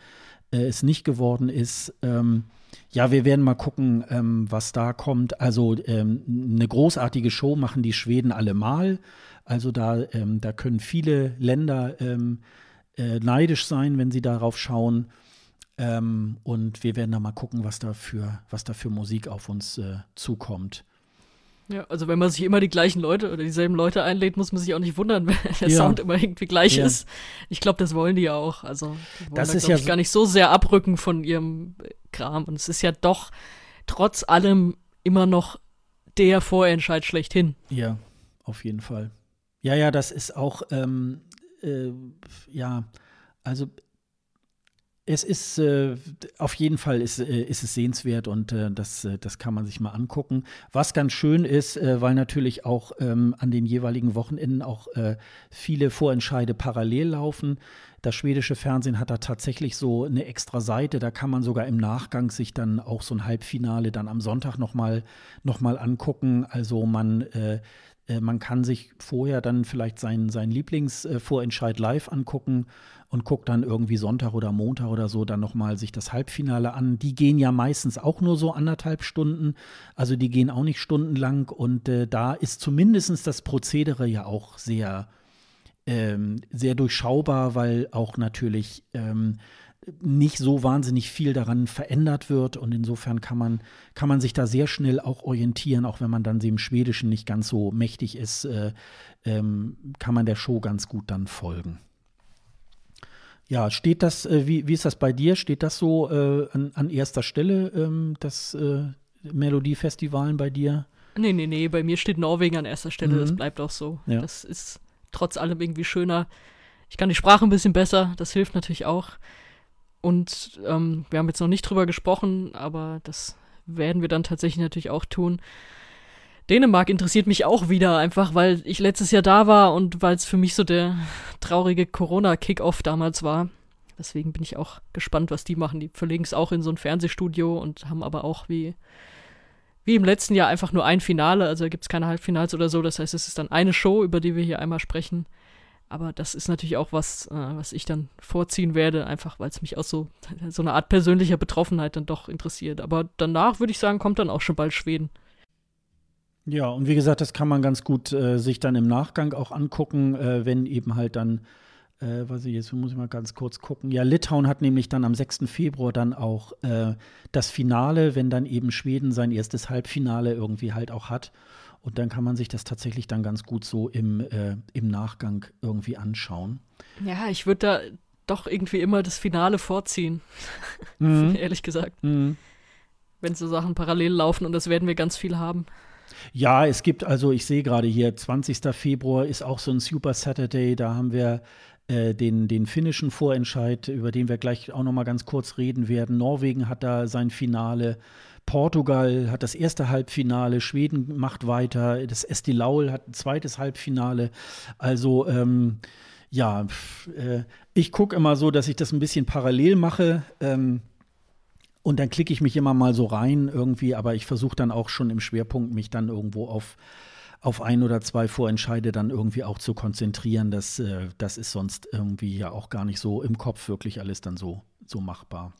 äh, es nicht geworden ist. Ähm, ja, wir werden mal gucken, ähm, was da kommt. Also ähm, eine großartige Show machen die Schweden allemal. Also da, ähm, da können viele Länder ähm, äh, neidisch sein, wenn sie darauf schauen. Ähm, und wir werden da mal gucken, was da für, was da für Musik auf uns äh, zukommt. Ja, also wenn man sich immer die gleichen Leute oder dieselben Leute einlädt, muss man sich auch nicht wundern, wenn der ja. Sound immer irgendwie gleich ja. ist. Ich glaube, das wollen die ja auch. Also die wollen das da, ist ja ich, gar nicht so sehr abrücken von ihrem Kram. Und es ist ja doch trotz allem immer noch der Vorentscheid schlechthin. Ja, auf jeden Fall. Ja, ja, das ist auch, ähm, äh, ja, also es ist äh, auf jeden Fall ist, äh, ist es sehenswert und äh, das, äh, das kann man sich mal angucken. Was ganz schön ist, äh, weil natürlich auch ähm, an den jeweiligen Wochenenden auch äh, viele Vorentscheide parallel laufen. Das schwedische Fernsehen hat da tatsächlich so eine extra Seite, da kann man sogar im Nachgang sich dann auch so ein Halbfinale dann am Sonntag nochmal noch mal angucken. Also man man kann sich vorher dann vielleicht seinen, seinen Lieblingsvorentscheid live angucken und guckt dann irgendwie Sonntag oder Montag oder so dann nochmal sich das Halbfinale an. Die gehen ja meistens auch nur so anderthalb Stunden, also die gehen auch nicht stundenlang und äh, da ist zumindest das Prozedere ja auch sehr, ähm, sehr durchschaubar, weil auch natürlich ähm, nicht so wahnsinnig viel daran verändert wird und insofern kann man, kann man sich da sehr schnell auch orientieren, auch wenn man dann dem Schwedischen nicht ganz so mächtig ist, äh, ähm, kann man der Show ganz gut dann folgen. Ja, steht das, äh, wie, wie ist das bei dir? Steht das so äh, an, an, erster Stelle, ähm, das äh, Melodiefestivalen bei dir? Nee, nee, nee, bei mir steht Norwegen an erster Stelle, mhm. das bleibt auch so. Ja. Das ist trotz allem irgendwie schöner. Ich kann die Sprache ein bisschen besser, das hilft natürlich auch. Und ähm, wir haben jetzt noch nicht drüber gesprochen, aber das werden wir dann tatsächlich natürlich auch tun. Dänemark interessiert mich auch wieder, einfach weil ich letztes Jahr da war und weil es für mich so der traurige Corona-Kick-Off damals war. Deswegen bin ich auch gespannt, was die machen. Die verlegen es auch in so ein Fernsehstudio und haben aber auch wie, wie im letzten Jahr einfach nur ein Finale. Also gibt es keine Halbfinals oder so. Das heißt, es ist dann eine Show, über die wir hier einmal sprechen. Aber das ist natürlich auch was, äh, was ich dann vorziehen werde, einfach weil es mich aus so, so einer Art persönlicher Betroffenheit dann doch interessiert. Aber danach würde ich sagen, kommt dann auch schon bald Schweden. Ja, und wie gesagt, das kann man ganz gut äh, sich dann im Nachgang auch angucken, äh, wenn eben halt dann, äh, was ich jetzt muss ich mal ganz kurz gucken. Ja, Litauen hat nämlich dann am 6. Februar dann auch äh, das Finale, wenn dann eben Schweden sein erstes Halbfinale irgendwie halt auch hat. Und dann kann man sich das tatsächlich dann ganz gut so im, äh, im Nachgang irgendwie anschauen. Ja, ich würde da doch irgendwie immer das Finale vorziehen, mhm. ehrlich gesagt. Mhm. Wenn so Sachen parallel laufen und das werden wir ganz viel haben. Ja, es gibt, also ich sehe gerade hier, 20. Februar ist auch so ein Super Saturday, da haben wir äh, den, den finnischen Vorentscheid, über den wir gleich auch noch mal ganz kurz reden werden. Norwegen hat da sein Finale. Portugal hat das erste Halbfinale, Schweden macht weiter, das Esti Laul hat ein zweites Halbfinale. Also ähm, ja, äh, ich gucke immer so, dass ich das ein bisschen parallel mache. Ähm, und dann klicke ich mich immer mal so rein irgendwie, aber ich versuche dann auch schon im Schwerpunkt mich dann irgendwo auf, auf ein oder zwei Vorentscheide dann irgendwie auch zu konzentrieren. Das, äh, das ist sonst irgendwie ja auch gar nicht so im Kopf wirklich alles dann so, so machbar.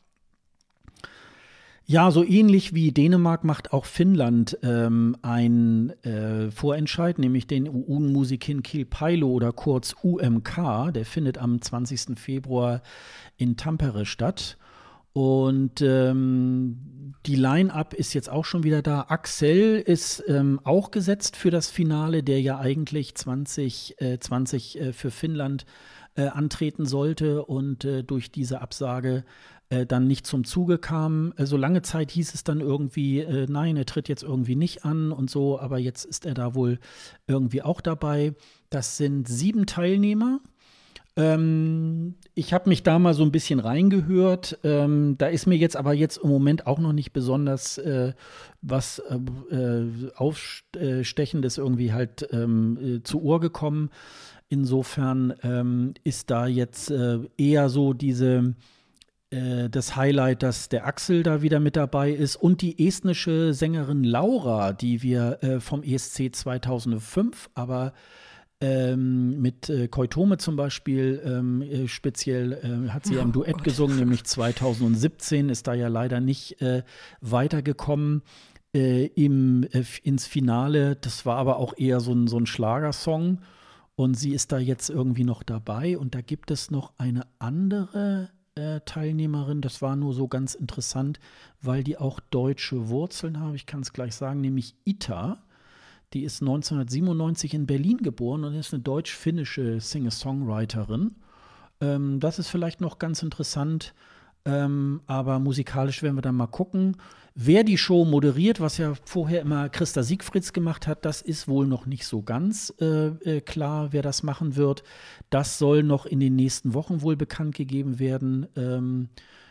Ja, so ähnlich wie Dänemark macht auch Finnland ähm, ein äh, Vorentscheid, nämlich den UN-Musikin Kilpailo oder kurz UMK. Der findet am 20. Februar in Tampere statt. Und ähm, die Line-Up ist jetzt auch schon wieder da. Axel ist ähm, auch gesetzt für das Finale, der ja eigentlich 2020 äh, äh, für Finnland äh, antreten sollte und äh, durch diese Absage äh, dann nicht zum Zuge kam. So lange Zeit hieß es dann irgendwie, nein, er tritt jetzt irgendwie nicht an und so, aber jetzt ist er da wohl irgendwie auch dabei. Das sind sieben Teilnehmer. Ähm, ich habe mich da mal so ein bisschen reingehört. Ähm, da ist mir jetzt aber jetzt im Moment auch noch nicht besonders äh, was äh, Aufstechendes irgendwie halt ähm, zu Ohr gekommen. Insofern ähm, ist da jetzt äh, eher so diese äh, das Highlight, dass der Axel da wieder mit dabei ist und die estnische Sängerin Laura, die wir äh, vom ESC 2005, aber ähm, mit äh, Koitome zum Beispiel ähm, äh, speziell äh, hat sie ja im oh Duett Gott. gesungen, nämlich 2017, ist da ja leider nicht äh, weitergekommen äh, im, ins Finale. Das war aber auch eher so ein, so ein Schlagersong und sie ist da jetzt irgendwie noch dabei und da gibt es noch eine andere äh, Teilnehmerin. Das war nur so ganz interessant, weil die auch deutsche Wurzeln haben. Ich kann es gleich sagen, nämlich Ita. Die ist 1997 in Berlin geboren und ist eine deutsch-finnische Singer-Songwriterin. Ähm, das ist vielleicht noch ganz interessant, ähm, aber musikalisch werden wir dann mal gucken. Wer die Show moderiert, was ja vorher immer Christa Siegfrieds gemacht hat, das ist wohl noch nicht so ganz äh, äh, klar, wer das machen wird. Das soll noch in den nächsten Wochen wohl bekannt gegeben werden. Ähm,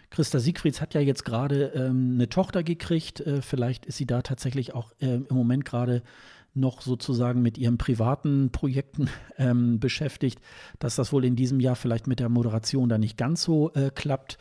Christa Siegfrieds hat ja jetzt gerade ähm, eine Tochter gekriegt. Äh, vielleicht ist sie da tatsächlich auch äh, im Moment gerade noch sozusagen mit ihren privaten Projekten ähm, beschäftigt, dass das wohl in diesem Jahr vielleicht mit der Moderation da nicht ganz so äh, klappt.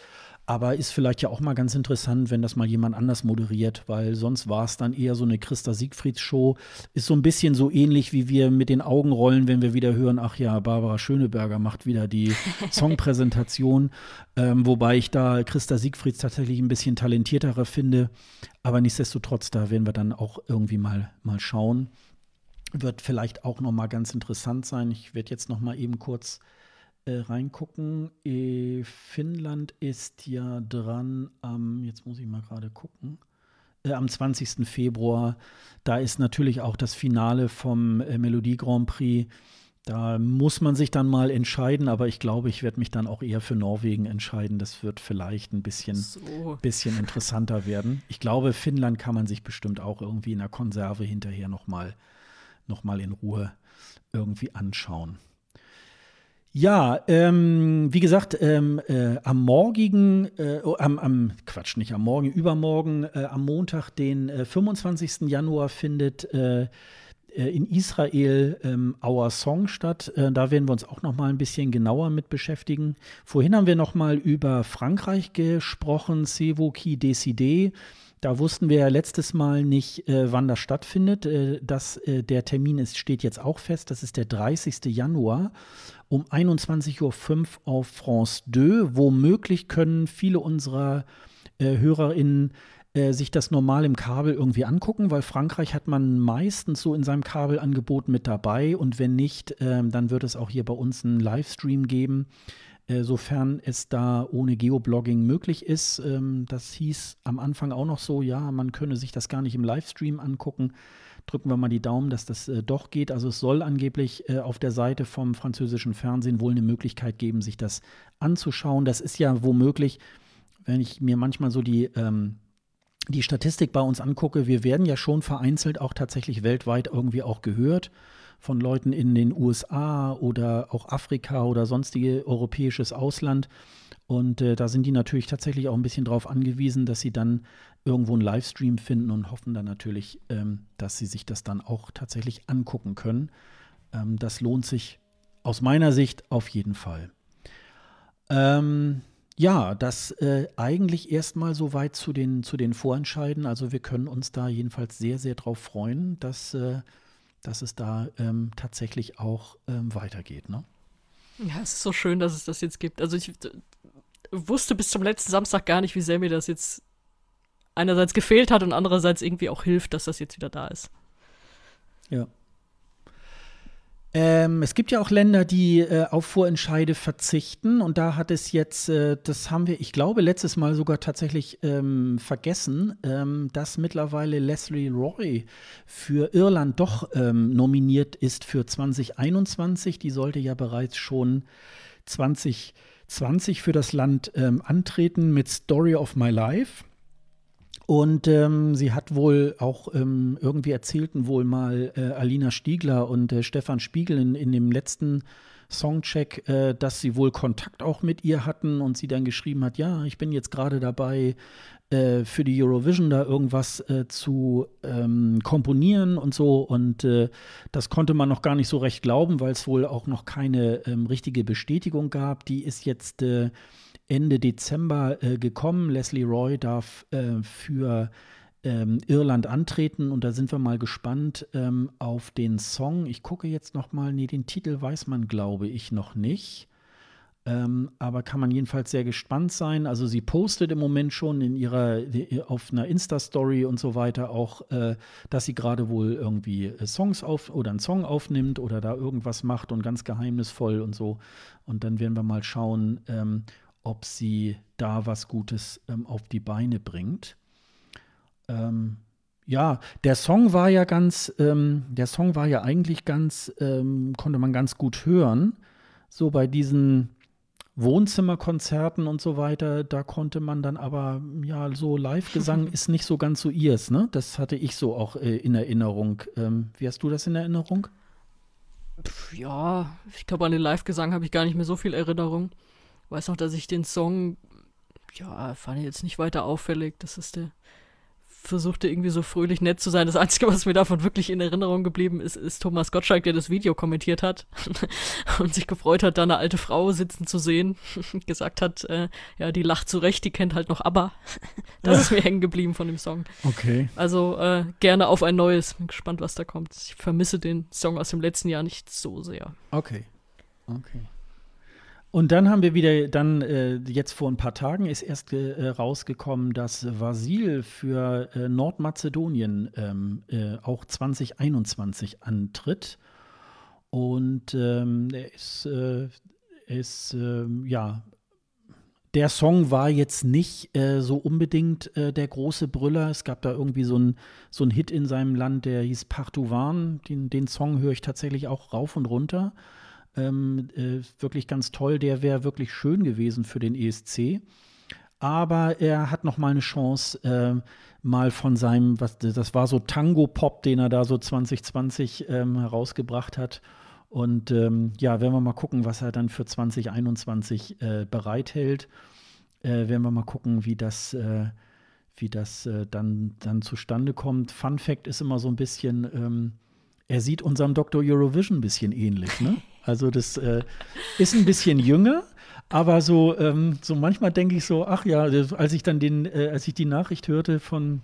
Aber ist vielleicht ja auch mal ganz interessant, wenn das mal jemand anders moderiert, weil sonst war es dann eher so eine Christa Siegfrieds-Show. Ist so ein bisschen so ähnlich, wie wir mit den Augen rollen, wenn wir wieder hören, ach ja, Barbara Schöneberger macht wieder die Songpräsentation. ähm, wobei ich da Christa Siegfrieds tatsächlich ein bisschen talentierterer finde. Aber nichtsdestotrotz, da werden wir dann auch irgendwie mal, mal schauen. Wird vielleicht auch noch mal ganz interessant sein. Ich werde jetzt noch mal eben kurz äh, reingucken. Äh, Finnland ist ja dran am, jetzt muss ich mal gerade gucken, äh, am 20. Februar. Da ist natürlich auch das Finale vom äh, Melodie Grand Prix. Da muss man sich dann mal entscheiden, aber ich glaube, ich werde mich dann auch eher für Norwegen entscheiden. Das wird vielleicht ein bisschen, so. bisschen interessanter werden. Ich glaube, Finnland kann man sich bestimmt auch irgendwie in der Konserve hinterher nochmal noch mal in Ruhe irgendwie anschauen. Ja, ähm, wie gesagt, ähm, äh, am morgigen, äh, oh, am, am, Quatsch, nicht am Morgen, übermorgen, äh, am Montag, den 25. Äh, Januar, findet äh, äh, in Israel ähm, Our Song statt. da werden wir uns auch noch mal ein bisschen genauer mit beschäftigen. Vorhin haben wir noch mal über Frankreich gesprochen, Sevo qui décide. Da wussten wir ja letztes Mal nicht, äh, wann das stattfindet. Äh, das, äh, der Termin ist, steht jetzt auch fest. Das ist der 30. Januar um 21.05 Uhr auf France 2. Womöglich können viele unserer äh, HörerInnen äh, sich das normal im Kabel irgendwie angucken, weil Frankreich hat man meistens so in seinem Kabelangebot mit dabei und wenn nicht, äh, dann wird es auch hier bei uns einen Livestream geben, sofern es da ohne Geoblogging möglich ist. Ähm, das hieß am Anfang auch noch so, ja, man könne sich das gar nicht im Livestream angucken drücken wir mal die Daumen, dass das äh, doch geht. Also es soll angeblich äh, auf der Seite vom französischen Fernsehen wohl eine Möglichkeit geben, sich das anzuschauen. Das ist ja womöglich, wenn ich mir manchmal so die, ähm, die Statistik bei uns angucke, wir werden ja schon vereinzelt auch tatsächlich weltweit irgendwie auch gehört von Leuten in den USA oder auch Afrika oder sonstige europäisches Ausland. Und äh, da sind die natürlich tatsächlich auch ein bisschen darauf angewiesen, dass sie dann irgendwo einen Livestream finden und hoffen dann natürlich, ähm, dass sie sich das dann auch tatsächlich angucken können. Ähm, das lohnt sich aus meiner Sicht auf jeden Fall. Ähm, ja, das äh, eigentlich erstmal soweit zu den, zu den Vorentscheiden. Also wir können uns da jedenfalls sehr, sehr drauf freuen, dass, äh, dass es da ähm, tatsächlich auch ähm, weitergeht. Ne? Ja, es ist so schön, dass es das jetzt gibt. Also ich wusste bis zum letzten Samstag gar nicht, wie sehr mir das jetzt einerseits gefehlt hat und andererseits irgendwie auch hilft, dass das jetzt wieder da ist. Ja. Ähm, es gibt ja auch Länder, die äh, auf Vorentscheide verzichten und da hat es jetzt, äh, das haben wir, ich glaube, letztes Mal sogar tatsächlich ähm, vergessen, ähm, dass mittlerweile Leslie Roy für Irland doch ähm, nominiert ist für 2021. Die sollte ja bereits schon 2020 für das Land ähm, antreten mit Story of My Life. Und ähm, sie hat wohl auch ähm, irgendwie erzählten wohl mal äh, Alina Stiegler und äh, Stefan Spiegel in, in dem letzten Songcheck, äh, dass sie wohl Kontakt auch mit ihr hatten und sie dann geschrieben hat, ja, ich bin jetzt gerade dabei, äh, für die Eurovision da irgendwas äh, zu ähm, komponieren und so. Und äh, das konnte man noch gar nicht so recht glauben, weil es wohl auch noch keine ähm, richtige Bestätigung gab. Die ist jetzt Ende Dezember äh, gekommen. Leslie Roy darf äh, für ähm, Irland antreten und da sind wir mal gespannt ähm, auf den Song. Ich gucke jetzt noch mal, nee, den Titel weiß man, glaube ich, noch nicht. Ähm, aber kann man jedenfalls sehr gespannt sein. Also sie postet im Moment schon in ihrer auf einer Insta-Story und so weiter auch, äh, dass sie gerade wohl irgendwie äh, Songs auf oder einen Song aufnimmt oder da irgendwas macht und ganz geheimnisvoll und so. Und dann werden wir mal schauen, ähm, ob sie da was Gutes ähm, auf die Beine bringt. Ähm, ja, der Song war ja ganz, ähm, der Song war ja eigentlich ganz, ähm, konnte man ganz gut hören. So bei diesen Wohnzimmerkonzerten und so weiter, da konnte man dann aber, ja, so Live-Gesang ist nicht so ganz so ihrs, ne? Das hatte ich so auch äh, in Erinnerung. Ähm, wie hast du das in Erinnerung? Ja, ich glaube, an den Live-Gesang habe ich gar nicht mehr so viel Erinnerung weiß noch, dass ich den Song, ja, fand ich jetzt nicht weiter auffällig. Das ist der, versuchte irgendwie so fröhlich nett zu sein. Das Einzige, was mir davon wirklich in Erinnerung geblieben ist, ist Thomas Gottschalk, der das Video kommentiert hat und sich gefreut hat, da eine alte Frau sitzen zu sehen. gesagt hat, äh, ja, die lacht zurecht, die kennt halt noch ABBA. das ist mir hängen geblieben von dem Song. Okay. Also äh, gerne auf ein neues. Bin gespannt, was da kommt. Ich vermisse den Song aus dem letzten Jahr nicht so sehr. Okay. Okay. Und dann haben wir wieder, dann äh, jetzt vor ein paar Tagen ist erst äh, rausgekommen, dass Vasil für äh, Nordmazedonien ähm, äh, auch 2021 antritt. Und ähm, er ist, äh, ist ähm, ja, der Song war jetzt nicht äh, so unbedingt der große Brüller. Es gab da irgendwie so einen so Hit in seinem Land, der hieß Partuvan. Den, den Song höre ich tatsächlich auch rauf und runter ähm, äh, wirklich ganz toll. Der wäre wirklich schön gewesen für den ESC. Aber er hat noch mal eine Chance, äh, mal von seinem, was, das war so Tango-Pop, den er da so 2020 ähm, herausgebracht hat. Und ähm, ja, werden wir mal gucken, was er dann für 2021 äh, bereithält. Äh, werden wir mal gucken, wie das, äh, wie das äh, dann, dann zustande kommt. Fun Fact ist immer so ein bisschen, ähm, er sieht unserem Dr. Eurovision ein bisschen ähnlich, ne? Also das äh, ist ein bisschen jünger, aber so, ähm, so manchmal denke ich so, ach ja, als ich dann den, äh, als ich die Nachricht hörte von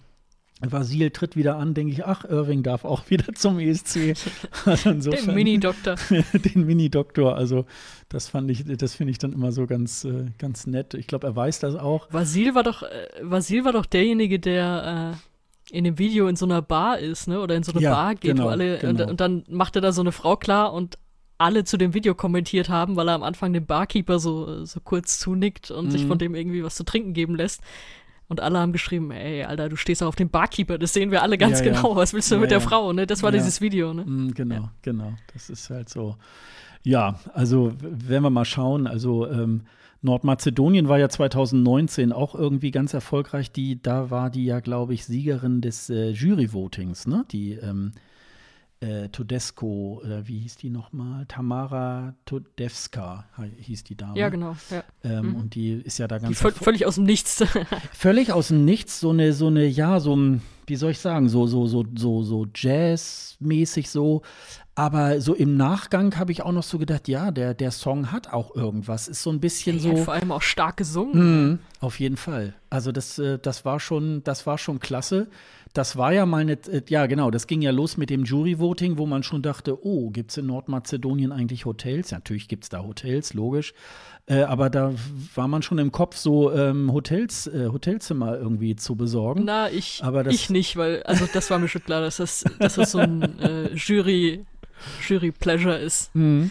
Vasil tritt wieder an, denke ich, ach, Irving darf auch wieder zum ESC. Also insofern, den Mini-Doktor. den Mini-Doktor, also das fand ich, das finde ich dann immer so ganz, äh, ganz nett. Ich glaube, er weiß das auch. Vasil war doch, äh, Vasil war doch derjenige, der äh in dem Video in so einer Bar ist, ne? Oder in so eine ja, Bar geht, genau, wo alle genau. und, und, dann macht er da so eine Frau klar und alle zu dem Video kommentiert haben, weil er am Anfang dem Barkeeper so, so kurz zunickt und mhm. sich von dem irgendwie was zu trinken geben lässt. Und alle haben geschrieben, ey, Alter, du stehst auch auf dem Barkeeper, das sehen wir alle ganz ja, genau. Ja. Was willst du ja, mit der Frau, ne? Das war dieses Video, ne? Mhm, genau, genau. Das ist halt so. Ja, also wenn wir mal schauen, also ähm, Nordmazedonien war ja 2019 auch irgendwie ganz erfolgreich. Die, da war die ja, glaube ich, Siegerin des äh, Jury-Votings, ne? Die ähm, äh, Todesco, oder wie hieß die nochmal? Tamara Todewska hieß die Dame. Ja, genau. Ja. Ähm, mhm. Und die ist ja da ganz. völlig aus dem Nichts. völlig aus dem Nichts, so eine, so eine, ja, so ein, wie soll ich sagen, so, so, so, so, so Jazz-mäßig so. Aber so im Nachgang habe ich auch noch so gedacht, ja, der, der Song hat auch irgendwas. Ist so ein bisschen ja, so. vor allem auch stark gesungen. Mh, auf jeden Fall. Also das, äh, das war schon, das war schon klasse. Das war ja mal eine, äh, ja genau, das ging ja los mit dem Jury-Voting, wo man schon dachte, oh, gibt es in Nordmazedonien eigentlich Hotels? Ja, natürlich gibt es da Hotels, logisch. Äh, aber da war man schon im Kopf, so ähm, Hotels, äh, Hotelzimmer irgendwie zu besorgen. Na, ich, ich nicht, weil, also das war mir schon klar, dass das, dass das so ein äh, Jury Jury-Pleasure ist. Mhm.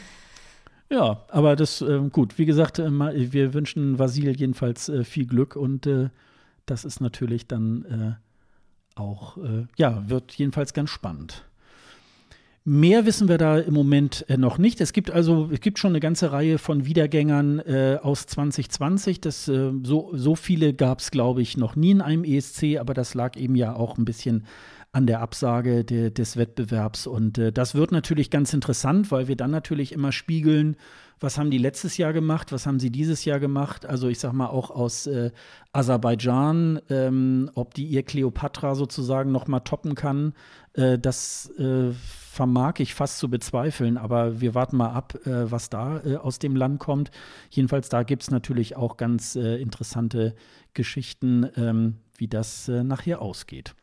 Ja, aber das, äh, gut, wie gesagt, äh, wir wünschen Vasil jedenfalls viel Glück und das ist natürlich dann auch, äh, ja, wird jedenfalls ganz spannend. Mehr wissen wir da im Moment äh, noch nicht. Es gibt also, es gibt schon eine ganze Reihe von Wiedergängern äh, aus 2020. Das, äh, so, so viele gab es, glaube ich, noch nie in einem ESC, aber das lag eben ja auch ein bisschen an der Absage de, des Wettbewerbs. Und äh, das wird natürlich ganz interessant, weil wir dann natürlich immer spiegeln, was haben die letztes Jahr gemacht, was haben sie dieses Jahr gemacht. Also ich sag mal auch aus äh, Aserbaidschan, ähm, ob die ihr Kleopatra sozusagen noch mal toppen kann, äh, das äh, vermag ich fast zu bezweifeln. Aber wir warten mal ab, äh, was da äh, aus dem Land kommt. Jedenfalls da gibt es natürlich auch ganz äh, interessante Geschichten, ähm, wie das nachher ausgeht.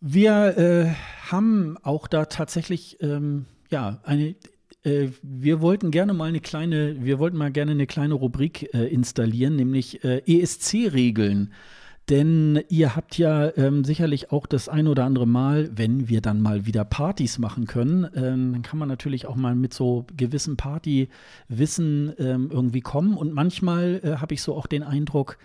Wir haben auch da tatsächlich ähm, ja, eine wir wollten gerne mal eine kleine, wir wollten mal gerne eine kleine Rubrik äh, installieren, nämlich äh, ESC-Regeln. Denn ihr habt ja ähm, sicherlich auch das ein oder andere Mal, wenn wir dann mal wieder Partys machen können, ähm, dann kann man natürlich auch mal mit so gewissem Partywissen ähm, irgendwie kommen. Und manchmal äh, habe ich so auch den Eindruck,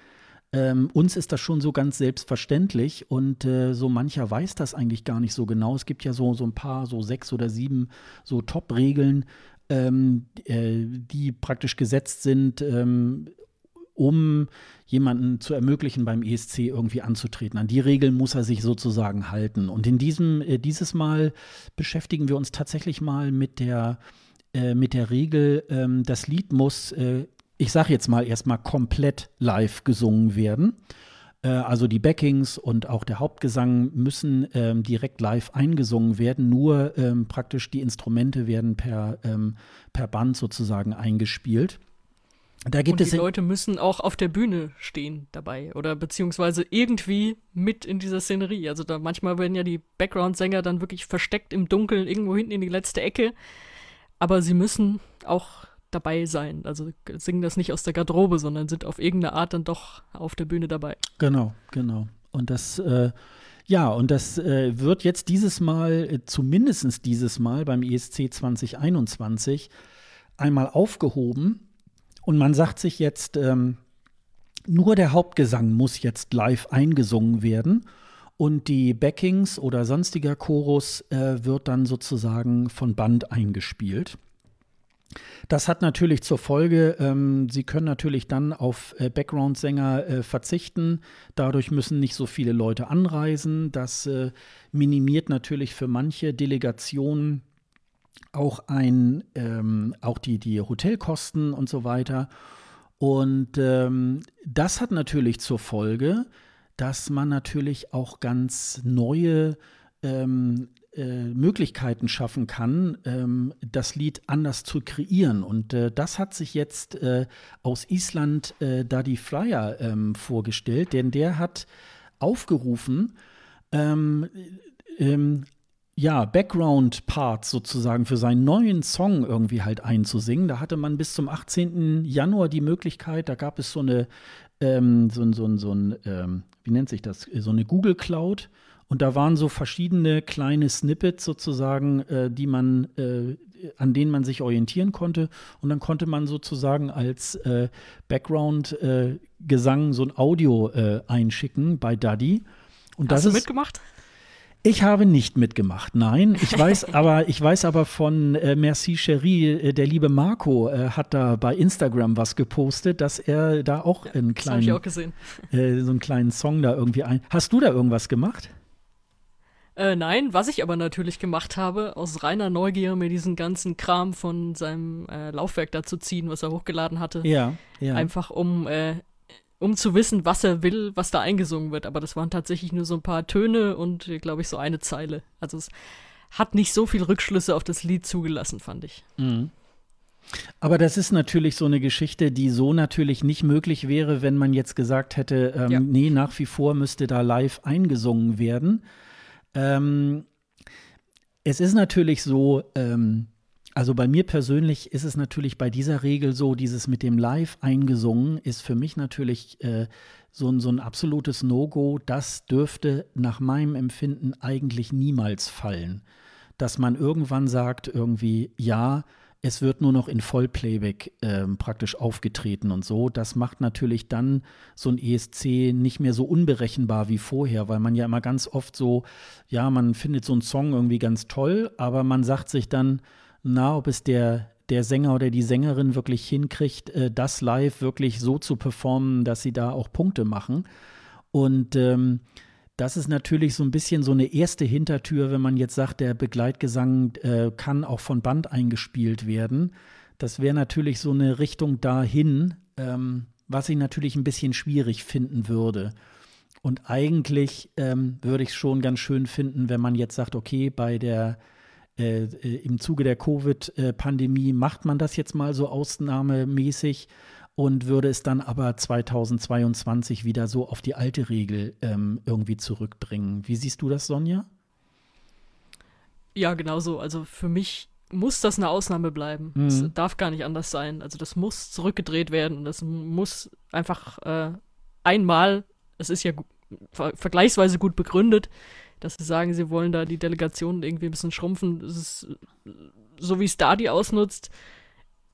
ähm, uns ist das schon so ganz selbstverständlich und äh, so mancher weiß das eigentlich gar nicht so genau. Es gibt ja so, so ein paar, so sechs oder sieben so Top-Regeln, ähm, äh, die praktisch gesetzt sind, ähm, um jemanden zu ermöglichen, beim ESC irgendwie anzutreten. An die Regeln muss er sich sozusagen halten. Und in diesem, äh, dieses Mal beschäftigen wir uns tatsächlich mal mit der, äh, mit der Regel, ähm, das Lied muss äh, ich sage jetzt mal erstmal komplett live gesungen werden. Äh, also die Backings und auch der Hauptgesang müssen ähm, direkt live eingesungen werden. Nur ähm, praktisch die Instrumente werden per, ähm, per Band sozusagen eingespielt. Da gibt und die es Leute müssen auch auf der Bühne stehen dabei oder beziehungsweise irgendwie mit in dieser Szenerie. Also da manchmal werden ja die Background-Sänger dann wirklich versteckt im Dunkeln irgendwo hinten in die letzte Ecke. Aber sie müssen auch dabei sein. Also singen das nicht aus der Garderobe, sondern sind auf irgendeine Art dann doch auf der Bühne dabei. Genau, genau. Und das, äh, ja, und das äh, wird jetzt dieses Mal, äh, zumindest dieses Mal beim ESC 2021, einmal aufgehoben. Und man sagt sich jetzt, ähm, nur der Hauptgesang muss jetzt live eingesungen werden. Und die Backings oder sonstiger Chorus äh, wird dann sozusagen von Band eingespielt. Das hat natürlich zur Folge, ähm, Sie können natürlich dann auf äh, Background-Sänger äh, verzichten. Dadurch müssen nicht so viele Leute anreisen. Das äh, minimiert natürlich für manche Delegationen auch ein, ähm, auch die, die Hotelkosten und so weiter. Und ähm, das hat natürlich zur Folge, dass man natürlich auch ganz neue ähm, äh, Möglichkeiten schaffen kann, ähm, das Lied anders zu kreieren. Und äh, das hat sich jetzt äh, aus Island äh, Daddy Flyer ähm, vorgestellt, denn der hat aufgerufen, ähm, ähm ja, Background-Parts sozusagen für seinen neuen Song irgendwie halt einzusingen. Da hatte man bis zum 18. Januar die Möglichkeit, da gab es so eine, ähm, so, so, so ein, ähm, wie nennt sich das, so eine Google Cloud, und da waren so verschiedene kleine Snippets sozusagen, äh, die man, äh, an denen man sich orientieren konnte. Und dann konnte man sozusagen als äh, Background-Gesang so ein Audio äh, einschicken bei Daddy. Und Hast das du ist, mitgemacht? Ich habe nicht mitgemacht, nein. Ich weiß aber, ich weiß aber von äh, Merci Cherie, äh, der liebe Marco äh, hat da bei Instagram was gepostet, dass er da auch einen kleinen, auch gesehen. Äh, so einen kleinen Song da irgendwie ein. Hast du da irgendwas gemacht? Äh, nein, was ich aber natürlich gemacht habe, aus reiner Neugier mir diesen ganzen Kram von seinem äh, Laufwerk da zu ziehen, was er hochgeladen hatte. Ja, ja. Einfach um, äh, um zu wissen, was er will, was da eingesungen wird. Aber das waren tatsächlich nur so ein paar Töne und, glaube ich, so eine Zeile. Also es hat nicht so viel Rückschlüsse auf das Lied zugelassen, fand ich. Mhm. Aber das ist natürlich so eine Geschichte, die so natürlich nicht möglich wäre, wenn man jetzt gesagt hätte, ähm, ja. nee, nach wie vor müsste da live eingesungen werden. Ähm, es ist natürlich so, ähm, also bei mir persönlich ist es natürlich bei dieser Regel so, dieses mit dem Live eingesungen ist für mich natürlich äh, so, ein, so ein absolutes No-Go. Das dürfte nach meinem Empfinden eigentlich niemals fallen. dass man irgendwann sagt, irgendwie, ja, es wird nur noch in Vollplayback ähm, praktisch aufgetreten und so. Das macht natürlich dann so ein ESC nicht mehr so unberechenbar wie vorher, weil man ja immer ganz oft so, ja, man findet so einen Song irgendwie ganz toll, aber man sagt sich dann, na, ob es der, der Sänger oder die Sängerin wirklich hinkriegt, äh, das live wirklich so zu performen, dass sie da auch Punkte machen. Und ähm, das ist natürlich so ein bisschen so eine erste Hintertür, wenn man jetzt sagt, der Begleitgesang äh, kann auch von Band eingespielt werden. Das wäre natürlich so eine Richtung dahin, ähm, was ich natürlich ein bisschen schwierig finden würde. Und eigentlich ähm, würde ich es schon ganz schön finden, wenn man jetzt sagt, okay, bei der äh, äh im Zuge der Covid-Pandemie macht man das jetzt mal so ausnahmemäßig und würde es dann aber 2022 wieder so auf die alte Regel ähm, irgendwie zurückbringen. Wie siehst du das, Sonja? Ja, genau so. Also für mich muss das eine Ausnahme bleiben. Es Mhm. darf gar nicht anders sein. Also das muss zurückgedreht werden und das muss einfach äh, einmal, es ist ja ver vergleichsweise gut begründet, dass sie sagen, sie wollen da die Delegation irgendwie ein bisschen schrumpfen. Es ist, so wie es da die ausnutzt,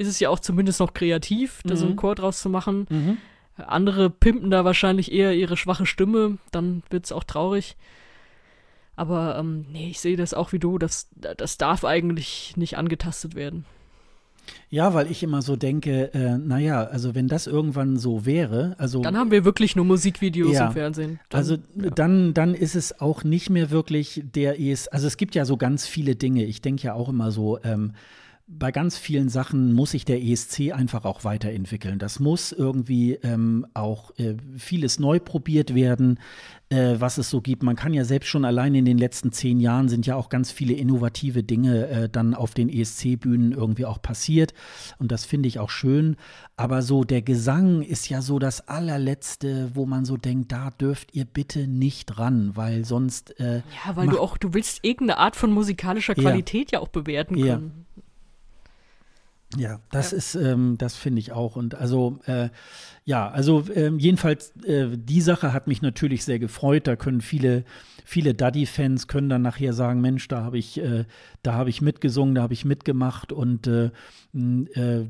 ist es ja auch zumindest noch kreativ, da so einen Mhm. Chor draus zu machen. Mhm. Andere pimpen da wahrscheinlich eher ihre schwache Stimme, dann wird es auch traurig. Aber ähm, nee, ich sehe das auch wie du, das, das darf eigentlich nicht angetastet werden. Ja, weil ich immer so denke, äh, naja, also wenn das irgendwann so wäre, also Dann haben wir wirklich nur Musikvideos Ja. im Fernsehen. Dann, Also ja. dann, dann ist es auch nicht mehr wirklich der ES. Also es gibt ja so ganz viele Dinge. Ich denke ja auch immer so, ähm, bei ganz vielen Sachen muss sich der ESC einfach auch weiterentwickeln. Das muss irgendwie ähm, auch äh, vieles neu probiert werden, äh, was es so gibt. Man kann ja selbst schon allein in den letzten zehn Jahren sind ja auch ganz viele innovative Dinge äh, dann auf den ESC-Bühnen irgendwie auch passiert. Und das finde ich auch schön. Aber so der Gesang ist ja so das allerletzte, wo man so denkt, da dürft ihr bitte nicht ran, weil sonst äh, ja, weil du auch, du willst irgendeine Art von musikalischer Ja. Qualität ja auch bewerten Ja. können. Ja, das Ja. ist, ähm, das finde ich auch. Und also, äh, ja, also ähm, jedenfalls, äh, die Sache hat mich natürlich sehr gefreut. Da können viele, viele Daddy-Fans können dann nachher sagen, Mensch, da habe ich, äh, da habe ich mitgesungen, da habe ich mitgemacht. Und äh, äh,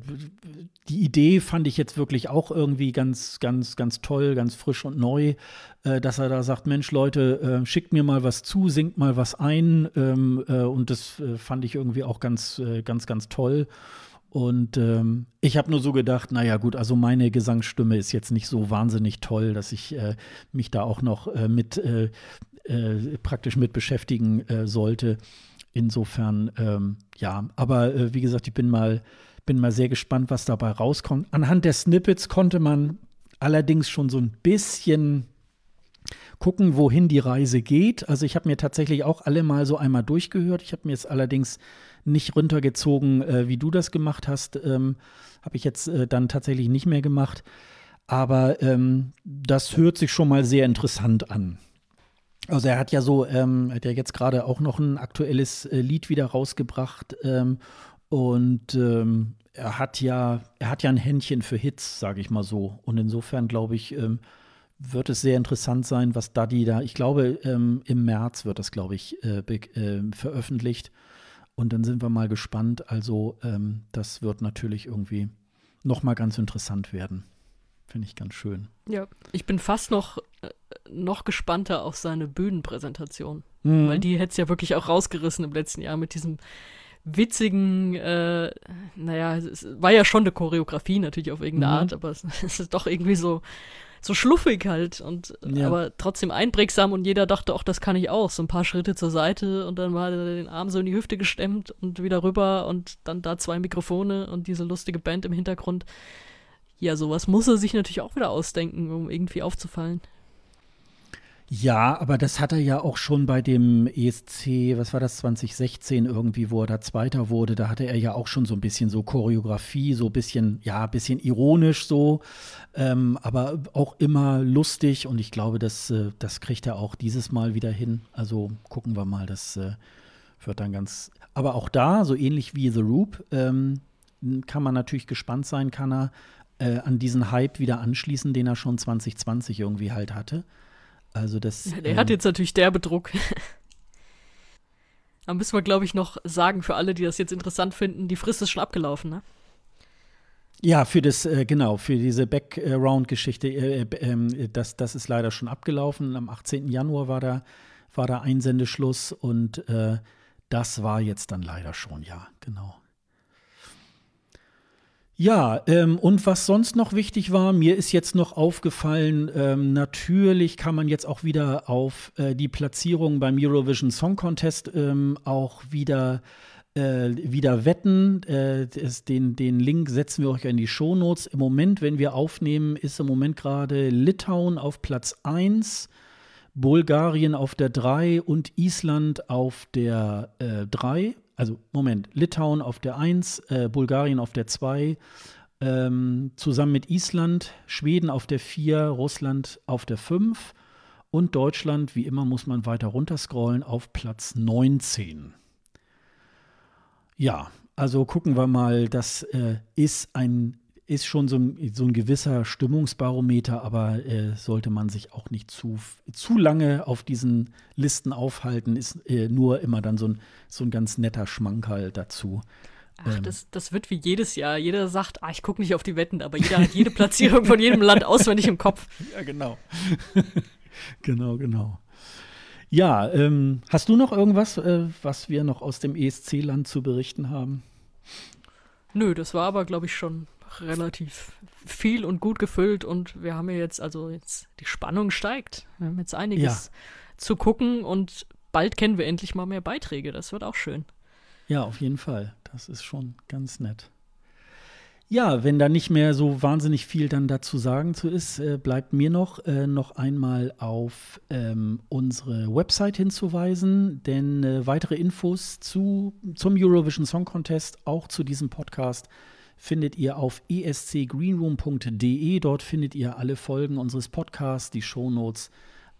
die Idee fand ich jetzt wirklich auch irgendwie ganz, ganz, ganz toll, ganz frisch und neu, äh, dass er da sagt, Mensch, Leute, äh, schickt mir mal was zu, singt mal was ein. Ähm, äh, und das äh, fand ich irgendwie auch ganz, äh, ganz, ganz toll. Und ähm, ich habe nur so gedacht, naja gut, also meine Gesangsstimme ist jetzt nicht so wahnsinnig toll, dass ich äh, mich da auch noch äh, mit äh, äh, praktisch mit beschäftigen äh, sollte. Insofern, ähm, ja, aber äh, wie gesagt, ich bin mal, bin mal sehr gespannt, was dabei rauskommt. Anhand der Snippets konnte man allerdings schon so ein bisschen gucken, wohin die Reise geht. Also ich habe mir tatsächlich auch alle mal so einmal durchgehört. Ich habe mir jetzt allerdings nicht runtergezogen, äh, wie du das gemacht hast. Ähm, habe ich jetzt äh, dann tatsächlich nicht mehr gemacht. Aber ähm, das hört sich schon mal sehr interessant an. Also er hat ja so, ähm, hat ja jetzt gerade auch noch ein aktuelles äh, Lied wieder rausgebracht ähm, und ähm, er hat ja, er hat ja ein Händchen für Hits, sage ich mal so. Und insofern glaube ich, ähm, wird es sehr interessant sein, was Daddy da, ich glaube, ähm, im März wird das, glaube ich, äh, ähm, veröffentlicht. Und dann sind wir mal gespannt. Also ähm, das wird natürlich irgendwie noch mal ganz interessant werden. Finde ich ganz schön. Ja, ich bin fast noch, äh, noch gespannter auf seine Bühnenpräsentation. Mhm. Weil die hätte es ja wirklich auch rausgerissen im letzten Jahr mit diesem witzigen, äh, naja, es war ja schon eine Choreografie natürlich auf irgendeine Mhm. Art, aber es, es ist doch irgendwie so, so schluffig halt und Ja. aber trotzdem einprägsam und jeder dachte auch, das kann ich auch. So ein paar Schritte zur Seite und dann war er den Arm so in die Hüfte gestemmt und wieder rüber und dann da zwei Mikrofone und diese lustige Band im Hintergrund. Ja, sowas muss er sich natürlich auch wieder ausdenken, um irgendwie aufzufallen. Ja, aber das hat er ja auch schon bei dem ESC, was war das, 2016 irgendwie, wo er da Zweiter wurde, da hatte er ja auch schon so ein bisschen so Choreografie, so ein bisschen, ja, ein bisschen ironisch so, ähm, aber auch immer lustig und ich glaube, das, äh, das kriegt er auch dieses Mal wieder hin. Also gucken wir mal, das äh, wird dann ganz, aber auch da, so ähnlich wie The Roop, ähm, kann man natürlich gespannt sein, kann er äh, an diesen Hype wieder anschließen, den er schon 2020 irgendwie halt hatte. Also das. Der hat ähm, jetzt natürlich derbe Druck. Da müssen wir, glaube ich, noch sagen für alle, die das jetzt interessant finden, die Frist ist schon abgelaufen, ne? Ja, für das, äh, genau, für diese Background-Geschichte, äh, äh, das, das ist leider schon abgelaufen. Am 18. Januar war da, war da Einsendeschluss und äh, das war jetzt dann leider schon, ja, genau. Ja, ähm, und was sonst noch wichtig war, mir ist jetzt noch aufgefallen, ähm, natürlich kann man jetzt auch wieder auf äh, die Platzierung beim Eurovision Song Contest ähm, auch wieder, äh, wieder wetten. Äh, das, den, den Link setzen wir euch in die Shownotes. Im Moment, wenn wir aufnehmen, ist im Moment gerade Litauen auf Platz 1. Bulgarien auf der 3 und Island auf der äh, 3 also Moment, Litauen auf der 1, äh, Bulgarien auf der 2, ähm, zusammen mit Island, Schweden auf der 4, Russland auf der 5 und Deutschland, wie immer muss man weiter runterscrollen, auf Platz 19. Ja, also gucken wir mal, das äh, ist ein ist schon so ein, so ein gewisser Stimmungsbarometer, aber äh, sollte man sich auch nicht zu, zu lange auf diesen Listen aufhalten, ist äh, nur immer dann so ein, so ein ganz netter Schmankerl dazu. Ach, ähm. das, das wird wie jedes Jahr. Jeder sagt, ah, ich gucke nicht auf die Wetten, aber jeder hat jede Platzierung von jedem Land auswendig im Kopf. Ja, genau. genau, genau. Ja, ähm, hast du noch irgendwas, äh, was wir noch aus dem ESC-Land zu berichten haben? Nö, das war aber, glaube ich, schon relativ viel und gut gefüllt und wir haben ja jetzt, also jetzt die Spannung steigt. Wir haben jetzt einiges ja. zu gucken und bald kennen wir endlich mal mehr Beiträge. Das wird auch schön. Ja, auf jeden Fall. Das ist schon ganz nett. Ja, wenn da nicht mehr so wahnsinnig viel dann dazu sagen zu ist, äh, bleibt mir noch, äh, noch einmal auf ähm, unsere Website hinzuweisen, denn äh, weitere Infos zu, zum Eurovision Song Contest, auch zu diesem Podcast, findet ihr auf escgreenroom.de. Dort findet ihr alle Folgen unseres Podcasts, die Shownotes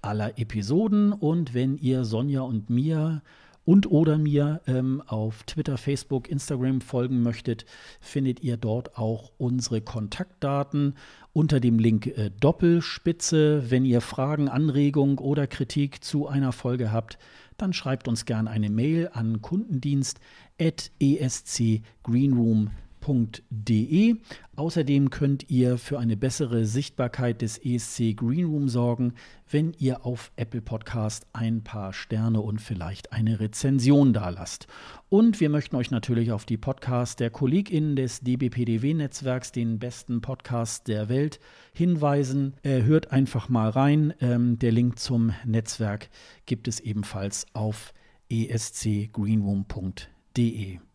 aller Episoden. Und wenn ihr Sonja und mir und oder mir ähm, auf Twitter, Facebook, Instagram folgen möchtet, findet ihr dort auch unsere Kontaktdaten unter dem Link äh, Doppelspitze. Wenn ihr Fragen, Anregungen oder Kritik zu einer Folge habt, dann schreibt uns gerne eine Mail an kundendienst.escgreenroom.de www.greenroom.de. Außerdem könnt ihr für eine bessere Sichtbarkeit des ESC Greenroom sorgen, wenn ihr auf Apple Podcast ein paar Sterne und vielleicht eine Rezension dalasst. Und wir möchten euch natürlich auf die Podcasts der KollegInnen des DBPDW-Netzwerks, den besten Podcasts der Welt, hinweisen. Äh, hört einfach mal rein. Ähm, der Link zum Netzwerk gibt es ebenfalls auf escgreenroom.de.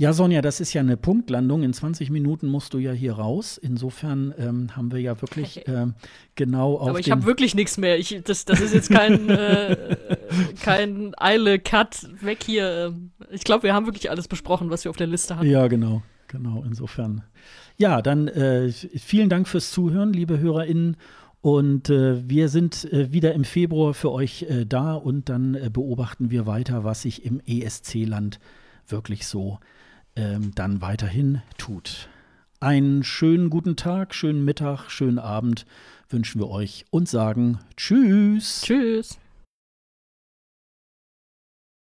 Ja, Sonja, das ist ja eine Punktlandung. In 20 Minuten musst du ja hier raus. Insofern ähm, haben wir ja wirklich ähm, genau auf. Aber ich habe wirklich nichts mehr. Ich, das, das ist jetzt kein, äh, kein Eile, Cut, weg hier. Ich glaube, wir haben wirklich alles besprochen, was wir auf der Liste hatten. Ja, genau. Genau, insofern. Ja, dann äh, vielen Dank fürs Zuhören, liebe HörerInnen. Und äh, wir sind äh, wieder im Februar für euch äh, da und dann äh, beobachten wir weiter, was sich im ESC-Land wirklich so ähm, dann weiterhin tut. Einen schönen guten Tag, schönen Mittag, schönen Abend wünschen wir euch und sagen Tschüss. Tschüss.